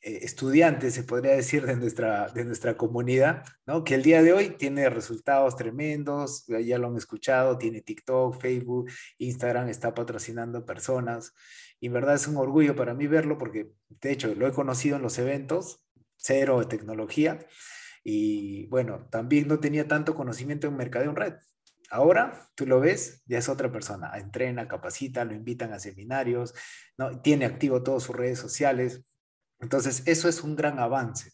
eh, estudiantes, se podría decir, de nuestra, de nuestra comunidad, ¿no? que el día de hoy tiene resultados tremendos, ya lo han escuchado, tiene TikTok, Facebook, Instagram, está patrocinando personas, y en verdad es un orgullo para mí verlo porque, de hecho, lo he conocido en los eventos, cero de tecnología, y bueno, también no tenía tanto conocimiento en mercadeo en red, Ahora tú lo ves, ya es otra persona. Entrena, capacita, lo invitan a seminarios, ¿no? tiene activo todas sus redes sociales. Entonces, eso es un gran avance.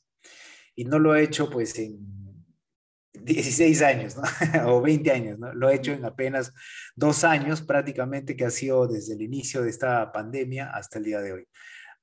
Y no lo ha hecho pues en 16 años, o 20 años, ¿no? Lo he hecho en apenas dos años prácticamente, que ha sido desde el inicio de esta pandemia hasta el día de hoy.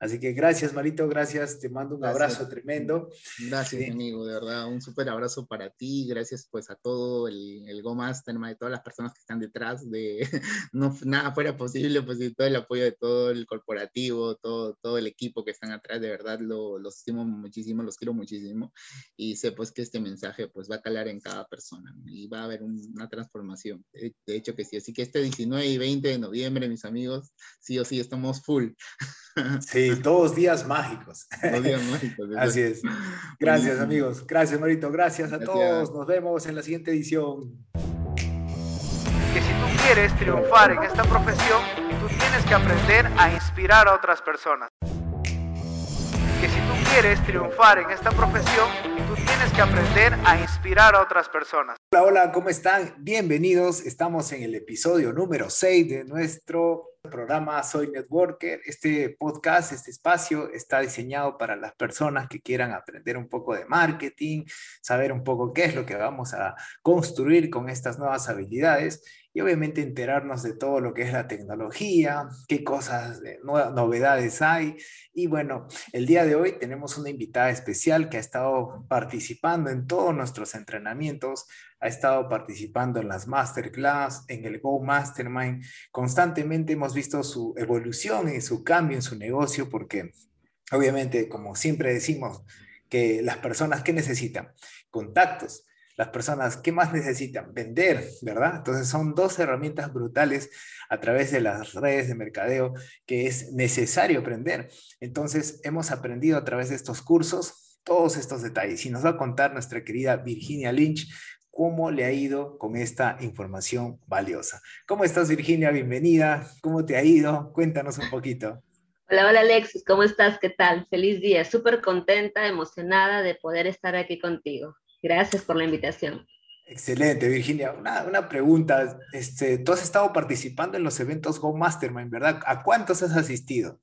Así que gracias, Marito, gracias. Te mando un gracias. abrazo tremendo. Gracias, amigo, de verdad, un súper abrazo para ti. Gracias, pues, a todo el, el Go Master, de todas las personas que están detrás de no nada fuera posible, pues, y todo el apoyo de todo el corporativo, todo, todo el equipo que están atrás, de verdad, lo, los estimo muchísimo, los quiero muchísimo. Y sé, pues, que este mensaje, pues, va a calar en cada persona y va a haber un, una transformación. De, de hecho, que sí. Así que este 19 y 20 de noviembre, mis amigos, sí o sí estamos full. Sí, todos días mágicos. Todos días mágicos. Así es. Gracias, amigos. Gracias, Marito. Gracias a Gracias. todos. Nos vemos en la siguiente edición. Que si tú quieres triunfar en esta profesión, tú tienes que aprender a inspirar a otras personas. Que si tú quieres triunfar en esta profesión, tú tienes que aprender a inspirar a otras personas. Hola, hola, ¿cómo están? Bienvenidos. Estamos en el episodio número 6 de nuestro programa Soy Networker. Este podcast, este espacio está diseñado para las personas que quieran aprender un poco de marketing, saber un poco qué es lo que vamos a construir con estas nuevas habilidades y obviamente enterarnos de todo lo que es la tecnología, qué cosas, novedades hay. Y bueno, el día de hoy tenemos una invitada especial que ha estado participando en todos nuestros entrenamientos, ha estado participando en las masterclass, en el Go Mastermind. Constantemente hemos visto su evolución y su cambio en su negocio porque obviamente, como siempre decimos, que las personas que necesitan contactos, las personas que más necesitan vender, ¿verdad? Entonces son dos herramientas brutales a través de las redes de mercadeo que es necesario aprender. Entonces hemos aprendido a través de estos cursos todos estos detalles y nos va a contar nuestra querida Virginia Lynch cómo le ha ido con esta información valiosa. ¿Cómo estás Virginia? Bienvenida. ¿Cómo te ha ido? Cuéntanos un poquito. Hola, hola Alexis, ¿cómo estás? ¿Qué tal? Feliz día, súper contenta, emocionada de poder estar aquí contigo. Gracias por la invitación. Excelente, Virginia. Una, una, pregunta. Este, tú has estado participando en los eventos Go Mastermind, ¿verdad? ¿A cuántos has asistido?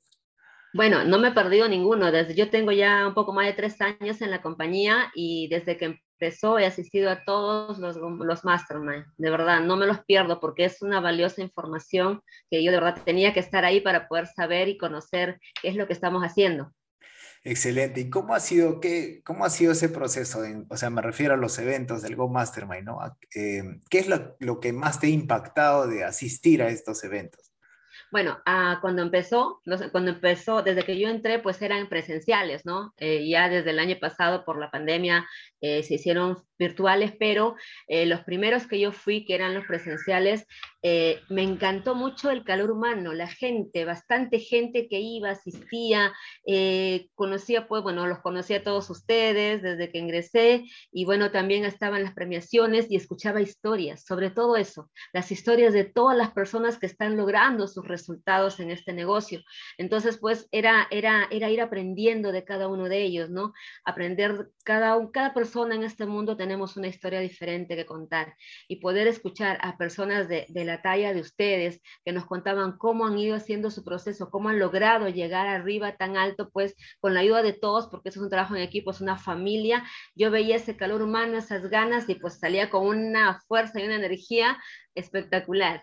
Bueno, no me he perdido ninguno. Desde yo tengo ya un poco más de tres años en la compañía y desde que empezó he asistido a todos los, los Mastermind. De verdad, no me los pierdo porque es una valiosa información que yo de verdad tenía que estar ahí para poder saber y conocer qué es lo que estamos haciendo. Excelente. ¿Y cómo ha sido, qué, cómo ha sido ese proceso? O sea, me refiero a los eventos del Go Mastermind, ¿no? Eh, ¿Qué es lo, que más te ha impactado de asistir a estos eventos? Bueno, ah, cuando empezó, cuando empezó, desde que yo entré, pues eran presenciales, ¿no? Eh, ya desde el año pasado por la pandemia eh, se hicieron virtuales, pero los primeros que yo fui, que eran los presenciales, eh, me encantó mucho el calor humano, la gente, bastante gente que iba, asistía, eh, conocía, pues bueno, los conocía a todos ustedes desde que ingresé y bueno, también estaban las premiaciones y escuchaba historias, sobre todo eso, las historias de todas las personas que están logrando sus resultados en este negocio. Entonces, pues era, era, era ir aprendiendo de cada uno de ellos, ¿no? Aprender, cada, cada persona en este mundo tenemos una historia diferente que contar y poder escuchar a personas de, de la talla de ustedes, que nos contaban cómo han ido haciendo su proceso, cómo han logrado llegar arriba tan alto, pues con la ayuda de todos, porque eso es un trabajo en equipo, es una familia. Yo veía ese calor humano, esas ganas y pues salía con una fuerza y una energía espectacular.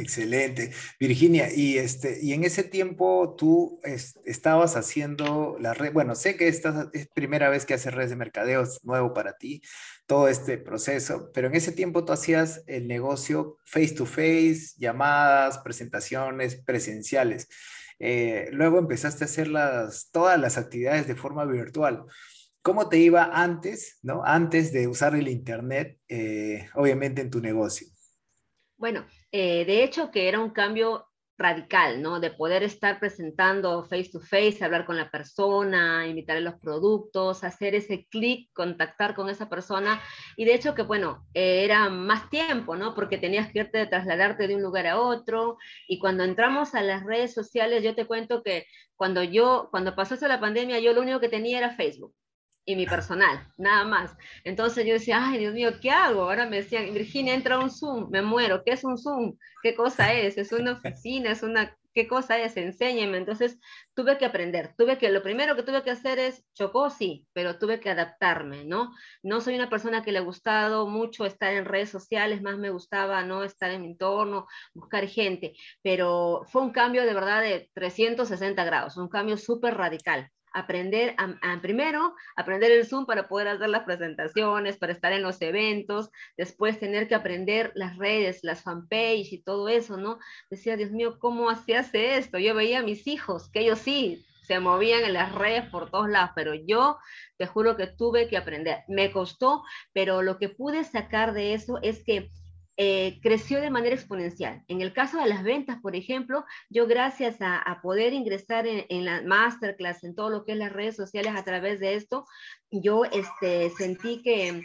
Excelente. Virginia, y, este, y en ese tiempo tú estabas haciendo la red, bueno, sé que esta es primera vez que haces redes de mercadeo, es nuevo para ti, todo este proceso, pero en ese tiempo tú hacías el negocio face to face, llamadas, presentaciones presenciales. Eh, luego empezaste a hacer las, todas las actividades de forma virtual. ¿Cómo te iba antes, no? Antes de usar el Internet, eh, obviamente en tu negocio. Bueno, eh, de hecho que era un cambio radical, ¿no? De poder estar presentando face to face, hablar con la persona, invitarle los productos, hacer ese clic, contactar con esa persona. Y de hecho que, bueno, eh, era más tiempo, ¿no? Porque tenías que irte, trasladarte de un lugar a otro. Y cuando entramos a las redes sociales, yo te cuento que cuando yo, cuando pasó la pandemia, yo lo único que tenía era Facebook y mi personal, nada más. Entonces yo decía, ay, Dios mío, ¿qué hago? Ahora me decían, Virginia, entra un Zoom, me muero. ¿Qué es un Zoom? ¿Qué cosa es? ¿Es una oficina? ¿Es una... ¿Qué cosa es? Enséñeme. Entonces tuve que aprender. Tuve que, lo primero que tuve que hacer es, chocó, sí, pero tuve que adaptarme, ¿no? No soy una persona que le ha gustado mucho estar en redes sociales, más me gustaba, ¿no? Estar en mi entorno, buscar gente, pero fue un cambio de verdad de 360 grados, un cambio súper radical aprender primero aprender el Zoom para poder hacer las presentaciones, para estar en los eventos, después tener que aprender las redes, las fanpage y todo eso, ¿no? Decía, Dios mío, ¿cómo se hace esto? Yo veía a mis hijos, que ellos sí se movían en las redes por todos lados, pero yo te juro que tuve que aprender. Me costó, pero lo que pude sacar de eso es que eh, creció de manera exponencial. En el caso de las ventas, por ejemplo, yo gracias a, poder ingresar en, la masterclass, en todo lo que es las redes sociales a través de esto, yo este, sentí que,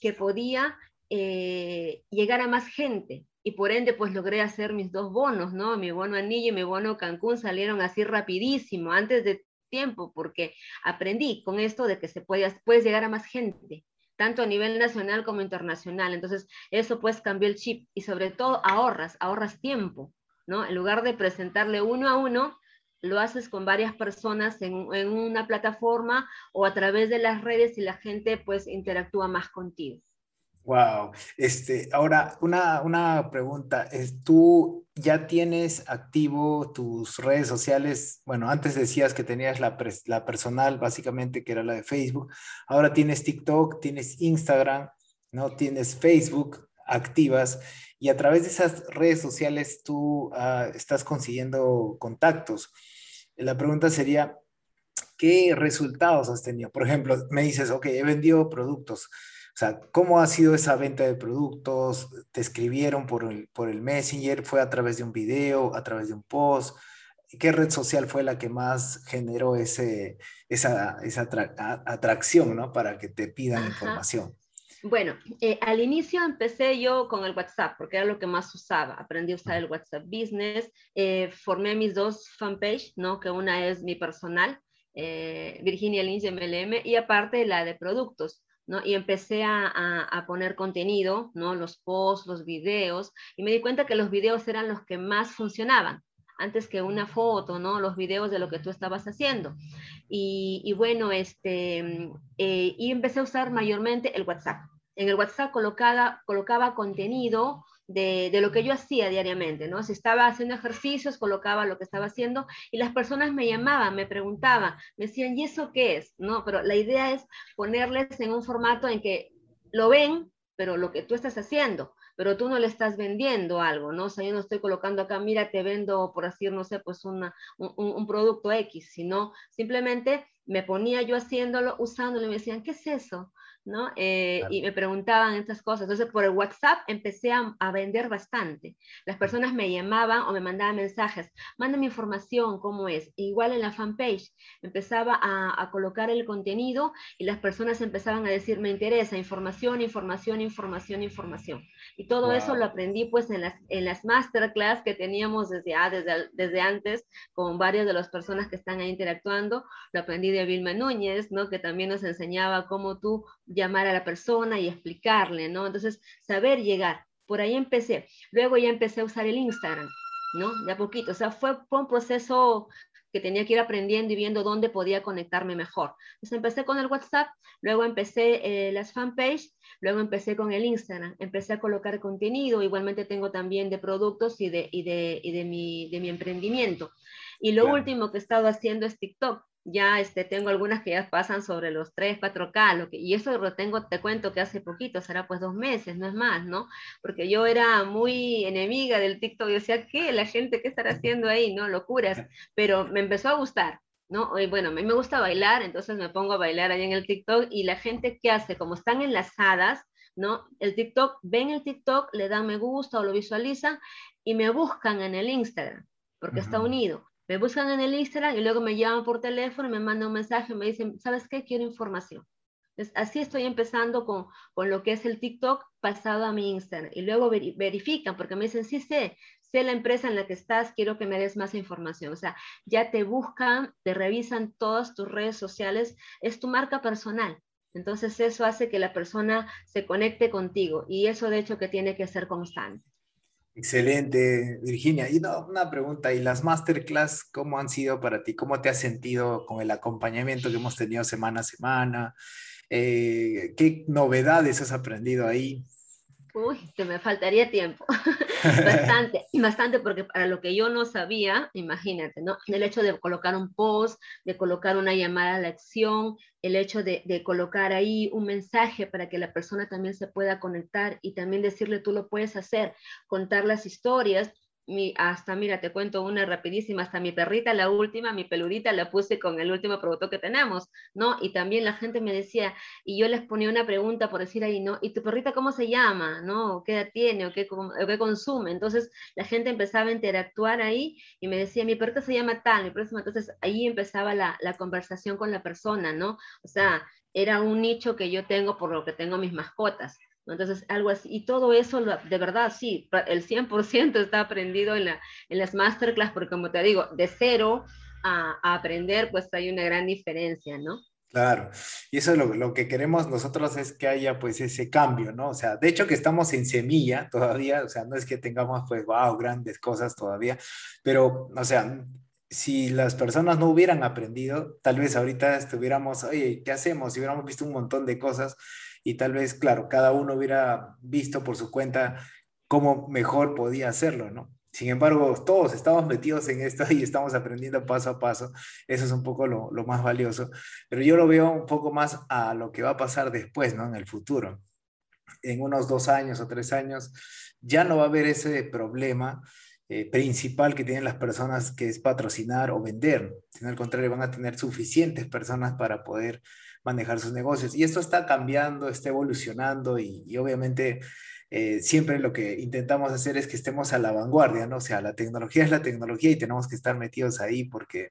que podía eh, llegar a más gente. Y por ende, pues logré hacer mis dos bonos, ¿no? Mi bono anillo y mi bono Cancún salieron así rapidísimo, antes de tiempo, porque aprendí con esto de que se puede, puedes llegar a más gente tanto a nivel nacional como internacional. Entonces, eso pues cambió el chip y sobre todo ahorras, ahorras tiempo, ¿no? En lugar de presentarle uno a uno, lo haces con varias personas en, una plataforma o a través de las redes y la gente pues interactúa más contigo. Wow. Este, ahora, una, una pregunta. Es, ¿Tú ya tienes activo tus redes sociales? Bueno, antes decías que tenías la, la personal, básicamente, que era la de Facebook. Ahora tienes TikTok, tienes Instagram, ¿no? Tienes Facebook activas y a través de esas redes sociales tú ah, estás consiguiendo contactos. La pregunta sería, ¿qué resultados has tenido? Por ejemplo, me dices, ok, he vendido productos o sea, ¿cómo ha sido esa venta de productos? ¿Te escribieron por el, por el Messenger? ¿Fue a través de un video, a través de un post? ¿Qué red social fue la que más generó ese, esa, esa atracción ¿no? para que te pidan información? Bueno, eh, al inicio empecé yo con el WhatsApp, porque era lo que más usaba. Aprendí a usar el WhatsApp Business, eh, formé mis dos fanpage, ¿no? que una es mi personal, eh, Virginia Lynch MLM, y aparte la de productos. Y empecé a, poner contenido, ¿no? Los posts, los videos, y me di cuenta que los videos eran los que más funcionaban antes que una foto, ¿no? Los videos de lo que tú estabas haciendo. Y, bueno, este, eh, y empecé a usar mayormente el WhatsApp. En el WhatsApp colocaba, colocaba contenido de, lo que yo hacía diariamente, ¿no? Si estaba haciendo ejercicios, colocaba lo que estaba haciendo y las personas me llamaban, me preguntaban, me decían, ¿y eso qué es? ¿No? Pero la idea es ponerles en un formato en que lo ven, pero lo que tú estás haciendo, pero tú no le estás vendiendo algo, ¿no? O sea, yo no estoy colocando acá, mira, te vendo, por así, no sé, pues una, un, un producto X, sino simplemente me ponía yo haciéndolo, usándolo, y me decían, ¿qué es eso? ¿No? Eh, y me preguntaban estas cosas. Entonces, por el WhatsApp empecé a, vender bastante. Las personas me llamaban o me mandaban mensajes, mándame información, cómo es. E igual en la fanpage, empezaba a, colocar el contenido y las personas empezaban a decir, me interesa, información, información, información, información. Y todo eso lo aprendí pues en las, en las masterclass que teníamos desde, ah, desde, desde antes con varias de las personas que están ahí interactuando. Lo aprendí de Vilma Núñez, ¿no? Que también nos enseñaba cómo tú llamar a la persona y explicarle, ¿no? Entonces, saber llegar. Por ahí empecé. Luego ya empecé a usar el Instagram, ¿no? De a poquito. O sea, fue, un proceso que tenía que ir aprendiendo y viendo dónde podía conectarme mejor. Entonces empecé con el WhatsApp, luego empecé eh, las fanpage, luego empecé con el Instagram, empecé a colocar contenido, igualmente tengo también de productos y de, y de, y de, mi, de mi emprendimiento. Y lo último que he estado haciendo es TikTok ya este, tengo algunas que ya pasan sobre los 3, 4K, lo que, y eso lo tengo, te cuento que hace poquito, será pues dos meses, no es más, ¿no? Porque yo era muy enemiga del TikTok, yo decía, ¿qué? La gente, ¿qué estará haciendo ahí? ¿No? Locuras, pero me empezó a gustar, ¿no? Y bueno, a mí me gusta bailar, entonces me pongo a bailar ahí en el TikTok y la gente, ¿qué hace? Como están enlazadas, ¿no? El TikTok, ven el TikTok, le dan me gusta o lo visualizan y me buscan en el Instagram, porque está unido me buscan en el Instagram y luego me llaman por teléfono me mandan un mensaje me dicen, ¿sabes qué? Quiero información. así estoy empezando con, con, lo que es el TikTok pasado a mi Instagram. Y luego verifican porque me dicen, sí sé, sé la empresa en la que estás, quiero que me des más información. O sea, ya te buscan, te revisan todas tus redes sociales, es tu marca personal. Entonces eso hace que la persona se conecte contigo y eso de hecho que tiene que ser constante. Excelente, Virginia. Y una pregunta, ¿y las masterclass cómo han sido para ti? ¿Cómo te has sentido con el acompañamiento que hemos tenido semana a semana? Eh, ¿Qué novedades has aprendido ahí? Uy, que me faltaría tiempo. bastante, bastante, porque para lo que yo no sabía, imagínate, ¿no? El hecho de colocar un post, de colocar una llamada a la acción, el hecho de, de, colocar ahí un mensaje para que la persona también se pueda conectar y también decirle tú lo puedes hacer, contar las historias, hasta, mira, te cuento una rapidísima, hasta mi perrita, la última, mi peludita, la puse con el último producto que tenemos, ¿no? Y también la gente me decía, y yo les ponía una pregunta por decir ahí, ¿no? ¿Y tu perrita cómo se llama? ¿No? ¿Qué edad tiene? ¿O qué, qué consume? Entonces la gente empezaba a interactuar ahí y me decía, mi perrita se llama tal, mi próxima, entonces ahí empezaba la, la conversación con la persona, ¿no? O sea, era un nicho que yo tengo por lo que tengo mis mascotas. Entonces, algo así. Y todo eso, de verdad, sí, el 100% está aprendido en, la, en las masterclass, porque como te digo, de cero a, aprender, pues hay una gran diferencia, ¿no? Claro, y eso es lo, lo, que queremos nosotros es que haya pues ese cambio, ¿no? O sea, de hecho que estamos en semilla todavía, o sea, no es que tengamos pues, wow, grandes cosas todavía, pero, o sea, si las personas no hubieran aprendido, tal vez ahorita estuviéramos, oye, ¿qué hacemos? Si hubiéramos visto un montón de cosas y tal vez, claro, cada uno hubiera visto por su cuenta cómo mejor podía hacerlo, ¿no? Sin embargo, todos estamos metidos en esto y estamos aprendiendo paso a paso. Eso es un poco lo, lo, más valioso. Pero yo lo veo un poco más a lo que va a pasar después, ¿no? En el futuro. En unos dos años o tres años ya no va a haber ese problema eh, principal que tienen las personas que es patrocinar o vender. Sino al contrario, van a tener suficientes personas para poder manejar sus negocios. Y esto está cambiando, está evolucionando y, obviamente eh, siempre lo que intentamos hacer es que estemos a la vanguardia, ¿no? O sea, la tecnología es la tecnología y tenemos que estar metidos ahí porque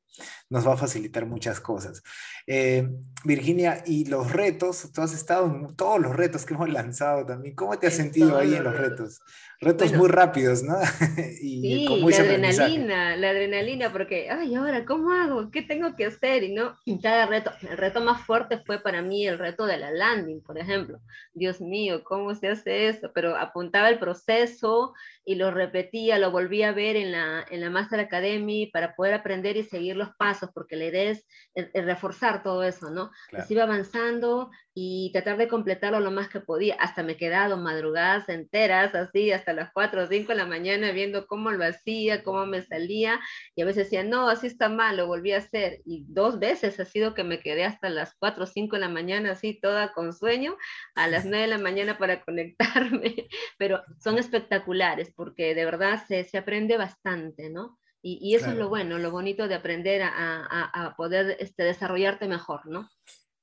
nos va a facilitar muchas cosas. Eh, Virginia, y los retos, tú has estado en todos los retos que hemos lanzado también. ¿Cómo te has sentido ahí en los retos? Retos muy rápidos, ¿no? y sí, la adrenalina, la adrenalina, porque, ay, ahora, ¿cómo hago? ¿Qué tengo que hacer? Y no, cada reto, el reto más fuerte fue para mí el reto de la landing, por ejemplo. Dios mío, ¿cómo se hace eso? Pero apuntaba el proceso y lo repetía, lo volví a ver en la, en la Master Academy para poder aprender y seguir los pasos, porque la idea es, reforzar todo eso, ¿no? Claro. iba avanzando y tratar de completarlo lo más que podía. Hasta me he quedado madrugadas enteras, así, hasta las 4 o 5 de la mañana viendo cómo lo hacía, cómo me salía, y a veces decía, no, así está mal, lo volví a hacer. Y dos veces ha sido que me quedé hasta las 4 o 5 de la mañana, así, toda con sueño, a las 9 de la mañana para conectarme. Pero son espectaculares porque de verdad se, se aprende bastante, ¿no? Y, eso es lo bueno, lo bonito de aprender a, poder este, desarrollarte mejor, ¿no?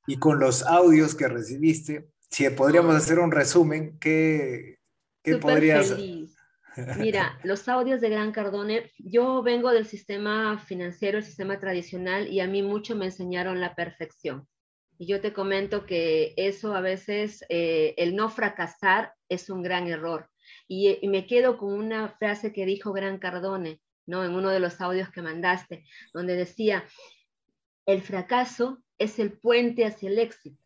Y con los audios que recibiste, si podríamos hacer un resumen, ¿qué, qué podrías...? Feliz. Mira, los audios de Gran Cardone, yo vengo del sistema financiero, el sistema tradicional, y a mí mucho me enseñaron la perfección. Y yo te comento que eso a veces, eh, el no fracasar es un gran error. Y, y, me quedo con una frase que dijo Gran Cardone, ¿no? En uno de los audios que mandaste, donde decía, el fracaso es el puente hacia el éxito.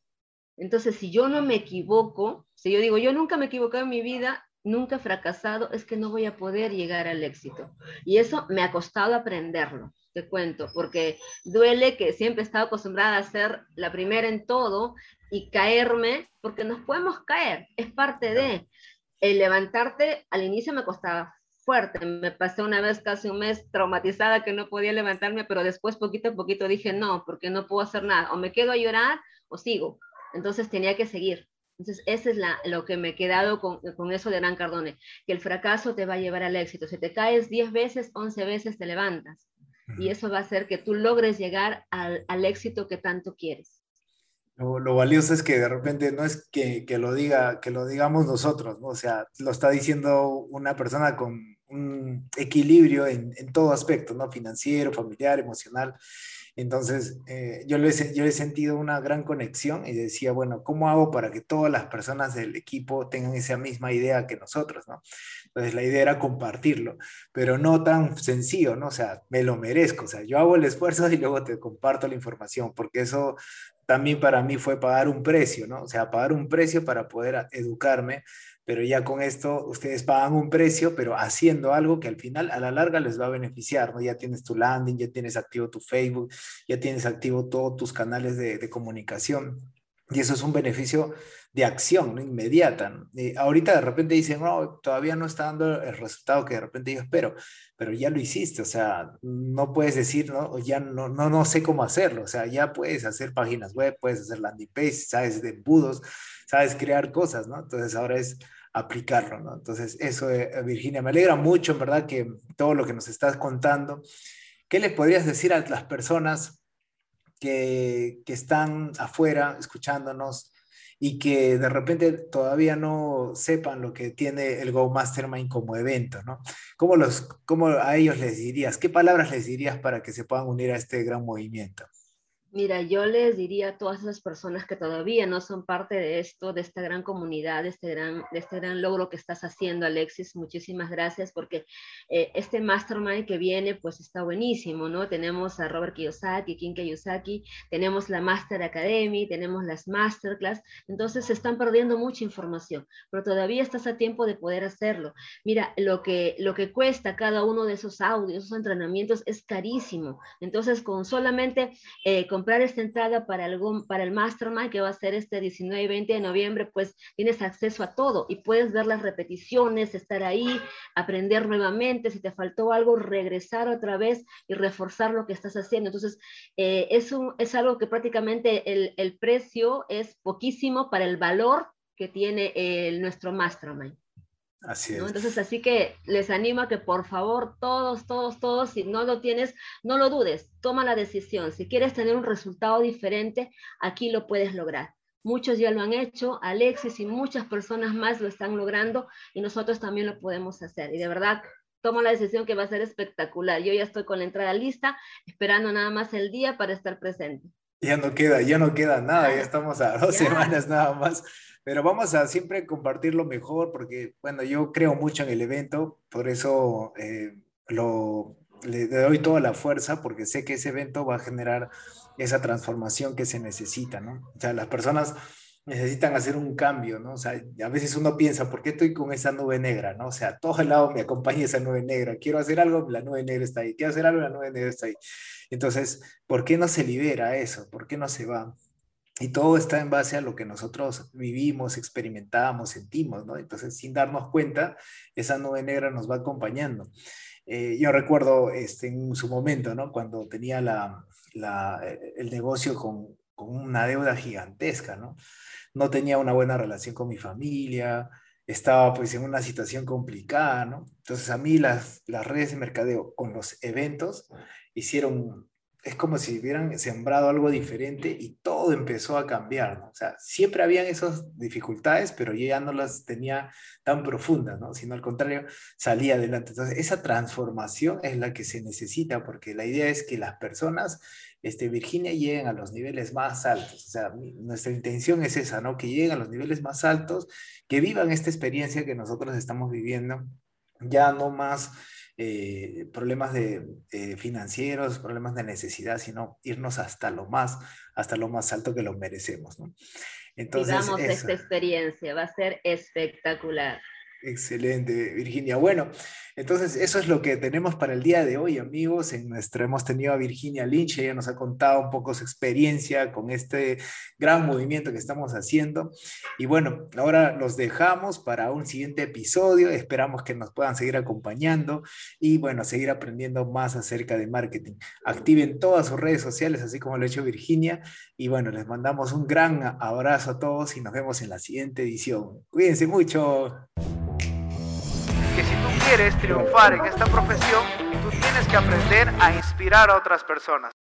Entonces, si yo no me equivoco, si yo digo, yo nunca me he equivocado en mi vida, nunca he fracasado, es que no voy a poder llegar al éxito. Y eso me ha costado aprenderlo, te cuento, porque duele que siempre he estado acostumbrada a ser la primera en todo y caerme, porque nos podemos caer, es parte de. El levantarte al inicio me costaba fuerte. Me pasé una vez casi un mes traumatizada que no podía levantarme, pero después poquito a poquito dije no, porque no puedo hacer nada. O me quedo a llorar o sigo. Entonces tenía que seguir. Entonces, ese es la, lo que me he quedado con, con, eso de Gran Cardone, que el fracaso te va a llevar al éxito. Si te caes 10 veces, 11 veces te levantas. Y eso va a hacer que tú logres llegar al, al éxito que tanto quieres. Lo, lo, valioso es que de repente no es que, que, lo diga, que lo digamos nosotros, ¿no? O sea, lo está diciendo una persona con un equilibrio en, en, todo aspecto, ¿no? Financiero, familiar, emocional. Entonces, eh, yo, le, yo he sentido una gran conexión y decía, bueno, ¿cómo hago para que todas las personas del equipo tengan esa misma idea que nosotros, ¿no? Entonces, la idea era compartirlo, pero no tan sencillo, ¿no? O sea, me lo merezco, o sea, yo hago el esfuerzo y luego te comparto la información, porque eso también para mí fue pagar un precio, ¿no? O sea, pagar un precio para poder educarme, pero ya con esto ustedes pagan un precio, pero haciendo algo que al final, a la larga, les va a beneficiar, ¿no? Ya tienes tu landing, ya tienes activo tu Facebook, ya tienes activo todos tus canales de, comunicación. Y eso es un beneficio de acción inmediata. ¿no? ahorita de repente dicen, no, todavía no está dando el resultado que de repente yo espero, pero ya lo hiciste, o sea, no puedes decir, no, ya no, no, no sé cómo hacerlo, o sea, ya puedes hacer páginas web, puedes hacer landing pages, sabes de embudos, sabes crear cosas, ¿no? Entonces ahora es aplicarlo, ¿no? Entonces, eso, eh, Virginia, me alegra mucho, en verdad, que todo lo que nos estás contando. ¿Qué le podrías decir a las personas que, que están afuera escuchándonos y que de repente todavía no sepan lo que tiene el Go Mastermind como evento, ¿no? ¿Cómo, los, ¿Cómo a ellos les dirías? ¿Qué palabras les dirías para que se puedan unir a este gran movimiento? Mira, yo les diría a todas esas personas que todavía no son parte de esto, de esta gran comunidad, de este gran, este gran logro que estás haciendo, Alexis, muchísimas gracias porque eh, este mastermind que viene pues está buenísimo, ¿no? Tenemos a Robert Kiyosaki, Kim Kiyosaki, tenemos la Master Academy, tenemos las Masterclass, entonces se están perdiendo mucha información, pero todavía estás a tiempo de poder hacerlo. Mira, lo que, lo que cuesta cada uno de esos audios, esos entrenamientos es carísimo, entonces con solamente... Eh, comprar esta entrada para el, para el Mastermind, que va a ser este 19 y 20 de noviembre, pues tienes acceso a todo y puedes ver las repeticiones, estar ahí, aprender nuevamente, si te faltó algo, regresar otra vez y reforzar lo que estás haciendo. Entonces, eh, es, es algo que prácticamente el, el precio es poquísimo para el valor que tiene el, nuestro Mastermind. Así es. Entonces, así que les animo a que por favor, todos, todos, todos, si no lo tienes, no lo dudes, toma la decisión. Si quieres tener un resultado diferente, aquí lo puedes lograr. Muchos ya lo han hecho, Alexis y muchas personas más lo están logrando y nosotros también lo podemos hacer. Y de verdad, tomo la decisión que va a ser espectacular. Yo ya estoy con la entrada lista, esperando nada más el día para estar presente. Ya no queda, ya no queda nada, ya estamos a dos semanas nada más pero vamos a siempre compartir lo mejor porque, bueno, yo creo mucho en el evento, por eso eh, lo, le doy toda la fuerza porque sé que ese evento va a generar esa transformación que se necesita, ¿no? O sea, las personas necesitan hacer un cambio, ¿no? O sea, a veces uno piensa, ¿por qué estoy con esa nube negra, ¿no? O sea, a todo el lado me acompaña esa nube negra. Quiero hacer algo, la nube negra está ahí. Quiero hacer algo, la nube negra está ahí. Entonces, ¿por qué no se libera eso? ¿Por qué no se va? Y todo está en base a lo que nosotros vivimos, experimentamos, sentimos, ¿no? Entonces, sin darnos cuenta, esa nube negra nos va acompañando. Eh, yo recuerdo este, en su momento, ¿no? Cuando tenía la, la, eh, el negocio con, con, una deuda gigantesca, ¿no? No tenía una buena relación con mi familia, estaba pues en una situación complicada, ¿no? Entonces a mí las, las redes de mercadeo con los eventos hicieron es como si hubieran sembrado algo diferente y todo empezó a cambiar, ¿no? O sea, siempre habían esas dificultades, pero yo ya no las tenía tan profundas, ¿no? Sino al contrario, salía adelante. Entonces, esa transformación es la que se necesita, porque la idea es que las personas, este, Virginia, lleguen a los niveles más altos. O sea, nuestra intención es esa, ¿no? Que lleguen a los niveles más altos, que vivan esta experiencia que nosotros estamos viviendo, ya no más eh, problemas de, eh, financieros, problemas de necesidad, sino irnos hasta lo más, hasta lo más alto que lo merecemos. ¿no? Entonces, Digamos, esta experiencia va a ser espectacular. Excelente, Virginia. Bueno, entonces eso es lo que tenemos para el día de hoy, amigos. En nuestro, hemos tenido a Virginia Lynch, ella nos ha contado un poco su experiencia con este gran movimiento que estamos haciendo. Y bueno, ahora los dejamos para un siguiente episodio. Esperamos que nos puedan seguir acompañando y bueno, seguir aprendiendo más acerca de marketing. Activen todas sus redes sociales, así como lo ha hecho Virginia. Y bueno, les mandamos un gran abrazo a todos y nos vemos en la siguiente edición. Cuídense mucho quieres triunfar en esta profesión, tú tienes que aprender a inspirar a otras personas.